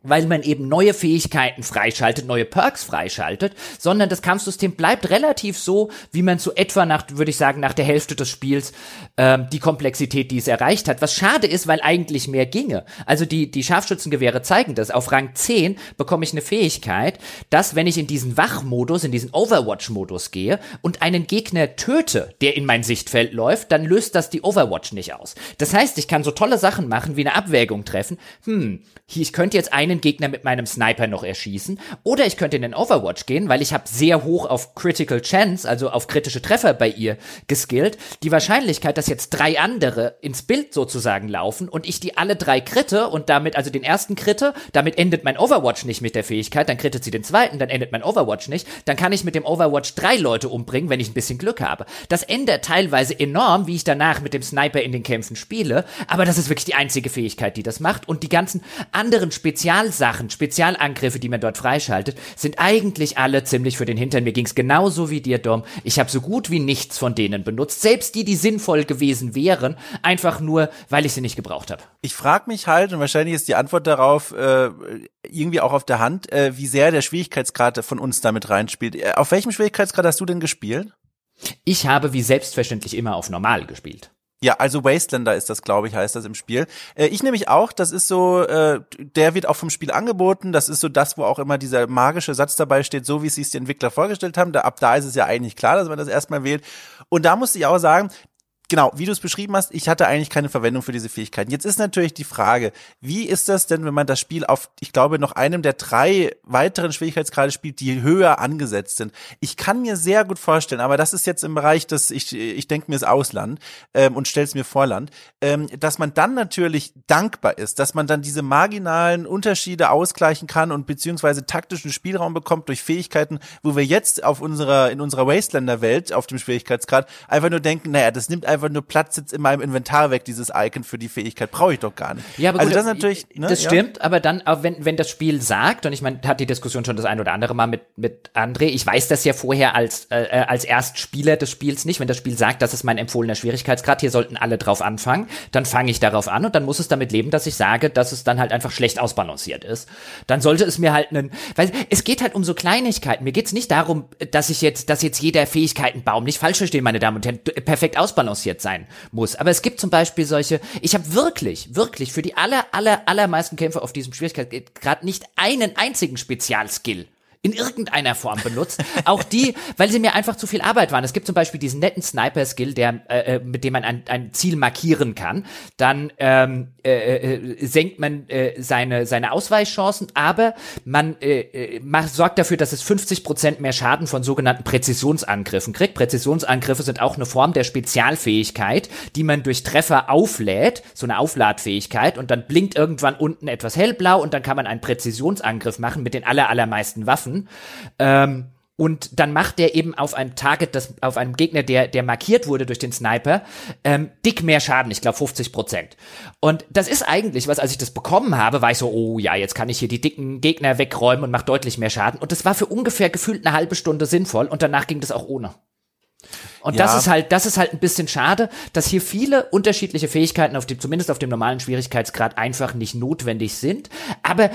weil man eben neue Fähigkeiten freischaltet, neue Perks freischaltet, sondern das Kampfsystem bleibt relativ so, wie man so etwa nach, würde ich sagen, nach der Hälfte des Spiels ähm, die Komplexität, die es erreicht hat. Was schade ist, weil eigentlich mehr ginge. Also die, die Scharfschützengewehre zeigen das. Auf Rang 10 bekomme ich eine Fähigkeit, dass wenn ich in diesen Wachmodus, in diesen Overwatch-Modus gehe und einen Gegner töte, der in mein Sichtfeld läuft, dann löst das die Overwatch nicht aus. Das heißt, ich kann so tolle Sachen machen, wie eine Abwägung treffen. Hm, ich könnte jetzt einen einen Gegner mit meinem Sniper noch erschießen. Oder ich könnte in den Overwatch gehen, weil ich habe sehr hoch auf Critical Chance, also auf kritische Treffer bei ihr geskillt. Die Wahrscheinlichkeit, dass jetzt drei andere ins Bild sozusagen laufen und ich die alle drei kritte und damit, also den ersten kritte, damit endet mein Overwatch nicht mit der Fähigkeit, dann krittet sie den zweiten, dann endet mein Overwatch nicht, dann kann ich mit dem Overwatch drei Leute umbringen, wenn ich ein bisschen Glück habe. Das ändert teilweise enorm, wie ich danach mit dem Sniper in den Kämpfen spiele, aber das ist wirklich die einzige Fähigkeit, die das macht und die ganzen anderen Spezialsachen, Spezialangriffe, die man dort freischaltet, sind eigentlich alle ziemlich für den Hintern. Mir ging's genauso wie dir, Dom. Ich habe so gut wie nichts von denen benutzt, selbst die, die sinnvoll gewesen wären, einfach nur, weil ich sie nicht gebraucht habe. Ich frage mich halt, und wahrscheinlich ist die Antwort darauf äh, irgendwie auch auf der Hand, äh, wie sehr der Schwierigkeitsgrad von uns damit reinspielt. Äh, auf welchem Schwierigkeitsgrad hast du denn gespielt? Ich habe wie selbstverständlich immer auf normal gespielt. Ja, also Wastelander ist das, glaube ich, heißt das im Spiel. Äh, ich nämlich auch, das ist so, äh, der wird auch vom Spiel angeboten, das ist so das, wo auch immer dieser magische Satz dabei steht, so wie es sich die Entwickler vorgestellt haben. Da, ab da ist es ja eigentlich klar, dass man das erstmal wählt. Und da musste ich auch sagen, genau, wie du es beschrieben hast, ich hatte eigentlich keine Verwendung für diese Fähigkeiten. Jetzt ist natürlich die Frage, wie ist das denn, wenn man das Spiel auf, ich glaube, noch einem der drei weiteren Schwierigkeitsgrade spielt, die höher angesetzt sind? Ich kann mir sehr gut vorstellen, aber das ist jetzt im Bereich des, ich, ich denke mir es Ausland ähm, und stell's mir Vorland, ähm, dass man dann natürlich dankbar ist, dass man dann diese marginalen Unterschiede ausgleichen kann und beziehungsweise taktischen Spielraum bekommt durch Fähigkeiten, wo wir jetzt auf unserer, in unserer Wastelander-Welt auf dem Schwierigkeitsgrad einfach nur denken, naja, das nimmt einfach nur Platz jetzt in meinem Inventar weg, dieses Icon für die Fähigkeit. Brauche ich doch gar nicht. Ja, aber also gut, das natürlich. Ne, das stimmt, ja. aber dann, auch wenn, wenn das Spiel sagt, und ich meine, hat die Diskussion schon das ein oder andere Mal mit, mit André, ich weiß das ja vorher als, äh, äh, als Erstspieler des Spiels nicht, wenn das Spiel sagt, das ist mein empfohlener Schwierigkeitsgrad, hier sollten alle drauf anfangen, dann fange ich darauf an und dann muss es damit leben, dass ich sage, dass es dann halt einfach schlecht ausbalanciert ist. Dann sollte es mir halt einen, weil es geht halt um so Kleinigkeiten. Mir geht's nicht darum, dass ich jetzt, dass jetzt jeder Fähigkeitenbaum nicht falsch verstehen, meine Damen und Herren, perfekt ausbalanciert ausbalanciert sein muss. Aber es gibt zum Beispiel solche, ich habe wirklich, wirklich für die aller, aller, allermeisten Kämpfer auf diesem Schwierigkeitsgrad nicht einen einzigen Spezialskill in irgendeiner Form benutzt. Auch die, weil sie mir einfach zu viel Arbeit waren. Es gibt zum Beispiel diesen netten Sniper-Skill, der, äh, äh mit dem man ein, ein Ziel markieren kann. Dann ähm, äh, äh, senkt man äh, seine, seine Ausweichchancen, aber man äh, äh macht, sorgt dafür, dass es 50 Prozent mehr Schaden von sogenannten Präzisionsangriffen kriegt. Präzisionsangriffe sind auch eine Form der Spezialfähigkeit, die man durch Treffer auflädt, so eine Aufladfähigkeit, und dann blinkt irgendwann unten etwas hellblau und dann kann man einen Präzisionsangriff machen mit den aller, allermeisten Waffen treffen. Ähm, und dann macht der eben auf ein Target, das auf einem Gegner, der der markiert wurde durch den Sniper, ähm, dick mehr Schaden. Ich glaube 50 Prozent. Und das ist eigentlich was, als ich das bekommen habe, war ich so, oh ja, jetzt kann ich hier die dicken Gegner wegräumen und mache deutlich mehr Schaden. Und das war für ungefähr gefühlt eine halbe Stunde sinnvoll. Und danach ging das auch ohne. Und ja. das ist halt, das ist halt ein bisschen schade, dass hier viele unterschiedliche Fähigkeiten auf dem, zumindest auf dem normalen Schwierigkeitsgrad einfach nicht notwendig sind. Aber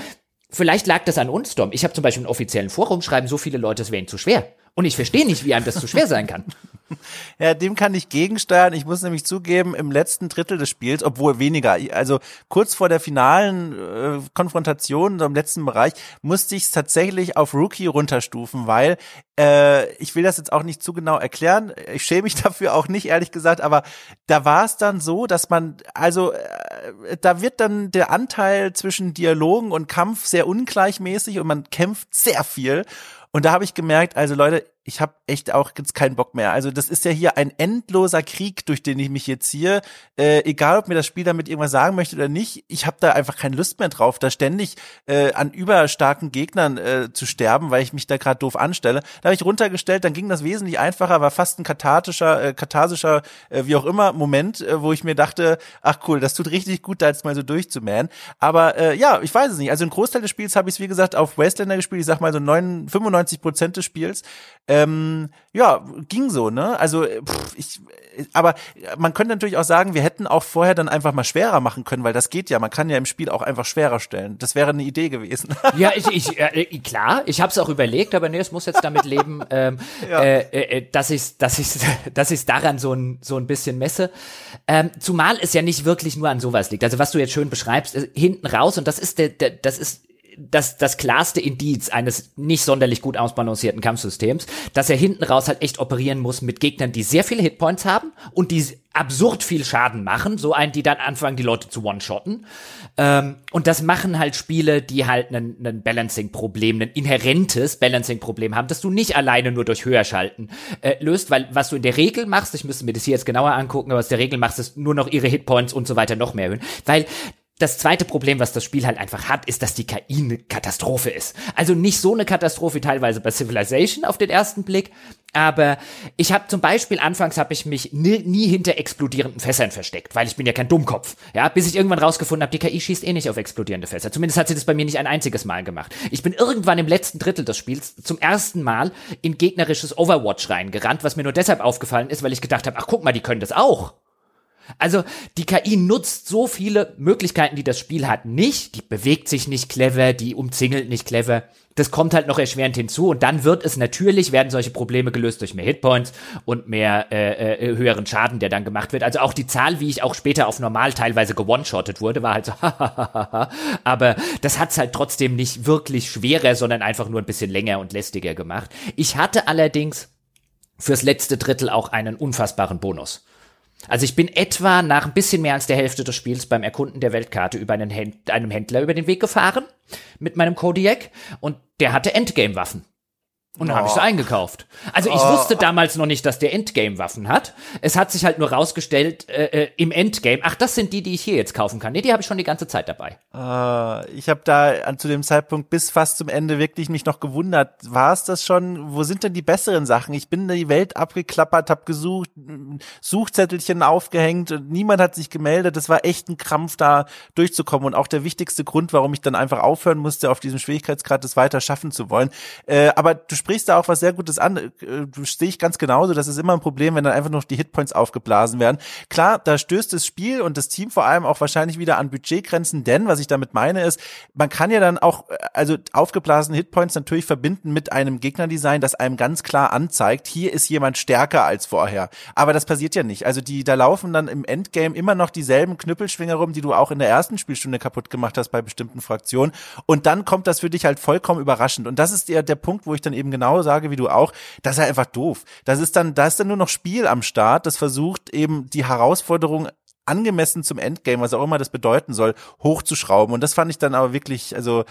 Vielleicht lag das an uns, Dom. Ich habe zum Beispiel im offiziellen Forum schreiben so viele Leute, es wäre ihnen zu schwer. Und ich verstehe nicht, wie einem das zu schwer sein kann. (laughs) Ja, dem kann ich gegensteuern. Ich muss nämlich zugeben, im letzten Drittel des Spiels, obwohl weniger, also kurz vor der finalen äh, Konfrontation im letzten Bereich, musste ich es tatsächlich auf Rookie runterstufen, weil äh, ich will das jetzt auch nicht zu genau erklären. Ich schäme mich (laughs) dafür auch nicht, ehrlich gesagt, aber da war es dann so, dass man, also äh, da wird dann der Anteil zwischen Dialogen und Kampf sehr ungleichmäßig und man kämpft sehr viel. Und da habe ich gemerkt, also Leute, ich habe echt auch jetzt keinen Bock mehr. Also das ist ja hier ein endloser Krieg, durch den ich mich jetzt ziehe. Äh, egal, ob mir das Spiel damit irgendwas sagen möchte oder nicht, ich habe da einfach keine Lust mehr drauf, da ständig äh, an überstarken Gegnern äh, zu sterben, weil ich mich da gerade doof anstelle. Da habe ich runtergestellt, dann ging das wesentlich einfacher, war fast ein kathartischer, äh, katharsischer, äh, wie auch immer, Moment, äh, wo ich mir dachte, ach cool, das tut richtig gut, da jetzt mal so durchzumähen. Aber äh, ja, ich weiß es nicht. Also ein Großteil des Spiels habe ich wie gesagt, auf Wastelander gespielt. Ich sag mal so 9, 95 Prozent des Spiels. Ähm, ja, ging so, ne? Also, pff, ich, aber man könnte natürlich auch sagen, wir hätten auch vorher dann einfach mal schwerer machen können, weil das geht ja. Man kann ja im Spiel auch einfach schwerer stellen. Das wäre eine Idee gewesen. (laughs) Ja, ich, ich äh, klar, ich habe es auch überlegt, aber nee, es muss jetzt damit leben, (laughs) ähm, ja. äh, äh, dass ich, dass ich, (laughs) dass ich daran so ein so ein bisschen messe. Ähm, zumal es ja nicht wirklich nur an sowas liegt. Also was du jetzt schön beschreibst, hinten raus und das ist der, der das ist das, das klarste Indiz eines nicht sonderlich gut ausbalancierten Kampfsystems, dass er hinten raus halt echt operieren muss mit Gegnern, die sehr viele Hitpoints haben und die absurd viel Schaden machen, so einen, die dann anfangen, die Leute zu one-shotten. Ähm, und das machen halt Spiele, die halt ein Balancing-Problem, ein inhärentes Balancing-Problem haben, das du nicht alleine nur durch Höherschalten äh, löst, weil was du in der Regel machst, ich müsste mir das hier jetzt genauer angucken, aber was der Regel machst, ist nur noch ihre Hitpoints und so weiter noch mehr erhöhen. Weil das zweite Problem, was das Spiel halt einfach hat, ist, dass die KI eine Katastrophe ist. Also nicht so eine Katastrophe teilweise bei Civilization auf den ersten Blick, aber ich habe zum Beispiel anfangs habe ich mich nie, nie, hinter explodierenden Fässern versteckt, weil ich bin ja kein Dummkopf. Ja, bis ich irgendwann rausgefunden habe, die KI schießt eh nicht auf explodierende Fässer. Zumindest hat sie das bei mir nicht ein einziges Mal gemacht. Ich bin irgendwann im letzten Drittel des Spiels zum ersten Mal in gegnerisches Overwatch reingerannt, was mir nur deshalb aufgefallen ist, weil ich gedacht habe, ach guck mal, die können das auch. Also die KI nutzt so viele Möglichkeiten, die das Spiel hat, nicht. Die bewegt sich nicht clever, die umzingelt nicht clever. Das kommt halt noch erschwerend hinzu und dann wird es natürlich, werden solche Probleme gelöst durch mehr Hitpoints und mehr äh, äh, höheren Schaden, der dann gemacht wird. Also auch die Zahl, wie ich auch später auf normal teilweise gewone-shottet wurde, war halt so, (laughs) aber das hat's halt trotzdem nicht wirklich schwerer, sondern einfach nur ein bisschen länger und lästiger gemacht. Ich hatte allerdings fürs letzte Drittel auch einen unfassbaren Bonus. Also ich bin etwa nach ein bisschen mehr als der Hälfte des Spiels beim Erkunden der Weltkarte über einen Händ einem Händler über den Weg gefahren mit meinem Kodiak und der hatte Endgame-Waffen. Und dann oh. habe ich sie eingekauft. Also ich oh. wusste damals noch nicht, dass der Endgame-Waffen hat. Es hat sich halt nur rausgestellt äh, äh, im Endgame, ach, das sind die, die ich hier jetzt kaufen kann. Nee, die habe ich schon die ganze Zeit dabei. Uh, ich habe da an, zu dem Zeitpunkt bis fast zum Ende wirklich mich noch gewundert. War es das schon? Wo sind denn die besseren Sachen? Ich bin in die Welt abgeklappert, habe gesucht, Suchzettelchen aufgehängt und niemand hat sich gemeldet. Es war echt ein Krampf, da durchzukommen. Und auch der wichtigste Grund, warum ich dann einfach aufhören musste, auf diesem Schwierigkeitsgrad das weiter schaffen zu wollen. Äh, aber du sprichst da auch was sehr Gutes an. Äh, sehe ich ganz genauso. Das ist immer ein Problem, wenn dann einfach noch die Hitpoints aufgeblasen werden. Klar, da stößt das Spiel und das Team vor allem auch wahrscheinlich wieder an Budgetgrenzen, denn was ich damit meine ist, man kann ja dann auch, äh, also aufgeblasene Hitpoints natürlich verbinden mit einem Gegnerdesign, das einem ganz klar anzeigt, hier ist jemand stärker als vorher. Aber das passiert ja nicht. Also die, da laufen dann im Endgame immer noch dieselben Knüppelschwinger rum, die du auch in der ersten Spielstunde kaputt gemacht hast bei bestimmten Fraktionen. Und dann kommt das für dich halt vollkommen überraschend. Und das ist der, der Punkt, wo ich dann eben genau sage wie du auch, das ist ja einfach doof. Das ist dann, da ist dann nur noch Spiel am Start, das versucht eben die Herausforderung angemessen zum Endgame, was auch immer das bedeuten soll, hochzuschrauben. Und das fand ich dann aber wirklich, also,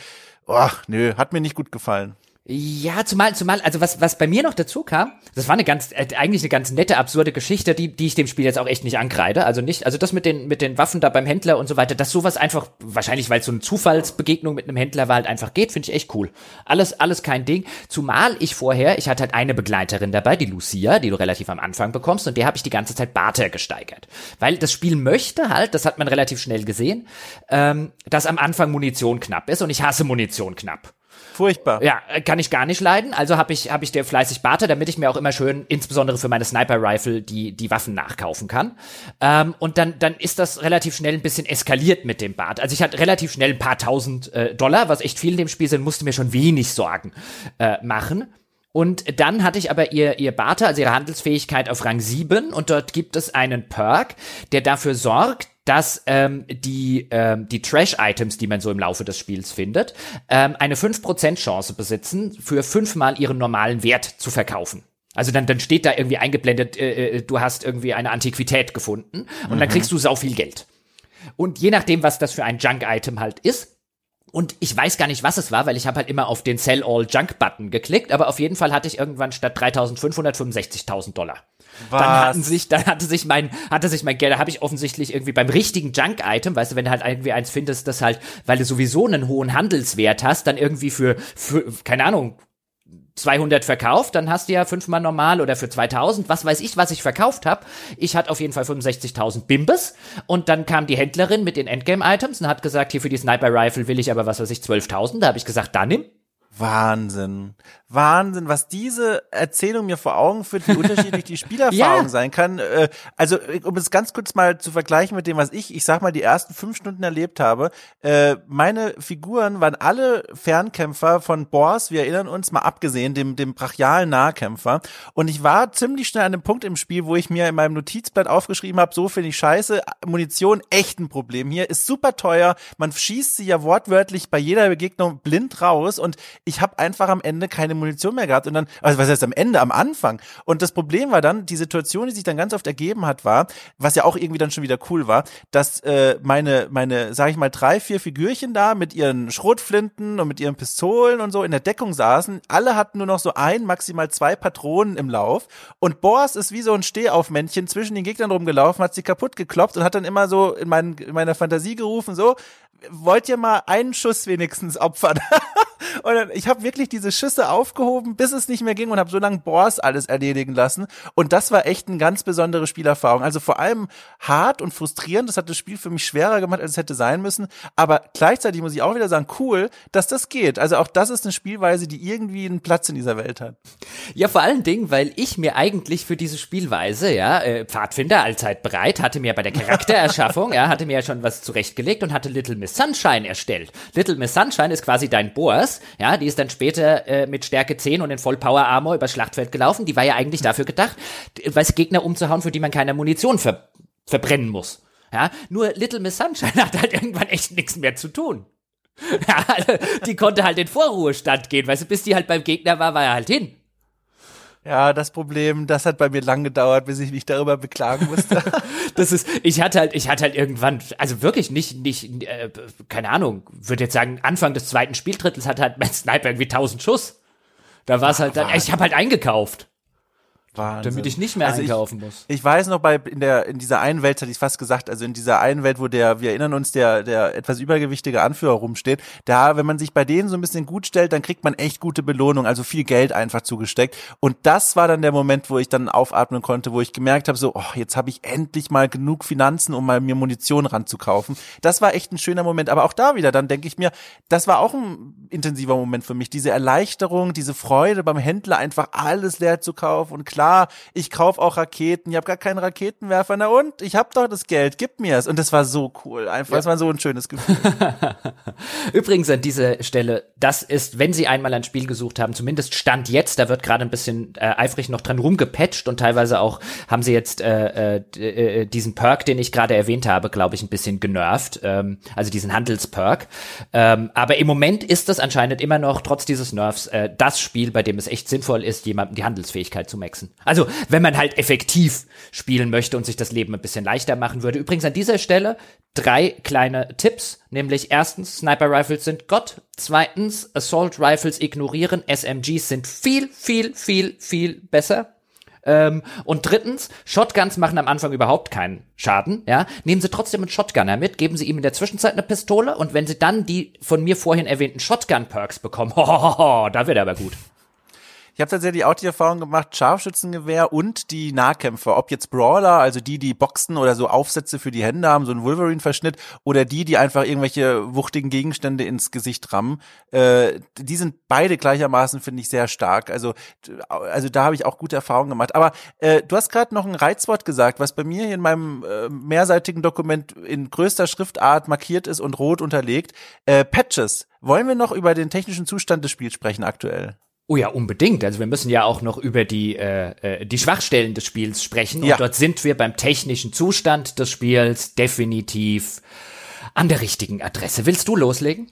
oh, nö, hat mir nicht gut gefallen. Ja, zumal, zumal, also was, was bei mir noch dazu kam, das war eine ganz, äh, eigentlich eine ganz nette, absurde Geschichte, die, die ich dem Spiel jetzt auch echt nicht ankreide. Also nicht, also das mit den, mit den Waffen da beim Händler und so weiter, dass sowas einfach, wahrscheinlich weil es so eine Zufallsbegegnung mit einem Händler war, halt einfach geht, finde ich echt cool. Alles, alles kein Ding. Zumal ich vorher, ich hatte halt eine Begleiterin dabei, die Lucia, die du relativ am Anfang bekommst, und der habe ich die ganze Zeit Barter gesteigert. Weil das Spiel möchte halt, das hat man relativ schnell gesehen, ähm, dass am Anfang Munition knapp ist und ich hasse Munition knapp. Furchtbar. Ja, kann ich gar nicht leiden. Also habe ich, hab ich der fleißig Barte, damit ich mir auch immer schön, insbesondere für meine Sniper-Rifle, die, die Waffen nachkaufen kann. Ähm, und dann, dann ist das relativ schnell ein bisschen eskaliert mit dem Bart. Also ich hatte relativ schnell ein paar tausend äh, Dollar, was echt viel in dem Spiel sind, musste mir schon wenig Sorgen äh, machen. Und dann hatte ich aber ihr, ihr Barter, also ihre Handelsfähigkeit auf Rang 7 und dort gibt es einen Perk, der dafür sorgt, dass ähm, die, ähm, die Trash-Items, die man so im Laufe des Spiels findet, ähm, eine 5% Chance besitzen, für fünfmal ihren normalen Wert zu verkaufen. Also dann, dann steht da irgendwie eingeblendet, äh, äh du hast irgendwie eine Antiquität gefunden und mhm. dann kriegst du sau viel Geld. Und je nachdem, was das für ein Junk-Item halt ist, und ich weiß gar nicht, was es war, weil ich habe halt immer auf den Sell All Junk Button geklickt, aber auf jeden Fall hatte ich irgendwann statt 3.500 65.000 Dollar. Was? Dann hatten sich, dann hatte sich mein, hatte sich mein Geld, da habe ich offensichtlich irgendwie beim richtigen Junk-Item, weißt du, wenn du halt irgendwie eins findest, das halt, weil du sowieso einen hohen Handelswert hast, dann irgendwie für, für keine Ahnung, 200 verkauft, dann hast du ja fünfmal normal oder für 2000, was weiß ich, was ich verkauft habe. Ich hatte auf jeden Fall 65.000 Bimbes und dann kam die Händlerin mit den Endgame-Items und hat gesagt, hier für die Sniper-Rifle will ich aber, was weiß ich, 12.000. Da habe ich gesagt, da nimm. Wahnsinn. Wahnsinn, was diese Erzählung mir vor Augen führt, wie unterschiedlich die (laughs) Spielerfahrung ja. sein kann. Äh, also, um es ganz kurz mal zu vergleichen mit dem, was ich, ich sag mal, die ersten fünf Stunden erlebt habe. Äh, meine Figuren waren alle Fernkämpfer von Bors, wir erinnern uns, mal abgesehen, dem, dem brachialen Nahkämpfer. Und ich war ziemlich schnell an dem Punkt im Spiel, wo ich mir in meinem Notizblatt aufgeschrieben habe, so finde ich scheiße, Munition echt ein Problem hier, ist super teuer, man schießt sie ja wortwörtlich bei jeder Begegnung blind raus und ich habe einfach am Ende keine Munition mehr gehabt und dann, also was heißt am Ende, am Anfang. Und das Problem war dann, die Situation, die sich dann ganz oft ergeben hat, war, was ja auch irgendwie dann schon wieder cool war, dass äh, meine, meine, sag ich mal, drei, vier Figürchen da mit ihren Schrotflinten und mit ihren Pistolen und so in der Deckung saßen. Alle hatten nur noch so ein, maximal zwei Patronen im Lauf. Und Boas ist wie so ein Stehaufmännchen zwischen den Gegnern rumgelaufen, hat sie kaputt gekloppt und hat dann immer so in, mein, in meiner Fantasie gerufen, so, wollt ihr mal einen Schuss wenigstens opfern? (laughs) und dann, ich habe wirklich diese Schüsse aufgehoben, bis es nicht mehr ging und habe so lange Boss alles erledigen lassen. Und das war echt eine ganz besondere Spielerfahrung. Also vor allem hart und frustrierend. Das hat das Spiel für mich schwerer gemacht, als es hätte sein müssen. Aber gleichzeitig muss ich auch wieder sagen, cool, dass das geht. Also auch das ist eine Spielweise, die irgendwie einen Platz in dieser Welt hat. Ja, vor allen Dingen, weil ich mir eigentlich für diese Spielweise, ja, äh, Pfadfinder allzeit bereit, hatte mir bei der Charaktererschaffung, (laughs) ja, hatte mir ja schon was zurechtgelegt und hatte Little Miss Sunshine erstellt. Little Miss Sunshine ist quasi dein Boas, ja, die ist dann später äh, mit Stärke 10 und in Vollpower Armor übers Schlachtfeld gelaufen. Die war ja eigentlich dafür gedacht, weiß Gegner umzuhauen, für die man keine Munition ver verbrennen muss. Ja, nur Little Miss Sunshine (laughs) hat halt irgendwann echt nichts mehr zu tun. (laughs) Ja, also, die konnte halt in Vorruhestand gehen, weißt du, bis die halt beim Gegner war, war er halt hin. Ja, das Problem, das hat bei mir lang gedauert, bis ich mich darüber beklagen musste. (laughs) das ist, ich hatte halt, ich hatte halt irgendwann, also wirklich nicht, nicht, äh, keine Ahnung, würde jetzt sagen, Anfang des zweiten Spieltrittels hat halt mein Sniper irgendwie 1000 Schuss. Da war es halt dann, ich habe halt eingekauft. Wahnsinn. Damit ich nicht mehr also einkaufen ich, muss. Ich weiß noch bei in der in dieser einen Welt hatte ich fast gesagt, also in dieser einen Welt, wo der wir erinnern uns der der etwas übergewichtige Anführer rumsteht, da wenn man sich bei denen so ein bisschen gut stellt, dann kriegt man echt gute Belohnung, also viel Geld einfach zugesteckt und das war dann der Moment, wo ich dann aufatmen konnte, wo ich gemerkt habe so, oh, jetzt habe ich endlich mal genug Finanzen, um mal mir Munition ranzukaufen. Das war echt ein schöner Moment, aber auch da wieder, dann denke ich mir, das war auch ein intensiver Moment für mich, diese Erleichterung, diese Freude beim Händler einfach alles leer zu kaufen und klar, ich kaufe auch Raketen, ich habe gar keinen Raketenwerfer, na und? Ich habe doch das Geld, gib mir's. Und das war so cool, einfach, ja. das war so ein schönes Gefühl. (laughs) Übrigens an dieser Stelle, das ist, wenn Sie einmal ein Spiel gesucht haben, zumindest Stand jetzt, da wird gerade ein bisschen äh, eifrig noch dran rumgepatcht und teilweise auch haben sie jetzt äh, äh, äh diesen Perk, den ich gerade erwähnt habe, glaube ich, ein bisschen genervt, ähm, also diesen Handelsperk. Ähm, aber im Moment ist das anscheinend immer noch, trotz dieses Nerfs, äh, das Spiel, bei dem es echt sinnvoll ist, jemandem die Handelsfähigkeit zu maxen. Also, wenn man halt effektiv spielen möchte und sich das Leben ein bisschen leichter machen würde. Übrigens an dieser Stelle drei kleine Tipps, nämlich erstens, Sniper Rifles sind Gott. Zweitens, Assault Rifles ignorieren. SMGs sind viel, viel, viel, viel besser. Ähm, und drittens, Shotguns machen am Anfang überhaupt keinen Schaden, ja. Nehmen Sie trotzdem einen Shotgunner mit, geben Sie ihm in der Zwischenzeit eine Pistole und wenn Sie dann die von mir vorhin erwähnten Shotgun-Perks bekommen, (laughs) hohoho, da wird er aber gut. Ich habe tatsächlich auch die Erfahrung gemacht, Scharfschützengewehr und die Nahkämpfer, ob jetzt Brawler, also die, die boxen oder so Aufsätze für die Hände haben, so ein Wolverine-Verschnitt, oder die, die einfach irgendwelche wuchtigen Gegenstände ins Gesicht rammen, äh, die sind beide gleichermaßen, finde ich, sehr stark. Also, also da habe ich auch gute Erfahrungen gemacht. Aber äh, du hast gerade noch ein Reizwort gesagt, was bei mir in meinem äh, mehrseitigen Dokument in größter Schriftart markiert ist und rot unterlegt. Äh, Patches. Wollen wir noch über den technischen Zustand des Spiels sprechen aktuell? Oh ja, unbedingt. Also wir müssen ja auch noch über die, äh, äh, die Schwachstellen des Spiels sprechen. Ja. Und dort sind wir beim technischen Zustand des Spiels definitiv an der richtigen Adresse. Willst du loslegen?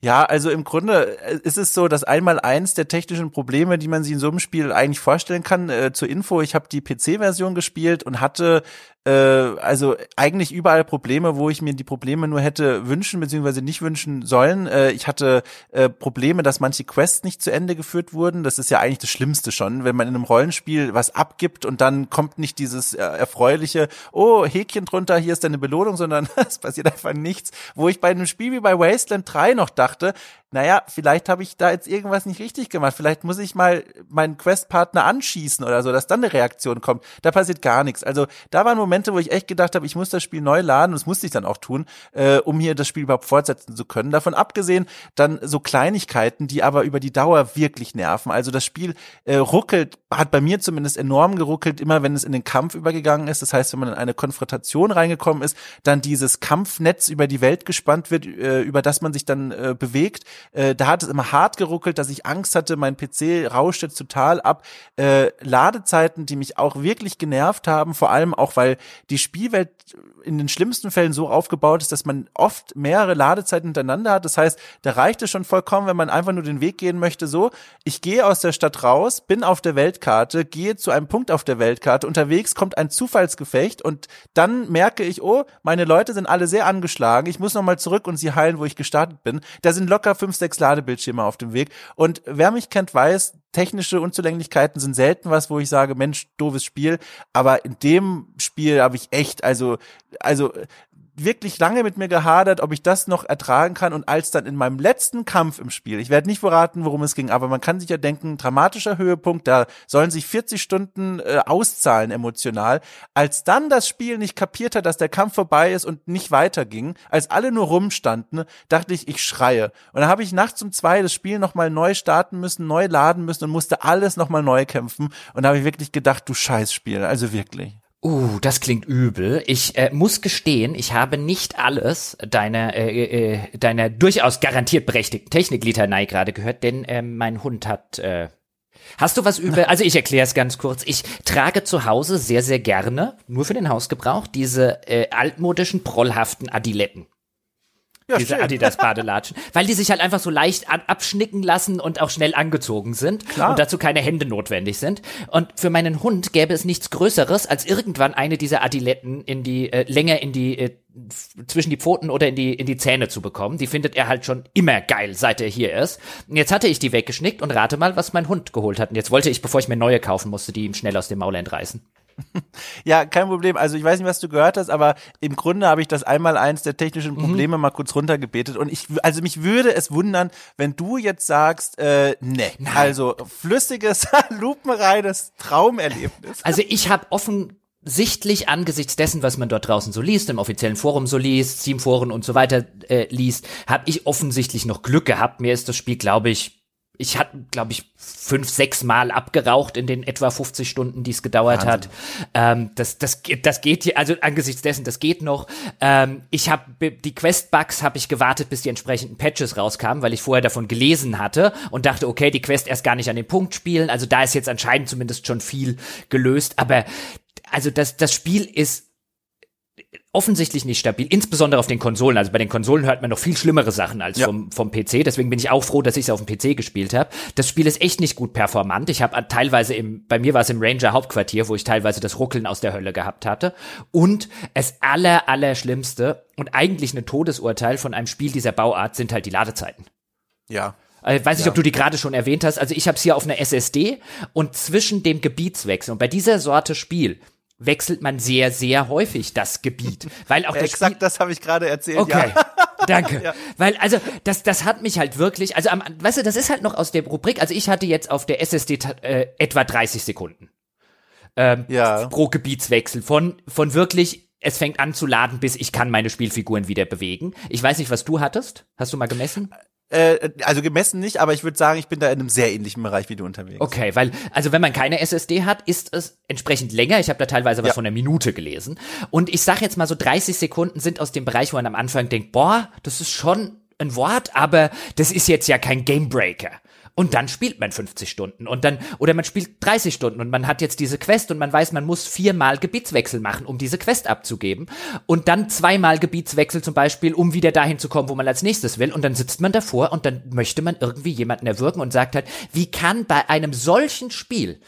Ja, also im Grunde äh, ist es so, dass einmal eins der technischen Probleme, die man sich in so einem Spiel eigentlich vorstellen kann, äh, zur Info, ich habe die PC-Version gespielt und hatte äh, also eigentlich überall Probleme, wo ich mir die Probleme nur hätte wünschen bzw. nicht wünschen sollen. Äh, ich hatte äh, Probleme, dass manche Quests nicht zu Ende geführt wurden. Das ist ja eigentlich das Schlimmste schon, wenn man in einem Rollenspiel was abgibt und dann kommt nicht dieses äh, erfreuliche, oh, Häkchen drunter, hier ist deine Belohnung, sondern (laughs) es passiert einfach nichts. Wo ich bei einem Spiel wie bei Wasteland 3 noch dachte, naja, vielleicht habe ich da jetzt irgendwas nicht richtig gemacht. Vielleicht muss ich mal meinen Questpartner anschießen oder so, dass dann eine Reaktion kommt. Da passiert gar nichts. Also da waren Momente, wo ich echt gedacht habe, ich muss das Spiel neu laden. Und das musste ich dann auch tun, äh, um hier das Spiel überhaupt fortsetzen zu können. Davon abgesehen, dann so Kleinigkeiten, die aber über die Dauer wirklich nerven. Also das Spiel äh, ruckelt, hat bei mir zumindest enorm geruckelt, immer wenn es in den Kampf übergegangen ist. Das heißt, wenn man in eine Konfrontation reingekommen ist, dann dieses Kampfnetz über die Welt gespannt wird, äh, über das man sich dann äh, bewegt. Äh, da hat es immer hart geruckelt, dass ich Angst hatte, mein PC rauscht jetzt total ab. Äh, Ladezeiten, die mich auch wirklich genervt haben, vor allem auch, weil die Spielwelt in den schlimmsten Fällen so aufgebaut ist, dass man oft mehrere Ladezeiten hintereinander hat. Das heißt, da reicht es schon vollkommen, wenn man einfach nur den Weg gehen möchte, so, ich gehe aus der Stadt raus, bin auf der Weltkarte, gehe zu einem Punkt auf der Weltkarte, unterwegs kommt ein Zufallsgefecht und dann merke ich, oh, meine Leute sind alle sehr angeschlagen, ich muss nochmal zurück und sie heilen, wo ich gestartet bin. Da sind locker fünf, sechs Ladebildschirme auf dem Weg. Und wer mich kennt, weiß, technische Unzulänglichkeiten sind selten was, wo ich sage, Mensch, doofes Spiel. Aber in dem Spiel habe ich echt, also, also wirklich lange mit mir gehadert, ob ich das noch ertragen kann. Und als dann in meinem letzten Kampf im Spiel, ich werde nicht verraten, worum es ging, aber man kann sich ja denken, dramatischer Höhepunkt, da sollen sich 40 Stunden äh, auszahlen emotional. Als dann das Spiel nicht kapiert hat, dass der Kampf vorbei ist und nicht weiterging, als alle nur rumstanden, dachte ich, ich schreie. Und dann habe ich nachts um zwei das Spiel nochmal neu starten müssen, neu laden müssen und musste alles nochmal neu kämpfen. Und da habe ich wirklich gedacht, du Scheißspiel, also wirklich. Uh, das klingt übel. Ich äh, muss gestehen, ich habe nicht alles deiner äh, äh, deiner durchaus garantiert berechtigten Techniklitanei gerade gehört, denn äh, mein Hund hat äh, Hast du was über, (laughs) also ich erkläre es ganz kurz. Ich trage zu Hause sehr, sehr gerne, nur für den Hausgebrauch, diese äh, altmodischen, prollhaften Adiletten. Ja, diese Adidas Badelatschen, (laughs) weil die sich halt einfach so leicht abschnicken lassen und auch schnell angezogen sind Klar. und dazu keine Hände notwendig sind. Und für meinen Hund gäbe es nichts Größeres, als irgendwann eine dieser Adiletten in die äh, länger in die äh, zwischen die Pfoten oder in die in die Zähne zu bekommen. Die findet er halt schon immer geil, seit er hier ist. Und jetzt hatte ich die weggeschnickt und rate mal, was mein Hund geholt hat. Und jetzt wollte ich, bevor ich mir neue kaufen musste, die ihm schnell aus dem Maul entreißen. (laughs) Ja, kein Problem. Also ich weiß nicht, was du gehört hast, aber im Grunde habe ich das einmal eins der technischen mhm. Probleme mhm. mal kurz runtergebetet. Und ich, also mich würde es wundern, wenn du jetzt sagst, äh, ne, also flüssiges, (laughs) lupenreines Traumerlebnis. Also ich habe offen sichtlich angesichts dessen, was man dort draußen so liest, im offiziellen Forum so liest, Steam-Foren und so weiter äh, liest, habe ich offensichtlich noch Glück gehabt. Mir ist das Spiel, glaube ich, ich hatte, glaube ich, fünf, sechs Mal abgeraucht in den etwa 50 Stunden, die es gedauert Wahnsinn. hat. Ähm, das, das, das geht hier, also angesichts dessen, das geht noch. Ähm, ich habe die Quest-Bugs habe ich gewartet, bis die entsprechenden Patches rauskamen, weil ich vorher davon gelesen hatte und dachte, okay, die Quest erst gar nicht an den Punkt spielen. Also da ist jetzt anscheinend zumindest schon viel gelöst. Aber also das, das Spiel ist offensichtlich nicht stabil, insbesondere auf den Konsolen. Also bei den Konsolen hört man noch viel schlimmere Sachen als ja. vom, vom PC. Deswegen bin ich auch froh, dass ich es auf dem PC gespielt habe. Das Spiel ist echt nicht gut performant. Ich habe teilweise im, bei mir war es im Ranger Hauptquartier, wo ich teilweise das Ruckeln aus der Hölle gehabt hatte. Und es aller, aller Schlimmste und eigentlich ein Todesurteil von einem Spiel dieser Bauart sind halt die Ladezeiten. Ja. Ich weiß nicht, ja. ob du die gerade schon erwähnt hast. Also ich habe es hier auf einer SSD und zwischen dem Gebietswechsel und bei dieser Sorte Spiel wechselt man sehr, sehr häufig das Gebiet. Weil auch Exakt Spiel das habe ich gerade erzählt. Okay. Ja. Danke. (laughs) Ja. Weil, also, das, das hat mich halt wirklich, also, am, weißt du, das ist halt noch aus der Rubrik, also ich hatte jetzt auf der SSD äh, etwa 30 Sekunden. Ähm, ja. Pro Gebietswechsel. Von, von wirklich, es fängt an zu laden, bis ich kann meine Spielfiguren wieder bewegen. Ich weiß nicht, was du hattest. Hast du mal gemessen? Äh, also gemessen nicht, aber ich würde sagen, ich bin da in einem sehr ähnlichen Bereich wie du unterwegs. Okay, weil, also wenn man keine SSD hat, ist es entsprechend länger. Ich habe da teilweise was ja. von einer Minute gelesen. Und ich sage jetzt mal so 30 Sekunden sind aus dem Bereich, wo man am Anfang denkt, boah, das ist schon ein Wort, aber das ist jetzt ja kein Gamebreaker. Und dann spielt man 50 Stunden und dann, oder man spielt 30 Stunden und man hat jetzt diese Quest und man weiß, man muss viermal Gebietswechsel machen, um diese Quest abzugeben. Und dann zweimal Gebietswechsel zum Beispiel, um wieder dahin zu kommen, wo man als nächstes will. Und dann sitzt man davor und dann möchte man irgendwie jemanden erwürgen und sagt halt, wie kann bei einem solchen Spiel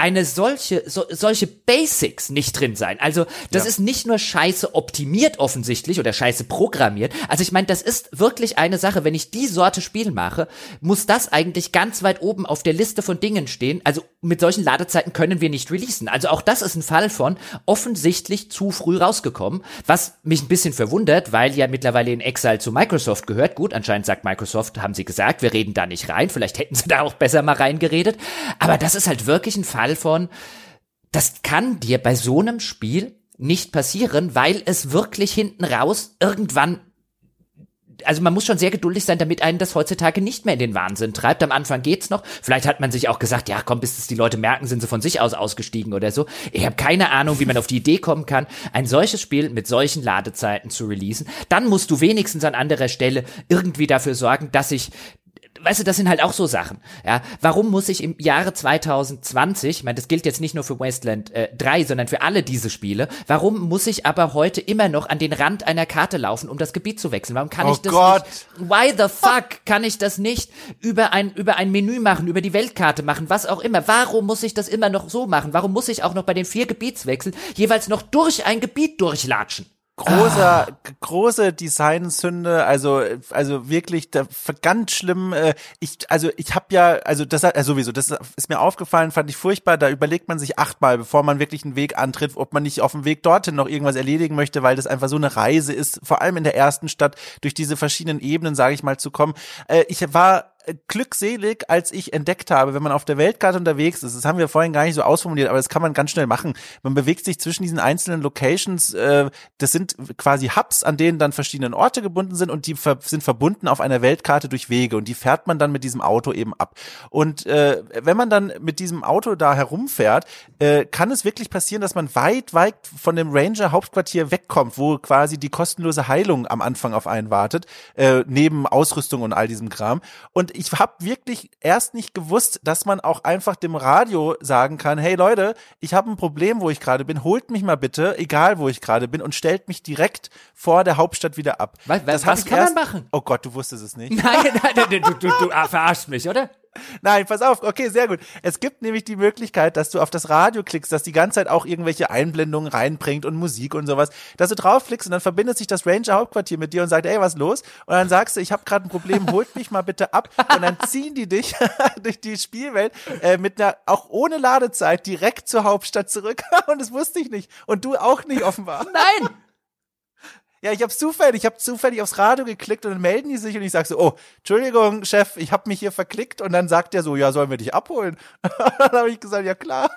eine solche, so, solche Basics nicht drin sein. Also, das ja. ist nicht nur scheiße optimiert offensichtlich oder scheiße programmiert. Also, ich meine, das ist wirklich eine Sache. Wenn ich die Sorte Spiel mache, muss das eigentlich ganz weit oben auf der Liste von Dingen stehen. Also, mit solchen Ladezeiten können wir nicht releasen. Also, auch das ist ein Fall von offensichtlich zu früh rausgekommen, was mich ein bisschen verwundert, weil ja mittlerweile in Exile zu Microsoft gehört. Gut, anscheinend sagt Microsoft, haben sie gesagt, wir reden da nicht rein. Vielleicht hätten sie da auch besser mal reingeredet. Aber das ist halt wirklich ein Fall von, das kann dir bei so einem Spiel nicht passieren, weil es wirklich hinten raus irgendwann also man muss schon sehr geduldig sein, damit einen das heutzutage nicht mehr in den Wahnsinn treibt. Am Anfang geht's noch. Vielleicht hat man sich auch gesagt, ja, komm, bis es die Leute merken, sind sie von sich aus ausgestiegen oder so. Ich habe keine Ahnung, wie man auf die Idee kommen kann, ein solches Spiel mit solchen Ladezeiten zu releasen. Dann musst du wenigstens an anderer Stelle irgendwie dafür sorgen, dass sich weißt du, das sind halt auch so Sachen. Ja, warum muss ich im Jahre 2020, ich meine, das gilt jetzt nicht nur für Wasteland äh, 3, sondern für alle diese Spiele, warum muss ich aber heute immer noch an den Rand einer Karte laufen, um das Gebiet zu wechseln? Warum kann oh ich das Gott. nicht? Why the fuck kann ich das nicht über ein über ein Menü machen, über die Weltkarte machen, was auch immer? Warum muss ich das immer noch so machen? Warum muss ich auch noch bei den vier Gebietswechseln jeweils noch durch ein Gebiet durchlatschen? Großer, ah. große Designsünde, also also wirklich da, ganz schlimm. Äh, ich also ich habe ja also das äh, sowieso, das ist mir aufgefallen, fand ich furchtbar. Da überlegt man sich achtmal, bevor man wirklich einen Weg antritt, ob man nicht auf dem Weg dorthin noch irgendwas erledigen möchte, weil das einfach so eine Reise ist, vor allem in der ersten Stadt durch diese verschiedenen Ebenen, sage ich mal, zu kommen. Äh, ich war glückselig, als ich entdeckt habe, wenn man auf der Weltkarte unterwegs ist, das haben wir vorhin gar nicht so ausformuliert, aber das kann man ganz schnell machen. Man bewegt sich zwischen diesen einzelnen Locations, äh, das sind quasi Hubs, an denen dann verschiedene Orte gebunden sind und die ver sind verbunden auf einer Weltkarte durch Wege und die fährt man dann mit diesem Auto eben ab. Und äh, wenn man dann mit diesem Auto da herumfährt, äh, kann es wirklich passieren, dass man weit, weit von dem Ranger Hauptquartier wegkommt, wo quasi die kostenlose Heilung am Anfang auf einen wartet, äh, neben Ausrüstung und all diesem Kram. Und ich habe wirklich erst nicht gewusst, dass man auch einfach dem Radio sagen kann, hey Leute, ich habe ein Problem, wo ich gerade bin, holt mich mal bitte, egal wo ich gerade bin und stellt mich direkt vor der Hauptstadt wieder ab. Was, was, was kann erst, man machen? Oh Gott, du wusstest es nicht. Nein, nein, nein du, du, du, du verarschst mich, oder? Nein, pass auf. Okay, sehr gut. Es gibt nämlich die Möglichkeit, dass du auf das Radio klickst, das die ganze Zeit auch irgendwelche Einblendungen reinbringt und Musik und sowas, dass du draufklickst und dann verbindet sich das Ranger Hauptquartier mit dir und sagt, ey, was los? Und dann sagst du, ich habe gerade ein Problem, holt mich mal bitte ab. Und dann ziehen die dich (laughs) durch die Spielwelt äh, mit einer auch ohne Ladezeit direkt zur Hauptstadt zurück. (laughs) und das wusste ich nicht und du auch nicht offenbar. Nein. Ja, ich habe zufällig, ich habe zufällig aufs Radio geklickt und dann melden die sich und ich sag so, oh, Entschuldigung, Chef, ich habe mich hier verklickt und dann sagt der so, ja, sollen wir dich abholen? (laughs) dann habe ich gesagt, ja klar.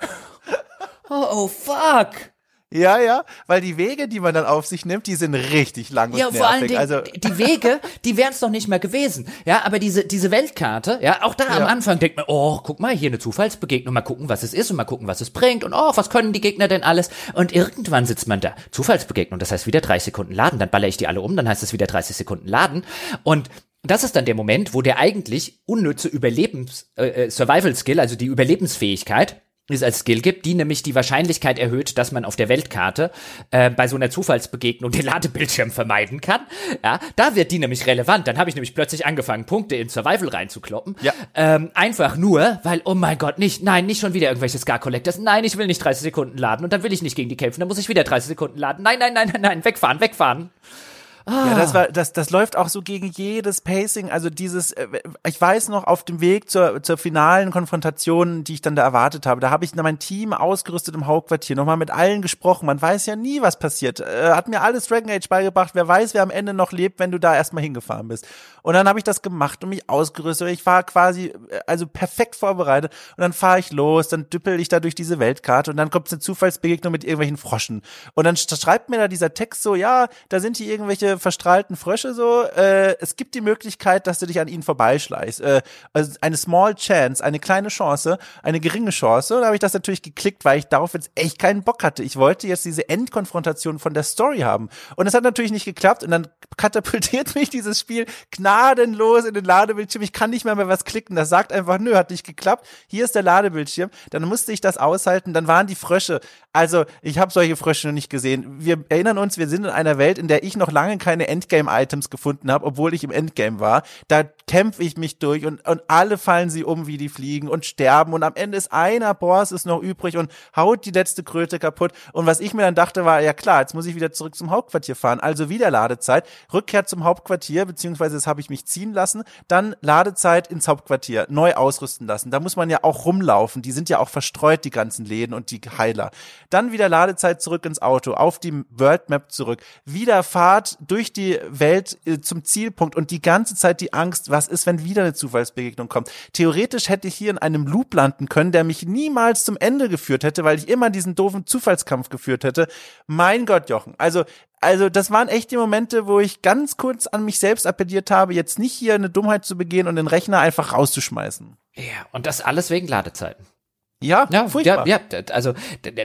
Oh, oh fuck. Ja, ja, weil die Wege, die man dann auf sich nimmt, die sind richtig lang und ja, nervig. vor allen Dingen, also die Wege, die wären es doch nicht mehr gewesen. Ja, aber diese diese Weltkarte, ja, auch da ja. am Anfang denkt man, oh, guck mal, hier eine Zufallsbegegnung, mal gucken, was es ist und mal gucken, was es bringt und oh, was können die Gegner denn alles? Und irgendwann sitzt man da, Zufallsbegegnung, das heißt wieder 30 Sekunden laden, dann baller ich die alle um, dann heißt es wieder 30 Sekunden laden und das ist dann der Moment, wo der eigentlich unnütze Überlebens äh, äh Survival Skill, also die Überlebensfähigkeit es als Skill gibt, die nämlich die Wahrscheinlichkeit erhöht, dass man auf der Weltkarte äh, bei so einer Zufallsbegegnung (laughs) den Ladebildschirm vermeiden kann. Ja, da wird die nämlich relevant. Dann habe ich nämlich plötzlich angefangen, Punkte in Survival reinzukloppen. Ja. Ähm, einfach nur, weil, oh mein Gott, nicht, nein, nicht schon wieder irgendwelche Scar Collectors. Nein, ich will nicht 30 Sekunden laden und dann will ich nicht gegen die kämpfen. Dann muss ich wieder 30 Sekunden laden. Nein, nein, nein, nein, nein, wegfahren, wegfahren. Ah. Ja, das war, das, das läuft auch so gegen jedes Pacing. Also dieses, äh, ich weiß noch, auf dem Weg zur, zur finalen Konfrontation, die ich dann da erwartet habe, da habe ich mein Team ausgerüstet im Hauptquartier, nochmal mit allen gesprochen. Man weiß ja nie, was passiert. Äh, hat mir alles Dragon Age beigebracht. Wer weiß, wer am Ende noch lebt, wenn du da erstmal hingefahren bist. Und dann habe ich das gemacht und mich ausgerüstet. Ich war quasi, äh, also perfekt vorbereitet. Und dann fahre ich los, dann düppel ich da durch diese Weltkarte und dann kommt eine Zufallsbegegnung mit irgendwelchen Froschen. Und dann schreibt mir da dieser Text so, ja, da sind hier irgendwelche verstrahlten Frösche so, äh, es gibt die Möglichkeit, dass du dich an ihnen vorbeischleichst. Äh, also eine small chance, eine kleine Chance, eine geringe Chance. Und da habe ich das natürlich geklickt, weil ich darauf jetzt echt keinen Bock hatte. Ich wollte jetzt diese Endkonfrontation von der Story haben. Und es hat natürlich nicht geklappt. Und dann katapultiert (laughs) mich dieses Spiel gnadenlos in den Ladebildschirm. Ich kann nicht mehr mehr was klicken. Das sagt einfach, nö, hat nicht geklappt. Hier ist der Ladebildschirm. Dann musste ich das aushalten. Dann waren die Frösche. Also ich habe solche Frösche noch nicht gesehen. Wir erinnern uns, wir sind in einer Welt, in der ich noch lange keine Endgame-Items gefunden habe, obwohl ich im Endgame war. Da kämpfe ich mich durch und, und alle fallen sie um, wie die fliegen und sterben und am Ende ist einer Boss ist noch übrig und haut die letzte Kröte kaputt. Und was ich mir dann dachte war, ja klar, jetzt muss ich wieder zurück zum Hauptquartier fahren. Also wieder Ladezeit, Rückkehr zum Hauptquartier, beziehungsweise das habe ich mich ziehen lassen, dann Ladezeit ins Hauptquartier, neu ausrüsten lassen. Da muss man ja auch rumlaufen. Die sind ja auch verstreut, die ganzen Läden und die Heiler. Dann wieder Ladezeit zurück ins Auto, auf die World Map zurück. Wieder Fahrt durch die Welt äh, zum Zielpunkt und die ganze Zeit die Angst, was ist, wenn wieder eine Zufallsbegegnung kommt. Theoretisch hätte ich hier in einem Loop landen können, der mich niemals zum Ende geführt hätte, weil ich immer diesen doofen Zufallskampf geführt hätte. Mein Gott, Jochen. Also, also das waren echt die Momente, wo ich ganz kurz an mich selbst appelliert habe, jetzt nicht hier eine Dummheit zu begehen und den Rechner einfach rauszuschmeißen. Ja, und das alles wegen Ladezeiten. Ja, ja, furchtbar. ja, ja, also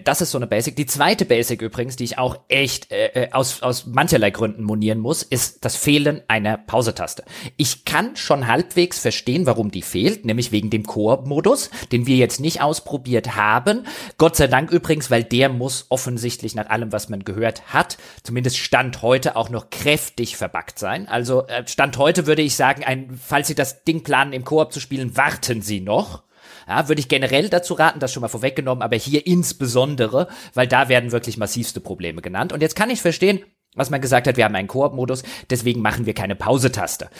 das ist so eine Basic. Die zweite Basic übrigens, die ich auch echt äh, äh, aus, aus mancherlei Gründen monieren muss, ist das Fehlen einer Pausetaste. Ich kann schon halbwegs verstehen, warum die fehlt, nämlich wegen dem Koop-Modus, den wir jetzt nicht ausprobiert haben. Gott sei Dank übrigens, weil der muss offensichtlich nach allem, was man gehört hat, zumindest Stand heute auch noch kräftig verbuggt sein. Also äh, Stand heute würde ich sagen, ein, falls Sie das Ding planen, im Koop zu spielen, warten Sie noch ja, würde ich generell dazu raten, das schon mal vorweggenommen, aber hier insbesondere, weil da werden wirklich massivste Probleme genannt. Und jetzt kann ich verstehen, was man gesagt hat, wir haben einen Koop-Modus, deswegen machen wir keine Pause-Taste.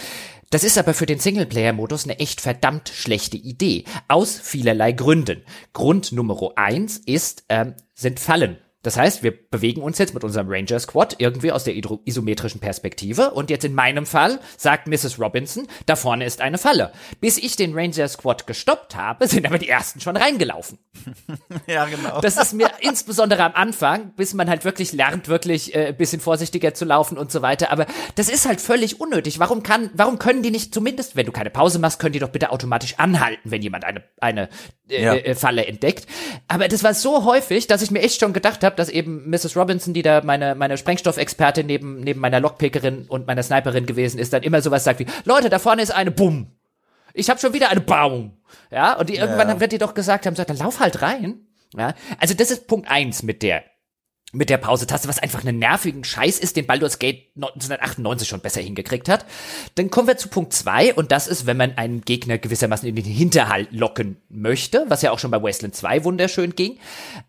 Das ist aber für den Singleplayer-Modus eine echt verdammt schlechte Idee. Aus vielerlei Gründen. Grund Nummer eins ist, ähm, sind Fallen. Das heißt, wir bewegen uns jetzt mit unserem Ranger Squad irgendwie aus der isometrischen Perspektive und jetzt in meinem Fall sagt Mrs. Robinson, da vorne ist eine Falle. Bis ich den Ranger Squad gestoppt habe, sind aber die ersten schon reingelaufen. (laughs) ja, genau. Das ist mir insbesondere am Anfang, bis man halt wirklich lernt, wirklich äh, bisschen vorsichtiger zu laufen und so weiter, aber das ist halt völlig unnötig. Warum kann warum können die nicht zumindest, wenn du keine Pause machst, können die doch bitte automatisch anhalten, wenn jemand eine eine äh, ja. äh, Falle entdeckt. Aber das war so häufig, dass ich mir echt schon gedacht habe, dass eben Mrs. Robinson, die da meine, meine Sprengstoffexpertin neben, neben meiner Lockpickerin und meiner Sniperin gewesen ist, dann immer sowas sagt wie, Leute, da vorne ist eine Bumm. Ich habe schon wieder eine Baum. Ja, und die, ja. irgendwann wird die doch gesagt haben, sagt, dann lauf halt rein. Ja, also das ist Punkt eins mit der mit der Pause-Taste, was einfach einen nervigen Scheiß ist, den Baldur's Gate 1998 schon besser hingekriegt hat. Dann kommen wir zu Punkt zwei und das ist, wenn man einen Gegner gewissermaßen in den Hinterhalt locken möchte, was ja auch schon bei Wasteland 2 wunderschön ging.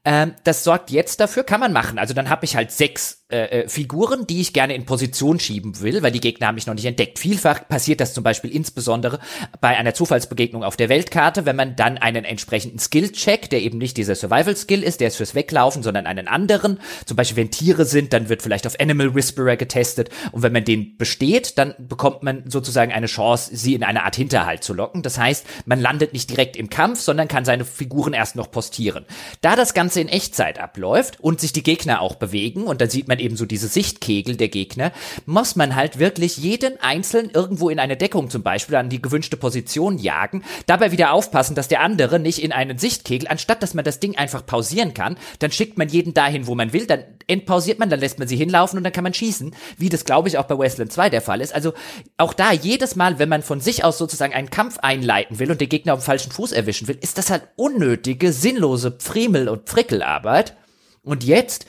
Ähm, das sorgt jetzt dafür, kann man machen. Also dann habe ich halt sechs äh, äh, Figuren, die ich gerne in Position schieben will, weil die Gegner haben mich noch nicht entdeckt. Vielfach passiert das zum Beispiel insbesondere bei einer Zufallsbegegnung auf der Weltkarte, wenn man dann einen entsprechenden Skill-Check, der eben nicht dieser Survival-Skill ist, der ist fürs Weglaufen, sondern einen anderen. Zum Beispiel, wenn Tiere sind, dann wird vielleicht auf Animal Whisperer getestet und wenn man den besteht, dann bekommt man sozusagen eine Chance, sie in eine Art Hinterhalt zu locken. Das heißt, man landet nicht direkt im Kampf, sondern kann seine Figuren erst noch postieren. Da das Ganze in Echtzeit abläuft und sich die Gegner auch bewegen und dann sieht man eben so diese Sichtkegel der Gegner, muss man halt wirklich jeden einzeln irgendwo in eine Deckung zum Beispiel an die gewünschte Position jagen, dabei wieder aufpassen, dass der andere nicht in einen Sichtkegel, anstatt dass man das Ding einfach pausieren kann, dann schickt man jeden dahin, wo man will, dann entpausiert man, dann lässt man sie hinlaufen und dann kann man schießen, wie das glaube ich auch bei Wasteland 2 der Fall ist. Also auch da jedes Mal, wenn man von sich aus sozusagen einen Kampf einleiten will und den Gegner auf dem falschen Fuß erwischen will, ist das halt unnötige, sinnlose Pfriemel- und Frickelarbeit. Und jetzt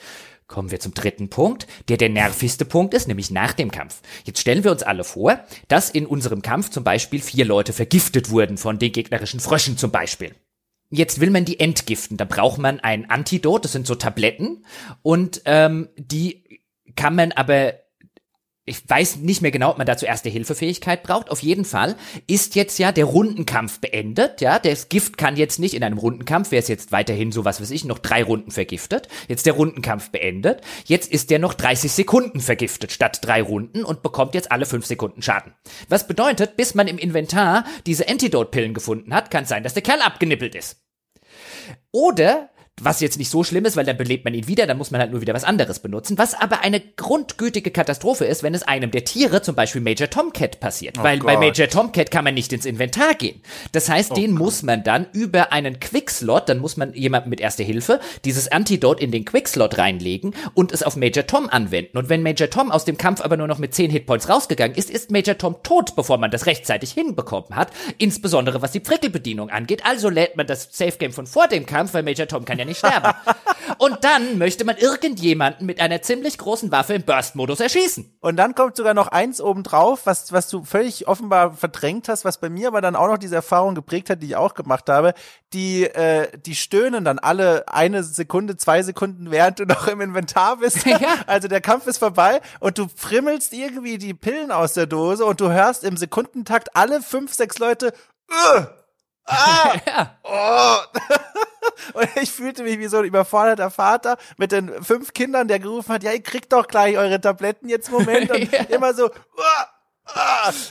Kommen wir zum dritten Punkt, der der nervigste Punkt ist, nämlich nach dem Kampf. Jetzt stellen wir uns alle vor, dass in unserem Kampf zum Beispiel vier Leute vergiftet wurden von den gegnerischen Fröschen zum Beispiel. Jetzt will man die entgiften. Da braucht man ein Antidot, das sind so Tabletten. Und ähm, die kann man aber ich weiß nicht mehr genau, ob man dazu erste Hilfefähigkeit braucht. Auf jeden Fall ist jetzt ja der Rundenkampf beendet. Ja, das Gift kann jetzt nicht in einem Rundenkampf, wäre es jetzt weiterhin so was weiß ich, noch drei Runden vergiftet. Jetzt der Rundenkampf beendet. Jetzt ist der noch 30 Sekunden vergiftet statt drei Runden und bekommt jetzt alle fünf Sekunden Schaden. Was bedeutet, bis man im Inventar diese Antidote-Pillen gefunden hat, kann es sein, dass der Kerl abgenippelt ist. Oder was jetzt nicht so schlimm ist, weil dann belebt man ihn wieder, dann muss man halt nur wieder was anderes benutzen. Was aber eine grundgütige Katastrophe ist, wenn es einem der Tiere, zum Beispiel Major Tomcat, passiert. Oh weil Gott. bei Major Tomcat kann man nicht ins Inventar gehen. Das heißt, oh den Gott. muss man dann über einen Quickslot, dann muss man jemanden mit Erste Hilfe dieses Antidote in den Quickslot reinlegen und es auf Major Tom anwenden. Und wenn Major Tom aus dem Kampf aber nur noch mit 10 Hitpoints rausgegangen ist, ist Major Tom tot, bevor man das rechtzeitig hinbekommen hat. Insbesondere was die Prickelbedienung angeht. Also lädt man das Safe Game von vor dem Kampf, weil Major Tom kann ja nicht sterben. Und dann möchte man irgendjemanden mit einer ziemlich großen Waffe im Burst-Modus erschießen. Und dann kommt sogar noch eins obendrauf, was, was du völlig offenbar verdrängt hast, was bei mir aber dann auch noch diese Erfahrung geprägt hat, die ich auch gemacht habe. Die, äh, die stöhnen dann alle eine Sekunde, zwei Sekunden, während du noch im Inventar bist. (laughs) Ja. Also der Kampf ist vorbei und du frimmelst irgendwie die Pillen aus der Dose und du hörst im Sekundentakt alle fünf, sechs Leute, uh, ah, (laughs) ja. oh. (laughs) Und ich fühlte mich wie so ein überforderter Vater mit den fünf Kindern, der gerufen hat, ja, ihr kriegt doch gleich eure Tabletten jetzt Moment. (laughs) Und ja. immer so, ah,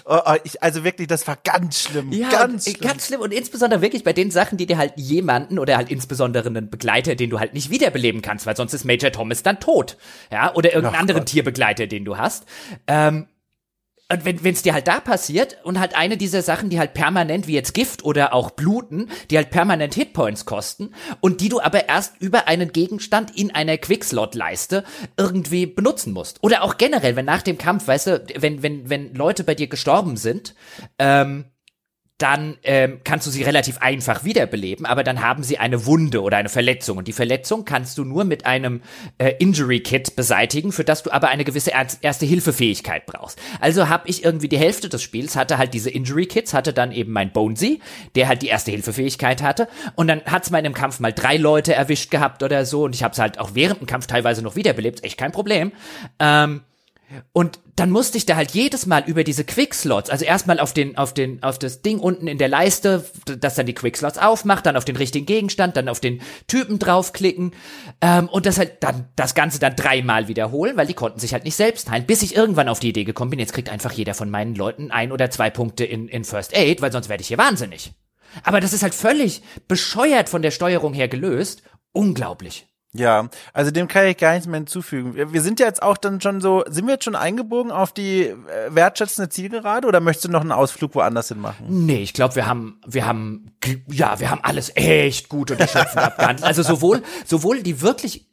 Oh, oh, ich, also wirklich, das war ganz schlimm. Ja, ganz schlimm. ganz schlimm. Und insbesondere wirklich bei den Sachen, die dir halt jemanden oder halt insbesondere einen Begleiter, den du halt nicht wiederbeleben kannst, weil sonst ist Major Thomas dann tot. Ja, oder irgendeinen Ach anderen Gott. Tierbegleiter, den du hast. Ähm, und wenn es dir halt da passiert und halt eine dieser Sachen, die halt permanent wie jetzt Gift oder auch Bluten, die halt permanent Hitpoints kosten und die du aber erst über einen Gegenstand in einer Quickslot-Leiste irgendwie benutzen musst. Oder auch generell, wenn nach dem Kampf, weißt du, wenn, wenn, wenn Leute bei dir gestorben sind, ähm, dann ähm, kannst du sie relativ einfach wiederbeleben, aber dann haben sie eine Wunde oder eine Verletzung. Und die Verletzung kannst du nur mit einem äh, Injury-Kit beseitigen, für das du aber eine gewisse Erste-Hilfe-Fähigkeit brauchst. Also habe ich irgendwie die Hälfte des Spiels, hatte halt diese Injury-Kits, hatte dann eben mein Bonesy, der halt die Erste-Hilfe-Fähigkeit hatte. Und dann hat's mal in einem Kampf mal drei Leute erwischt gehabt oder so. Und ich habe es halt auch während dem Kampf teilweise noch wiederbelebt, echt kein Problem. Ähm, und dann musste ich da halt jedes Mal über diese Quickslots, also erstmal auf den, auf den, auf das Ding unten in der Leiste, das dann die Quickslots aufmacht, dann auf den richtigen Gegenstand, dann auf den Typen draufklicken, ähm, und das halt dann, das Ganze dann dreimal wiederholen, weil die konnten sich halt nicht selbst heilen, bis ich irgendwann auf die Idee gekommen bin, jetzt kriegt einfach jeder von meinen Leuten ein oder zwei Punkte in, in First Aid, weil sonst werde ich hier wahnsinnig. Aber das ist halt völlig bescheuert von der Steuerung her gelöst. Unglaublich. Ja, also dem kann ich gar nichts mehr hinzufügen. Wir sind ja jetzt auch dann schon so, sind wir jetzt schon eingebogen auf die äh, wertschätzende Zielgerade oder möchtest du noch einen Ausflug woanders hin machen? Nee, ich glaube, wir haben, wir haben, ja, wir haben alles echt gut und erschöpfend abgehandelt. Also sowohl, sowohl die wirklich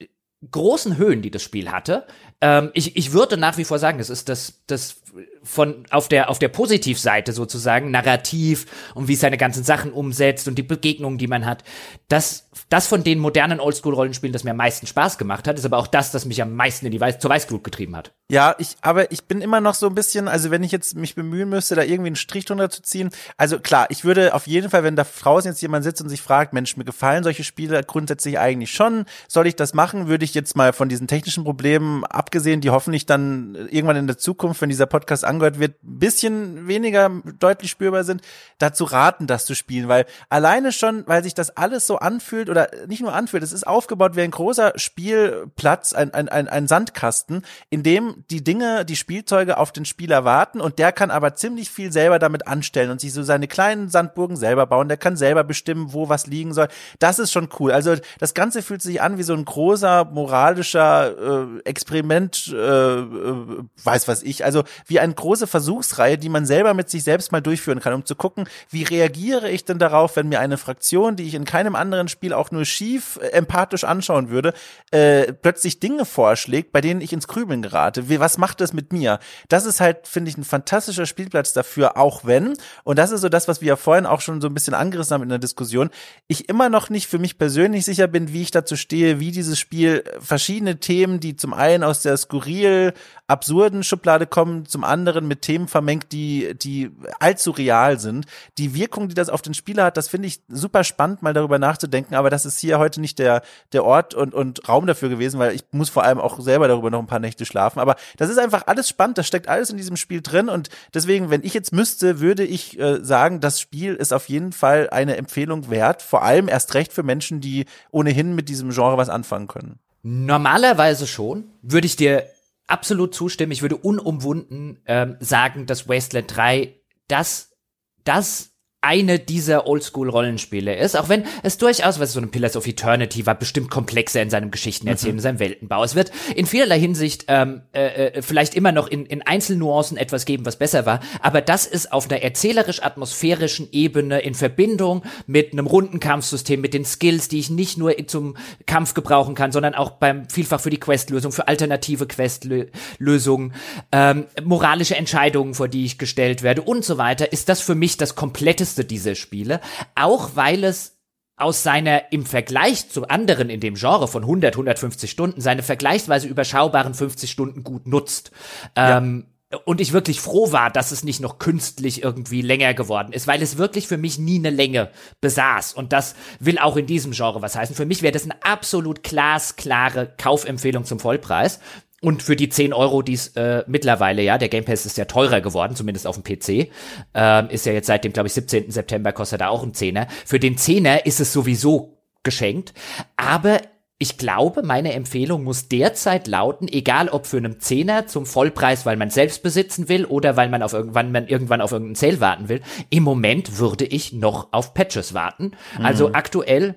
großen Höhen, die das Spiel hatte. Ähm, ich, ich würde nach wie vor sagen, das ist das, das von auf der auf der Positivseite sozusagen Narrativ und wie es seine ganzen Sachen umsetzt und die Begegnungen, die man hat. Das das von den modernen Oldschool-Rollenspielen, das mir am meisten Spaß gemacht hat, ist aber auch das, das mich am meisten in die Weiß zur Weißglut getrieben hat. Ja, ich, aber ich bin immer noch so ein bisschen, also wenn ich jetzt mich bemühen müsste, da irgendwie einen Strich drunter zu ziehen, also klar, ich würde auf jeden Fall, wenn da draußen jetzt jemand sitzt und sich fragt, Mensch, mir gefallen solche Spiele grundsätzlich eigentlich schon, soll ich das machen, würde ich jetzt mal von diesen technischen Problemen abgesehen, die hoffentlich dann irgendwann in der Zukunft, wenn dieser Podcast angehört wird, ein bisschen weniger deutlich spürbar sind, dazu raten, das zu spielen, weil alleine schon, weil sich das alles so anfühlt oder nicht nur anfühlt, es ist aufgebaut wie ein großer Spielplatz, ein, ein, ein, ein Sandkasten, in dem die Dinge, die Spielzeuge auf den Spieler warten und der kann aber ziemlich viel selber damit anstellen und sich so seine kleinen Sandburgen selber bauen, der kann selber bestimmen, wo was liegen soll. Das ist schon cool. Also das Ganze fühlt sich an wie so ein großer moralischer äh, Experiment, äh, äh, weiß was ich, also wie eine große Versuchsreihe, die man selber mit sich selbst mal durchführen kann, um zu gucken, wie reagiere ich denn darauf, wenn mir eine Fraktion, die ich in keinem anderen Spiel auch nur schief äh, empathisch anschauen würde, äh, plötzlich Dinge vorschlägt, bei denen ich ins Krübeln gerate. Wie, was macht das mit mir? Das ist halt, finde ich, ein fantastischer Spielplatz dafür, auch wenn, und das ist so das, was wir ja vorhin auch schon so ein bisschen angerissen haben in der Diskussion, ich immer noch nicht für mich persönlich sicher bin, wie ich dazu stehe, wie dieses Spiel verschiedene Themen, die zum einen aus der skurril absurden Schublade kommen, zum anderen mit Themen vermengt, die, die allzu real sind. Die Wirkung, die das auf den Spieler hat, das finde ich super spannend, mal darüber nachzudenken, aber das ist hier heute nicht der, der Ort und, und Raum dafür gewesen, weil ich muss vor allem auch selber darüber noch ein paar Nächte schlafen. Aber das ist einfach alles spannend, das steckt alles in diesem Spiel drin und deswegen, wenn ich jetzt müsste, würde ich äh, sagen, das Spiel ist auf jeden Fall eine Empfehlung wert, vor allem erst recht für Menschen, die ohnehin mit diesem Genre was anfangen können. Normalerweise schon, würde ich dir absolut zustimmen. Ich würde unumwunden ähm, sagen, dass Wasteland 3 das, das eine dieser Oldschool-Rollenspiele ist, auch wenn es durchaus, was so ein Pillars of Eternity war, bestimmt komplexer in seinem Geschichtenerzählen, mhm. in seinem Weltenbau. Es wird in vielerlei Hinsicht ähm, äh, äh, vielleicht immer noch in, in Einzelnuancen etwas geben, was besser war, aber das ist auf einer erzählerisch-atmosphärischen Ebene in Verbindung mit einem runden Kampfsystem, mit den Skills, die ich nicht nur zum Kampf gebrauchen kann, sondern auch beim vielfach für die Questlösung, für alternative Questlösungen, ähm, moralische Entscheidungen, vor die ich gestellt werde und so weiter, ist das für mich das kompletteste beste dieser Spiele, auch weil es aus seiner im Vergleich zu anderen in dem Genre von 100, 150 Stunden seine vergleichsweise überschaubaren 50 Stunden gut nutzt. Ja. Ähm, und ich wirklich froh war, dass es nicht noch künstlich irgendwie länger geworden ist, weil es wirklich für mich nie eine Länge besaß. Und das will auch in diesem Genre was heißen. Für mich wäre das eine absolut glasklare Kaufempfehlung zum Vollpreis. Und für die 10 Euro, die es äh, mittlerweile, ja, der Game Pass ist ja teurer geworden, zumindest auf dem PC. Ähm, ist ja jetzt seit dem, glaube ich, 17. September kostet er auch ein Zehner. Für den Zehner ist es sowieso geschenkt. Aber ich glaube, meine Empfehlung muss derzeit lauten, egal ob für einen Zehner zum Vollpreis, weil man selbst besitzen will oder weil man auf irgendwann man irgendwann auf irgendeinen Sale warten will. Im Moment würde ich noch auf Patches warten. Also mhm. aktuell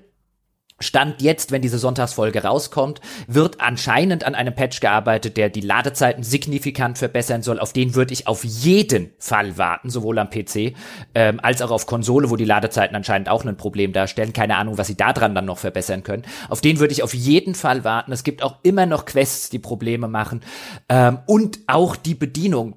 Stand jetzt, wenn diese Sonntagsfolge rauskommt, wird anscheinend an einem Patch gearbeitet, der die Ladezeiten signifikant verbessern soll. Auf den würde ich auf jeden Fall warten, sowohl am PC ähm, als auch auf Konsole, wo die Ladezeiten anscheinend auch ein Problem darstellen. Keine Ahnung, was sie da dran dann noch verbessern können. Auf den würde ich auf jeden Fall warten. Es gibt auch immer noch Quests, die Probleme machen. Ähm, und auch die Bedienung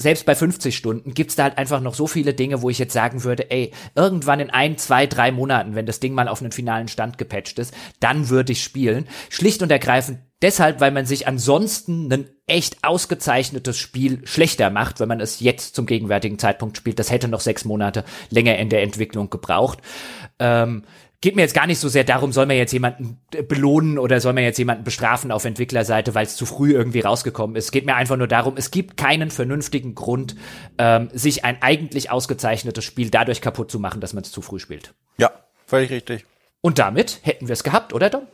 selbst bei 50 Stunden gibt's da halt einfach noch so viele Dinge, wo ich jetzt sagen würde, ey, irgendwann in ein, zwei, drei Monaten, wenn das Ding mal auf einen finalen Stand gepatcht ist, dann würde ich spielen. Schlicht und ergreifend deshalb, weil man sich ansonsten ein echt ausgezeichnetes Spiel schlechter macht, wenn man es jetzt zum gegenwärtigen Zeitpunkt spielt. Das hätte noch sechs Monate länger in der Entwicklung gebraucht. Ähm, geht mir jetzt gar nicht so sehr darum, soll man jetzt jemanden belohnen oder soll man jetzt jemanden bestrafen auf Entwicklerseite, weil es zu früh irgendwie rausgekommen ist. Es geht mir einfach nur darum, es gibt keinen vernünftigen Grund, ähm, sich ein eigentlich ausgezeichnetes Spiel dadurch kaputt zu machen, dass man es zu früh spielt. Ja, völlig richtig. Und damit hätten wir es gehabt, oder Dom?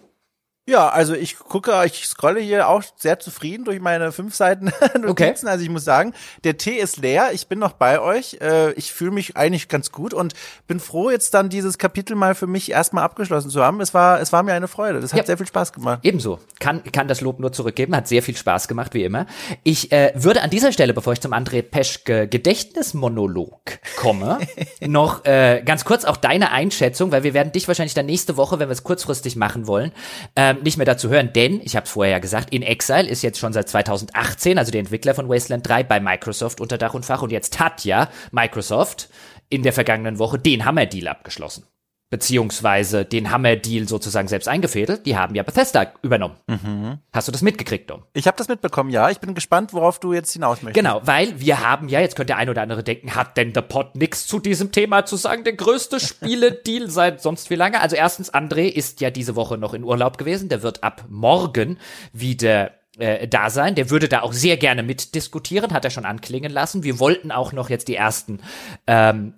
Ja, also ich gucke, ich scrolle hier auch sehr zufrieden durch meine fünf Seiten (laughs) Notizen. Okay. Also ich muss sagen, der Tee ist leer. Ich bin noch bei euch. Äh, ich fühle mich eigentlich ganz gut und bin froh, jetzt dann dieses Kapitel mal für mich erstmal abgeschlossen zu haben. Es war, es war mir eine Freude. Das hat ja. sehr viel Spaß gemacht. Ebenso. Kann, kann das Lob nur zurückgeben. Hat sehr viel Spaß gemacht, wie immer. Ich äh, würde an dieser Stelle, bevor ich zum André Peschke Gedächtnismonolog komme, (laughs) noch äh, ganz kurz auch deine Einschätzung, weil wir werden dich wahrscheinlich dann nächste Woche, wenn wir es kurzfristig machen wollen, äh, ähm, nicht mehr dazu hören, denn, ich habe es vorher ja gesagt, In Exile ist jetzt schon seit 2018, also der Entwickler von Wasteland 3, bei Microsoft unter Dach und Fach. Und jetzt hat ja Microsoft in der vergangenen Woche den Hammer-Deal abgeschlossen beziehungsweise den Hammer-Deal sozusagen selbst eingefädelt. Die haben ja Bethesda übernommen. Mhm. Hast du das mitgekriegt, Dom? Ich habe das mitbekommen, ja. Ich bin gespannt, worauf du jetzt hinaus möchtest. Genau, weil wir haben ja, jetzt könnte der ein oder andere denken, hat denn der Pod nix zu diesem Thema zu sagen? Der größte (laughs) Spiele-Deal seit sonst wie lange? Also erstens, André ist ja diese Woche noch in Urlaub gewesen. Der wird ab morgen wieder äh, da sein. Der würde da auch sehr gerne mitdiskutieren, hat er schon anklingen lassen. Wir wollten auch noch jetzt die ersten ähm,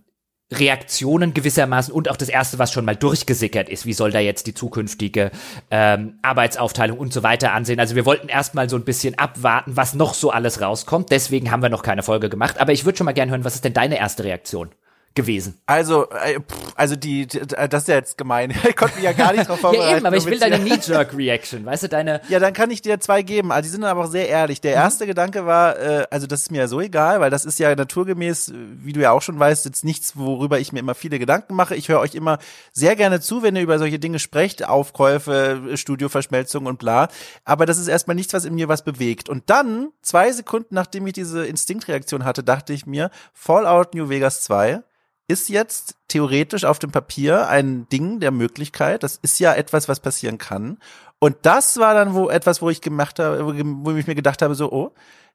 Reaktionen gewissermaßen und auch das erste, was schon mal durchgesickert ist, wie soll da jetzt die zukünftige ähm, Arbeitsaufteilung und so weiter ansehen. Also wir wollten erstmal so ein bisschen abwarten, was noch so alles rauskommt. Deswegen haben wir noch keine Folge gemacht. Aber ich würde schon mal gerne hören, was ist denn deine erste Reaktion? Gewesen. Also, äh, also die, die, das ist ja jetzt gemein. (laughs) Ich konnte mich ja gar nicht drauf vorbereiten. ja eben, aber ich will deine Knee-Jerk-Reaction, weißt du, deine... (laughs) Ja, dann kann ich dir zwei geben. Also die sind aber auch sehr ehrlich. Der mhm. erste Gedanke war, äh, also das ist mir ja so egal, weil das ist ja naturgemäß, wie du ja auch schon weißt, jetzt nichts, worüber ich mir immer viele Gedanken mache. Ich höre euch immer sehr gerne zu, wenn ihr über solche Dinge sprecht, Aufkäufe, Studioverschmelzung und bla. Aber das ist erstmal nichts, was in mir was bewegt. Und dann, zwei Sekunden nachdem ich diese Instinktreaktion hatte, dachte ich mir, Fallout New Vegas 2 ist jetzt theoretisch auf dem Papier ein Ding der Möglichkeit. Das ist ja etwas, was passieren kann. Und das war dann wo etwas, wo ich gemacht habe, wo ich mir gedacht habe, so, oh,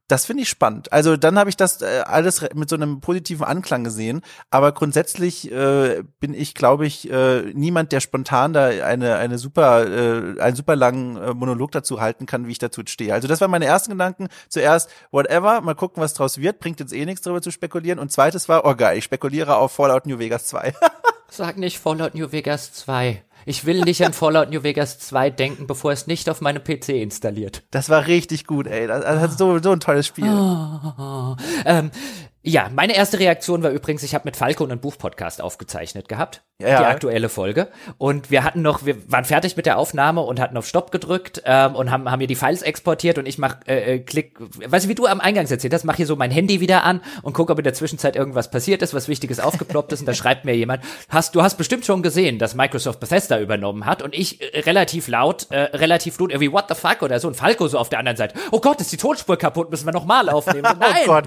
das finde ich spannend. Also dann habe ich das äh, alles mit so einem positiven Anklang gesehen. Aber grundsätzlich äh, bin ich, glaube ich, äh, niemand, der spontan da eine eine super äh, einen super langen äh, Monolog dazu halten kann, wie ich dazu stehe. Also das waren meine ersten Gedanken. Zuerst whatever, mal gucken, was draus wird. Bringt jetzt eh nichts darüber zu spekulieren. Und zweites war, oh geil, ich spekuliere auf Fallout New Vegas 2. (laughs) Sag nicht Fallout New Vegas 2. Ich will nicht an Fallout New Vegas 2 denken, bevor es nicht auf meinem PC installiert. Das war richtig gut, ey. Das, das ist so, so ein tolles Spiel. Oh, ähm, ja, meine erste Reaktion war übrigens, ich habe mit Falco einen Buchpodcast aufgezeichnet gehabt, ja. die aktuelle Folge. Und wir hatten noch, wir waren fertig mit der Aufnahme und hatten auf Stopp gedrückt ähm, und haben, haben hier die Files exportiert und ich mach äh, äh, Klick, weißt du, wie du am Eingangs erzählt hast, mach hier so mein Handy wieder an und guck, ob in der Zwischenzeit irgendwas passiert ist, was Wichtiges aufgeploppt ist und da schreibt mir jemand, hast, du hast bestimmt schon gesehen, dass Microsoft Bethesda übernommen hat und ich äh, relativ laut, äh, relativ laut, irgendwie what the fuck oder so und Falco so auf der anderen Seite, oh Gott, ist die Tonspur kaputt, müssen wir nochmal aufnehmen. So, (laughs) nein.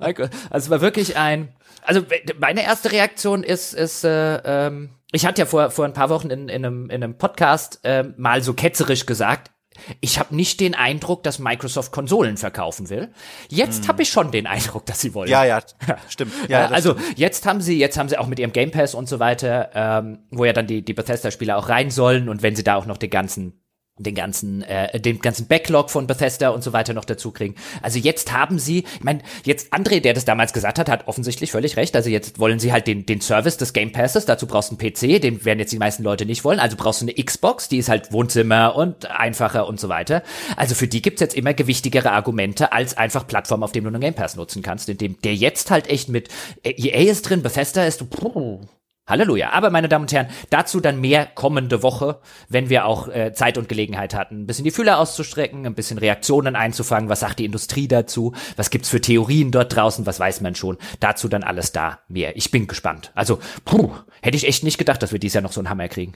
oh Gott. Also es war wirklich ein. Also meine erste Reaktion ist, ist äh, ähm, ich hatte ja vor, vor ein paar Wochen in, in, einem, in einem Podcast äh, mal so ketzerisch gesagt, ich habe nicht den Eindruck, dass Microsoft Konsolen verkaufen will. Jetzt hm. habe ich schon den Eindruck, dass sie wollen. Ja, ja, (laughs) stimmt. Ja, also stimmt. jetzt haben sie, jetzt haben sie auch mit ihrem Game Pass und so weiter, ähm, wo ja dann die die Bethesda-Spieler auch rein sollen und wenn sie da auch noch den ganzen den ganzen äh, den ganzen Backlog von Bethesda und so weiter noch dazu kriegen. Also jetzt haben sie, ich meine, jetzt André, der das damals gesagt hat, hat offensichtlich völlig recht. Also jetzt wollen sie halt den den Service des Game Passes, dazu brauchst du einen PC, den werden jetzt die meisten Leute nicht wollen. Also brauchst du eine Xbox, die ist halt Wohnzimmer und einfacher und so weiter. Also für die gibt's jetzt immer gewichtigere Argumente als einfach Plattform, auf dem du einen Game Pass nutzen kannst, in dem der jetzt halt echt mit EA ist drin, Bethesda ist, puh, Halleluja. Aber meine Damen und Herren, dazu dann mehr kommende Woche, wenn wir auch äh, Zeit und Gelegenheit hatten, ein bisschen die Fühler auszustrecken, ein bisschen Reaktionen einzufangen. Was sagt die Industrie dazu? Was gibt's für Theorien dort draußen? Was weiß man schon? Dazu dann alles da mehr. Ich bin gespannt. Also, puh, hätte ich echt nicht gedacht, dass wir dieses Jahr noch so einen Hammer kriegen.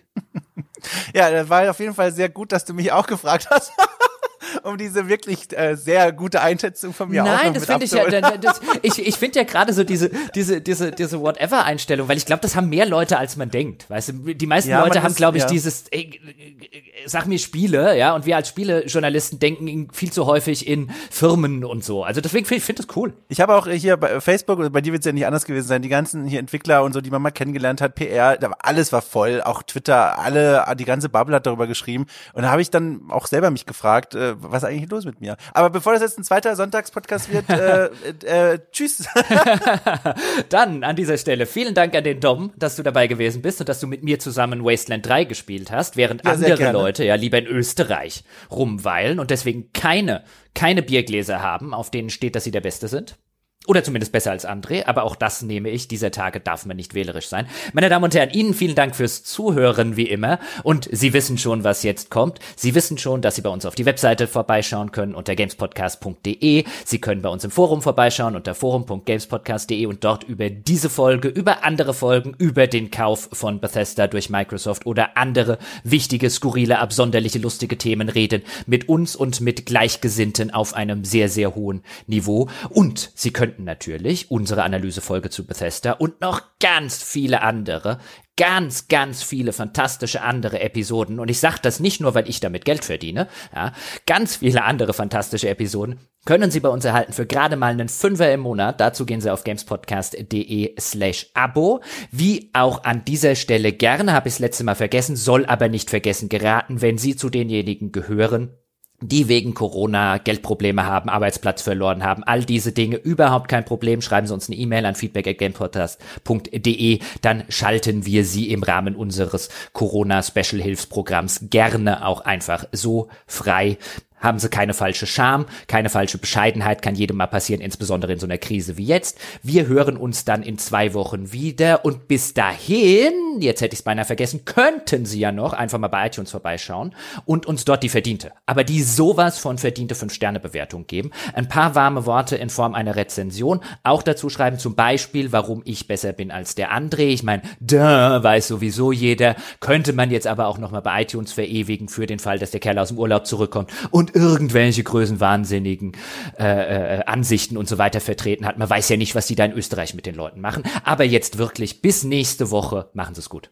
(laughs) ja, das war auf jeden Fall sehr gut, dass du mich auch gefragt hast. (laughs) um diese wirklich äh, sehr gute Einschätzung von mir Nein, das finde ich ja, das, ich, ich finde ja gerade so diese, diese, diese, diese Whatever-Einstellung, weil ich glaube, das haben mehr Leute, als man denkt. Weißt du, die meisten ja, Leute haben, glaube ich, ja. dieses, ey, sag mir Spiele, ja, und wir als Spielejournalisten denken viel zu häufig in Firmen und so. Also deswegen finde ich find das cool. Ich habe auch hier bei Facebook, bei dir wird es ja nicht anders gewesen sein, die ganzen hier Entwickler und so, die man mal kennengelernt hat, PR, alles war voll, auch Twitter, alle, die ganze Bubble hat darüber geschrieben. Und da habe ich dann auch selber mich gefragt, äh, was ist eigentlich los mit mir? Aber bevor das jetzt ein zweiter Sonntagspodcast wird, (laughs) äh, äh, tschüss. (laughs) Dann an dieser Stelle vielen Dank an den Dom, dass du dabei gewesen bist und dass du mit mir zusammen Wasteland 3 gespielt hast, während ja, andere Leute ja lieber in Österreich rumweilen und deswegen keine, keine Biergläser haben, auf denen steht, dass sie der Beste sind. Oder zumindest besser als André, aber auch das nehme ich. Dieser Tage darf man nicht wählerisch sein. Meine Damen und Herren, Ihnen vielen Dank fürs Zuhören, wie immer. Und Sie wissen schon, was jetzt kommt. Sie wissen schon, dass Sie bei uns auf die Webseite vorbeischauen können unter gamespodcast.de. Sie können bei uns im Forum vorbeischauen unter forum.gamespodcast.de und dort über diese Folge, über andere Folgen, über den Kauf von Bethesda durch Microsoft oder andere wichtige, skurrile, absonderliche, lustige Themen reden mit uns und mit Gleichgesinnten auf einem sehr, sehr hohen Niveau. Und Sie könnten natürlich unsere Analysefolge zu Bethesda und noch ganz viele andere, ganz, ganz viele fantastische andere Episoden. Und ich sage das nicht nur, weil ich damit Geld verdiene. Ja, ganz viele andere fantastische Episoden können Sie bei uns erhalten für gerade mal einen Fünfer im Monat. Dazu gehen Sie auf gamespodcast.de slash Abo. Wie auch an dieser Stelle gerne, habe ich das letzte Mal vergessen, soll aber nicht vergessen geraten, wenn Sie zu denjenigen gehören, die wegen Corona Geldprobleme haben, Arbeitsplatz verloren haben, all diese Dinge überhaupt kein Problem. Schreiben Sie uns eine E-Mail an feedback@gamepodcast.de, dann schalten wir Sie im Rahmen unseres Corona Special Hilfsprogramms gerne auch einfach so frei haben sie keine falsche Scham, keine falsche Bescheidenheit, kann jedem mal passieren, insbesondere in so einer Krise wie jetzt. Wir hören uns dann in zwei Wochen wieder und bis dahin, jetzt hätte ich es beinahe vergessen, könnten Sie ja noch einfach mal bei iTunes vorbeischauen und uns dort die verdiente, aber die sowas von verdiente 5-Sterne-Bewertung geben. Ein paar warme Worte in Form einer Rezension, auch dazu schreiben zum Beispiel, warum ich besser bin als der André. Ich meine, da weiß sowieso jeder, könnte man jetzt aber auch noch mal bei iTunes verewigen für den Fall, dass der Kerl aus dem Urlaub zurückkommt und und irgendwelche größenwahnsinnigen äh, äh, Ansichten und so weiter vertreten hat. Man weiß ja nicht, was die da in Österreich mit den Leuten machen. Aber jetzt wirklich bis nächste Woche machen Sie es gut.